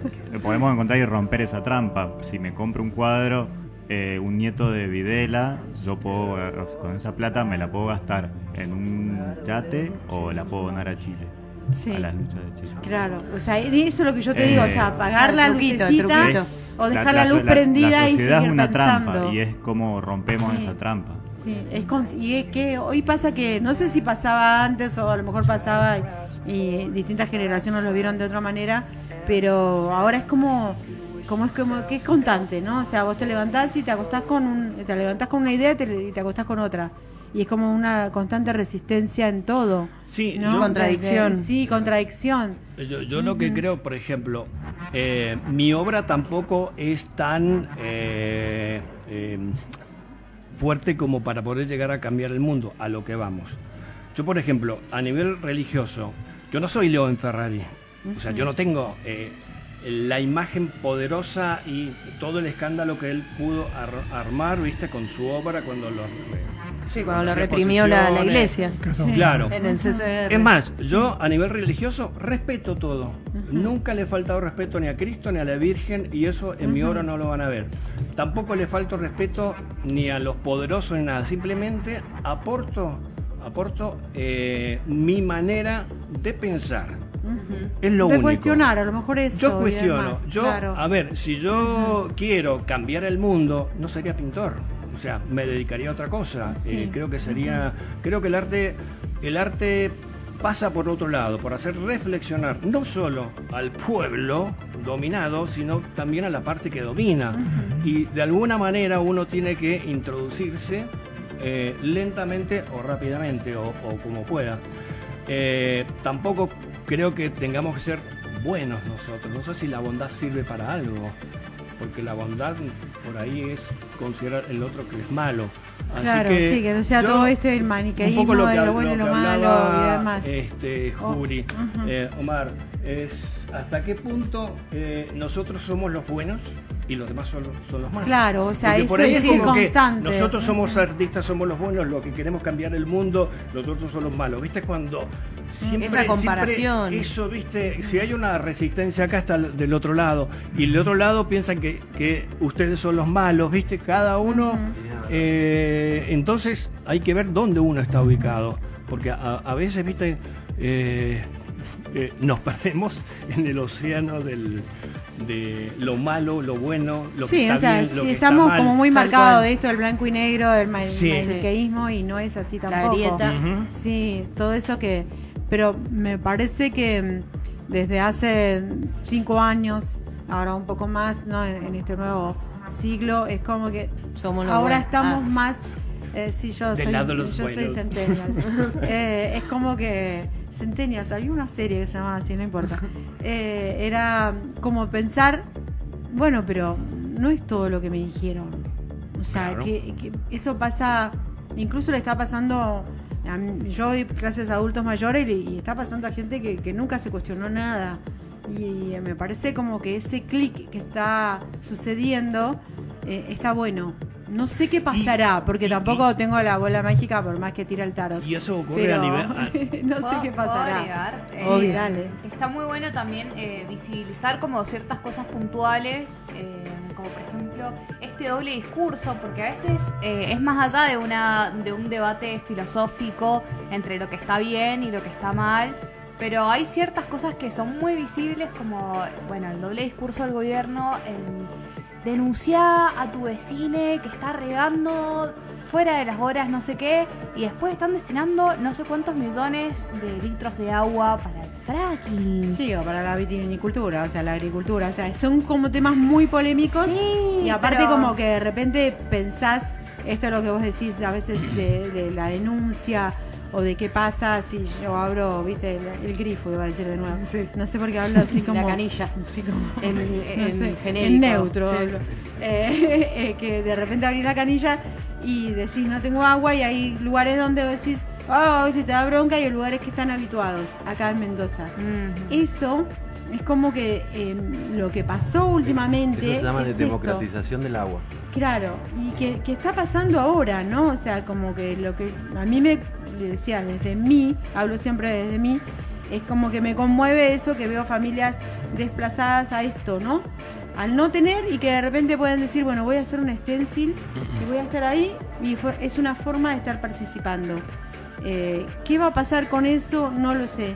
podemos encontrar y romper esa trampa. Si me compro un cuadro, eh, un nieto de Videla, yo puedo, eh, con esa plata me la puedo gastar en un yate o la puedo donar a Chile, Sí. a las luchas de Chile. Claro, o sea, eso es lo que yo te Eh, digo, o sea, apagar el la truquito, lucecita truquito. O dejar la, luz prendida la y seguir es una pensando. trampa y es como rompemos Sí. esa trampa. Sí, es con- y es que hoy pasa que, no sé si pasaba antes o a lo mejor pasaba y, y distintas generaciones lo vieron de otra manera, pero ahora es como, como es como que es constante, ¿no? O sea, vos te levantás y te acostás con un, te levantás con una idea y te, y te acostás con otra. Y es como una constante resistencia en todo. Sí, ¿no? yo- Contradicción. Sí, contradicción. Yo, yo lo que creo, por ejemplo, eh, mi obra tampoco es tan eh, eh, fuerte como para poder llegar a cambiar el mundo, a lo que vamos. Yo, por ejemplo, a nivel religioso, yo no soy León Ferrari. O sea, yo no tengo eh, la imagen poderosa y todo el escándalo que él pudo ar- armar, viste, con su obra cuando lo... Sí, cuando lo reprimió la, iglesia. Sí. Claro. En el CCR. Es más, yo a nivel religioso respeto todo. Nunca le he faltado respeto ni a Cristo ni a la Virgen y eso en mi obra no lo van a ver. Tampoco le falto respeto ni a los poderosos ni nada. Simplemente aporto, aporto eh, mi manera de pensar. Es lo de único. cuestionar, a lo mejor eso. Yo cuestiono. Yo, claro. a ver, si yo quiero cambiar el mundo, no sería pintor. O sea, me dedicaría a otra cosa. Eh, creo que sería, creo que el arte, el arte pasa por otro lado, por hacer reflexionar no solo al pueblo dominado, sino también a la parte que domina. Y de alguna manera uno tiene que introducirse eh, lentamente o rápidamente o, o como pueda. Eh, tampoco creo que tengamos que ser buenos nosotros. No sé si la bondad sirve para algo, porque la bondad por ahí es considerar el otro que es malo. Así Claro, que sí, que no sea yo- todo este el un maniqueísmo poco lo que, de lo bueno y lo lo malo y demás. Este, Oh, Juri, ujú. eh, Omar, es hasta qué punto eh, nosotros somos los buenos y los demás son, son los malos. Claro, o sea, Porque eso por ahí es es como que constante. nosotros somos artistas, somos los buenos, los que queremos cambiar el mundo, los otros son los malos. ¿Viste cuando siempre Esa comparación. siempre eso, ¿viste? Si hay una resistencia acá está el- del otro lado y el otro lado piensan que, que ustedes son los malos, ¿viste? Cada uno eh, entonces hay que ver dónde uno está ubicado, porque a, a veces, ¿viste? Eh, eh, nos perdemos en el océano del, de lo malo, lo bueno, lo que Sí, está o sea, bien, lo sí, que estamos está mal. como muy marcados cual. de esto del blanco y negro, del ma- Sí. maniqueísmo y no es así tampoco. grieta. Ujú. Sí, todo eso que... Pero me parece que mm, desde hace cinco años, ahora un poco más, ¿no? en, en este nuevo siglo, es como que Somos ahora buenos. estamos Ah. más... Eh, sí, yo Del soy, yo soy buenos. centennials. [laughs] Eh, es como que centennials, había una serie que se llamaba así, no importa. [laughs] Eh, era como pensar, bueno, pero no es todo lo que me dijeron. O sea, Claro. que, que eso pasa, incluso le está pasando, a mí- yo doy clases a adultos mayores y, y está pasando a gente que, que nunca se cuestionó nada. Y, me parece como que ese clic que está sucediendo eh, está bueno. No sé qué pasará, porque tampoco tengo la bola mágica por más que tira el tarot. Y eso ocurre Pero a nivel. [laughs] no sé ¿Puedo- qué puedo pasará. agregar? Eh, dale. Está muy bueno también eh, visibilizar como ciertas cosas puntuales, eh, como por ejemplo este doble discurso, porque a veces eh, es más allá de, una, de un debate filosófico entre lo que está bien y lo que está mal, pero hay ciertas cosas que son muy visibles, como bueno el doble discurso del gobierno en denunciar a tu vecine que está regando fuera de las horas no sé qué y después están destinando no sé cuántos millones de litros de agua para el fracking. Sí, o para la vitivinicultura, o sea, la agricultura. O sea, son como temas muy polémicos. Sí, y aparte pero- como que de repente pensás, esto es lo que vos decís a veces de, de la denuncia o de qué pasa si yo abro, viste, el, el grifo, iba a decir de nuevo. No sé por qué hablo así como... La canilla. Así como... [laughs] En- [laughs] no en sé, genérico. en neutro. Sí. hablo. Eh, [laughs] eh, que de repente abrís la canilla y decís no tengo agua y hay lugares donde decís, oh, viste, te da bronca y hay lugares que están habituados, acá en Mendoza. Eso es como que eh, lo que pasó últimamente. Eso se llama es esto. democratización del agua. Claro, y que, que está pasando ahora, ¿no? O sea, como que lo que a mí me le decía desde mí, hablo siempre desde mí, es como que me conmueve eso que veo familias desplazadas a esto, ¿no? Al no tener y que de repente pueden decir, bueno, voy a hacer un stencil y voy a estar ahí y fue- es una forma de estar participando. Eh, ¿Qué va a pasar con eso? No lo sé.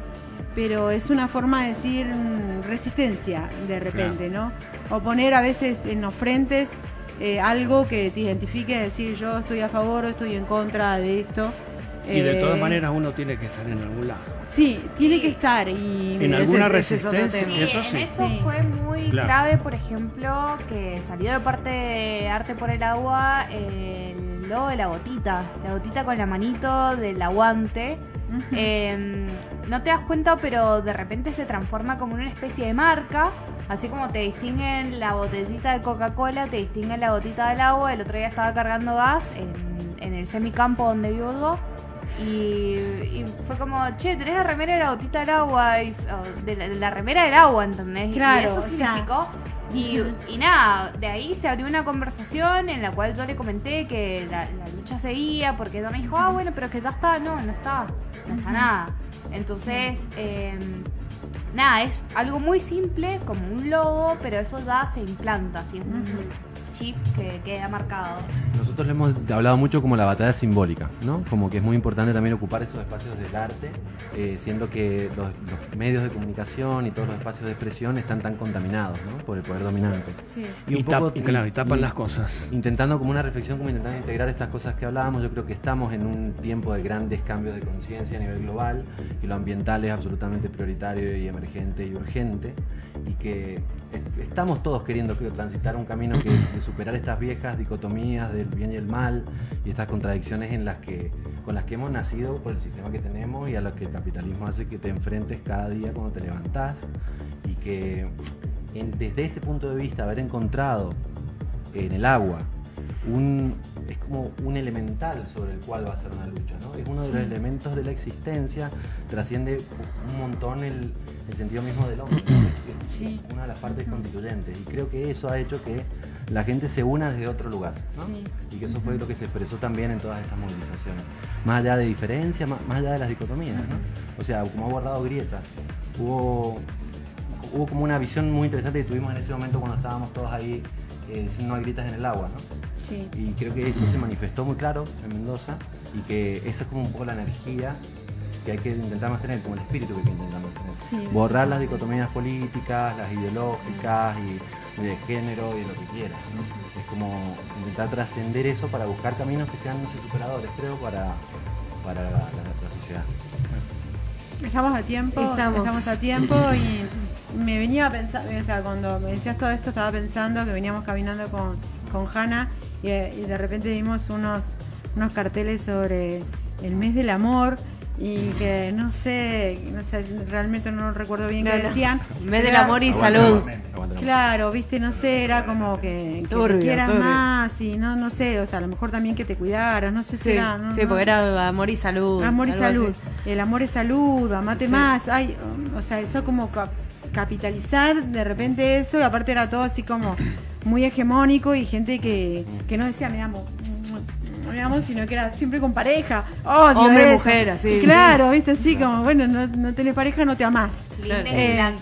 Pero es una forma de decir mm, resistencia de repente, ¿no? O poner a veces en los frentes eh, algo que te identifique, decir yo estoy a favor o estoy en contra de esto. Y de Eh, todas maneras uno tiene que estar en algún lado. Sí, tiene que estar. Y Sin alguna resistencia, eso en sí. eso Sí. fue muy Claro. clave, por ejemplo, que salió de parte de Arte por el Agua el logo de la gotita, la gotita con la manito del aguante. Eh, no te das cuenta, pero de repente se transforma como en una especie de marca. Así como te distinguen la botellita de Coca-Cola, te distinguen la gotita del agua. El otro día estaba cargando gas en, en el semicampo donde vivo yo. Y, y fue como, che, tenés la remera de la gotita del agua, y, de, la, de la remera del agua, ¿entendés? Claro, y eso o sea, significó. Y, y nada, de ahí se abrió una conversación en la cual yo le comenté que la, la lucha seguía, porque ella me dijo, ah, bueno, pero que ya está, no, no está, nada. Entonces, eh, nada, es algo muy simple, como un logo, pero eso ya se implanta, un chip que queda marcado. Nosotros le hemos hablado mucho como la batalla simbólica, ¿no? Como que es muy importante también ocupar esos espacios del arte, eh, siendo que los, los medios de comunicación y todos los espacios de expresión están tan contaminados, ¿no? Por el poder dominante. Sí. Y tap- y claro, y tapan las cosas. Intentando como una reflexión, como intentando integrar estas cosas que hablábamos, yo creo que estamos en un tiempo de grandes cambios de conciencia a nivel global, que lo ambiental es absolutamente prioritario y emergente y urgente, y que es- estamos todos queriendo creo, transitar un camino que, de superar estas viejas dicotomías del bien y el mal y estas contradicciones en las que, con las que hemos nacido por el sistema que tenemos y a las que el capitalismo hace que te enfrentes cada día cuando te levantás y que desde ese punto de vista haber encontrado en el agua un, es como un elemental sobre el cual va a ser una lucha, ¿no? Es uno de los elementos de la existencia, trasciende un montón el, el sentido mismo del hombre, ¿no? una de las partes constituyentes. Y creo que eso ha hecho que la gente se una desde otro lugar, ¿no? Y que eso fue lo que se expresó también en todas esas movilizaciones. Más allá de diferencias, más, más allá de las dicotomías, ¿no? O sea, como ha guardado grietas, hubo hubo como una visión muy interesante que tuvimos en ese momento cuando estábamos todos ahí eh, diciendo no hay grietas en el agua, ¿no? Sí. Y creo que eso se manifestó muy claro en Mendoza y que esa es como un poco la energía que hay que intentar mantener, como el espíritu que hay que intentar mantener. Sí. Borrar las dicotomías políticas, las ideológicas y, y de género y de lo que quieras. ¿no? Es como intentar trascender eso para buscar caminos que sean no sé, superadores, creo, para, para la, la- la sociedad. Estamos a tiempo, Estamos. a tiempo y me venía a pensar, o sea, cuando me decías todo esto estaba pensando que veníamos caminando con, con Hanna y, y de repente vimos unos, unos carteles sobre el mes del amor y que no sé, no sé, realmente no recuerdo bien qué No, no. decían. [laughs] Vez del amor y salud. Claro, viste, no sé, era como que, que Turbio, te quieras turbio. más y no, no sé, o sea, a lo mejor también que te cuidaras, no sé si Sí, era. no- sí, no- porque era amor y salud. Amor y salud. así. El amor es salud, amate Sí. más. Ay, o sea, eso como capitalizar de repente eso, y aparte era todo así como muy hegemónico y gente que, que no decía me amo. Me amo, sino que era siempre con pareja. Odio Hombre, eso. mujer, así. Claro, viste, así como, bueno, no, no tenés pareja, no te amás. Lindes Eh.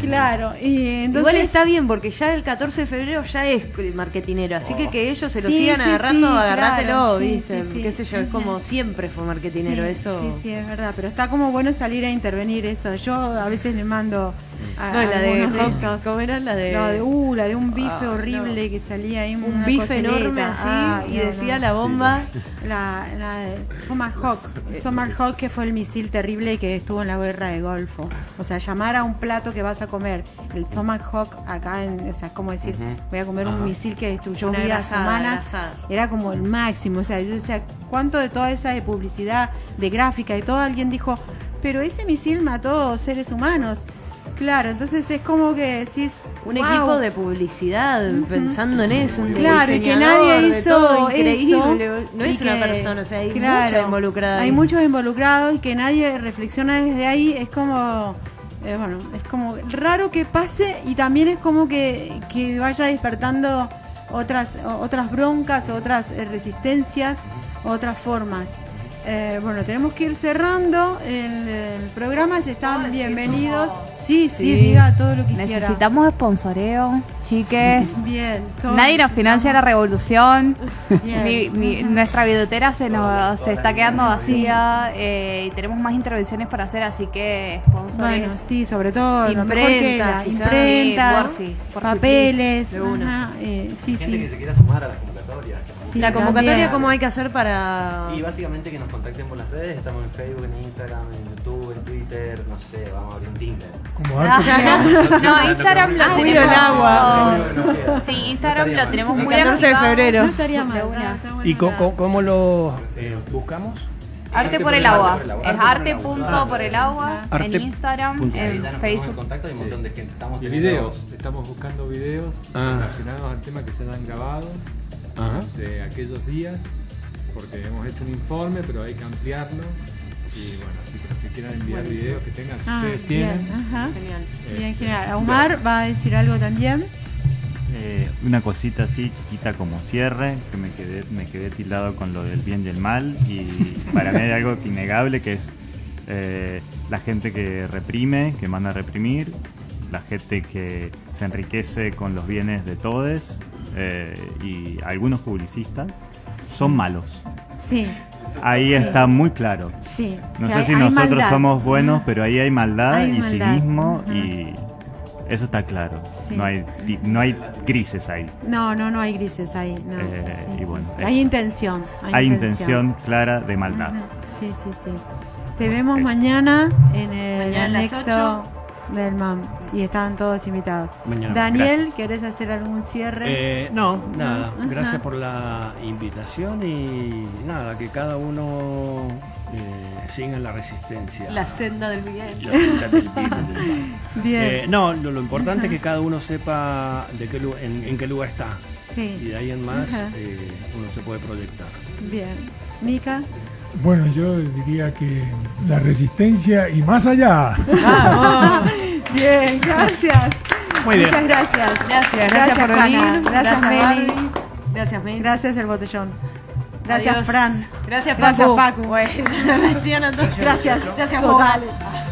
Claro, y entonces. Igual está bien, porque ya el 14 de febrero ya es marketinero, así que que ellos se lo Sí, sigan sí, agarrando, sí, agarrátelo, claro, ¿viste? sí, sí. Qué sé yo, es como siempre fue marketinero, sí, eso. Sí, sí, es verdad, pero está como bueno salir a intervenir eso. Yo a veces le mando a, No, la de. ¿cómo era la de? La de, uh, la de un bife Ah, horrible que salía ahí. un bife costeleta. enorme así Ay, y no, decía la bomba. La, la de Tomahawk. Tomahawk que fue el misil terrible que estuvo en la guerra de Golfo. O sea, llamar a un plato que vas a comer, el Tomahawk acá, en, o sea, es como decir, voy a comer un misil que destruyó Una vidas grasada, humanas. grasada. Era como el máximo. O sea, yo decía, ¿cuánto de toda esa de publicidad, de gráfica y todo? Alguien dijo, pero ese misil mató seres humanos. Claro, entonces es como que decís. Un "Wow". equipo de publicidad pensando en eso, un Claro, y que diseñador, nadie de hizo todo increíble. eso, no es una persona, o sea, hay claro, mucha involucrada. Hay muchos involucrados y que nadie reflexiona desde ahí. Es como, eh, bueno, es como raro que pase y también es como que, que vaya despertando otras, otras broncas, otras eh, resistencias, otras formas. Eh, bueno, tenemos que ir cerrando el, el programa. Si están bienvenidos. Sí, sí, Sí. diga todo lo que quiera. Necesitamos sponsoreo, chiques. [laughs] Bien. todo Nadie nos financia la revolución. Bien. Mi- mi- nuestra billetera se nos se está quedando vacía eh, y tenemos más intervenciones para hacer, así que sponsores. Bueno, sí, sobre todo Imprenta, imprenta, Sí, papeles, de una. eh, sí, Gente que sí. se quiera sumar a las convocatorias. Sí, la convocatoria. ¿cómo hay que hacer para...? Y básicamente que nos contacten por las redes, estamos en Facebook, en Instagram, en YouTube, en Twitter, no sé, vamos a abrir un Tinder. Como arte. [laughs] no, Instagram lo Ah, tenemos. el agua. Sí, Instagram lo tenemos El muy 14 de febrero. No estaría mal. ¿Y cómo lo eh, buscamos? Arte por el agua. Es arte punto por el agua en Instagram, en Facebook. contacto, hay un montón de gente. Estamos Y videos, estamos buscando videos Ah. relacionados al tema que se hayan grabado Ajá. de aquellos días, porque hemos hecho un informe, pero hay que ampliarlo. Y bueno, así que los que quieran enviar videos que tengan, si Ah, ustedes bien, tienen. ajá. Genial. Bien, genial. Omar va a decir algo también. Eh, una cosita así chiquita como cierre, que me quedé, me quedé tildado con lo del bien y el mal, y para mí hay algo [laughs] innegable que es eh, la gente que reprime, que manda a reprimir, la gente que se enriquece con los bienes de todos, eh, y algunos publicistas son malos. Sí, Ahí está muy claro. sí. No O sé si hay nosotros maldad. somos buenos, pero ahí hay maldad Hay y maldad. cinismo y eso está claro. Sí. No hay no hay grises ahí. No, no, no hay grises ahí. No. Eh, Sí, y sí, bueno, sí. eso. Hay intención. Hay intención clara de maldad. Sí, sí, sí. Te vemos mañana en el Mañana anexo del MAM. Y están todos invitados. Mañana. Daniel, Gracias. ¿querés hacer algún cierre? Eh, no, nada. Gracias por la invitación y nada, que cada uno eh, siga la resistencia. La senda del bien. La senda del bien y del [laughs] mal. Bien. Eh, no, lo, lo importante es que cada uno sepa de qué, lu- en, en qué lugar está. Y sí, de ahí en más Ajá. eh, uno se puede proyectar. bien. Mica. Bueno, yo diría que la resistencia y más allá. Bien, gracias. Muy bien. Muchas gracias. Gracias, gracias, por venir. Gracias, Meli. Meli. Gracias, Meli. Gracias, el botellón. Gracias, Adiós. Fran. Gracias, Gracias. Bueno, recién entonces. [laughs] Gracias. Gracias, Total. Boca.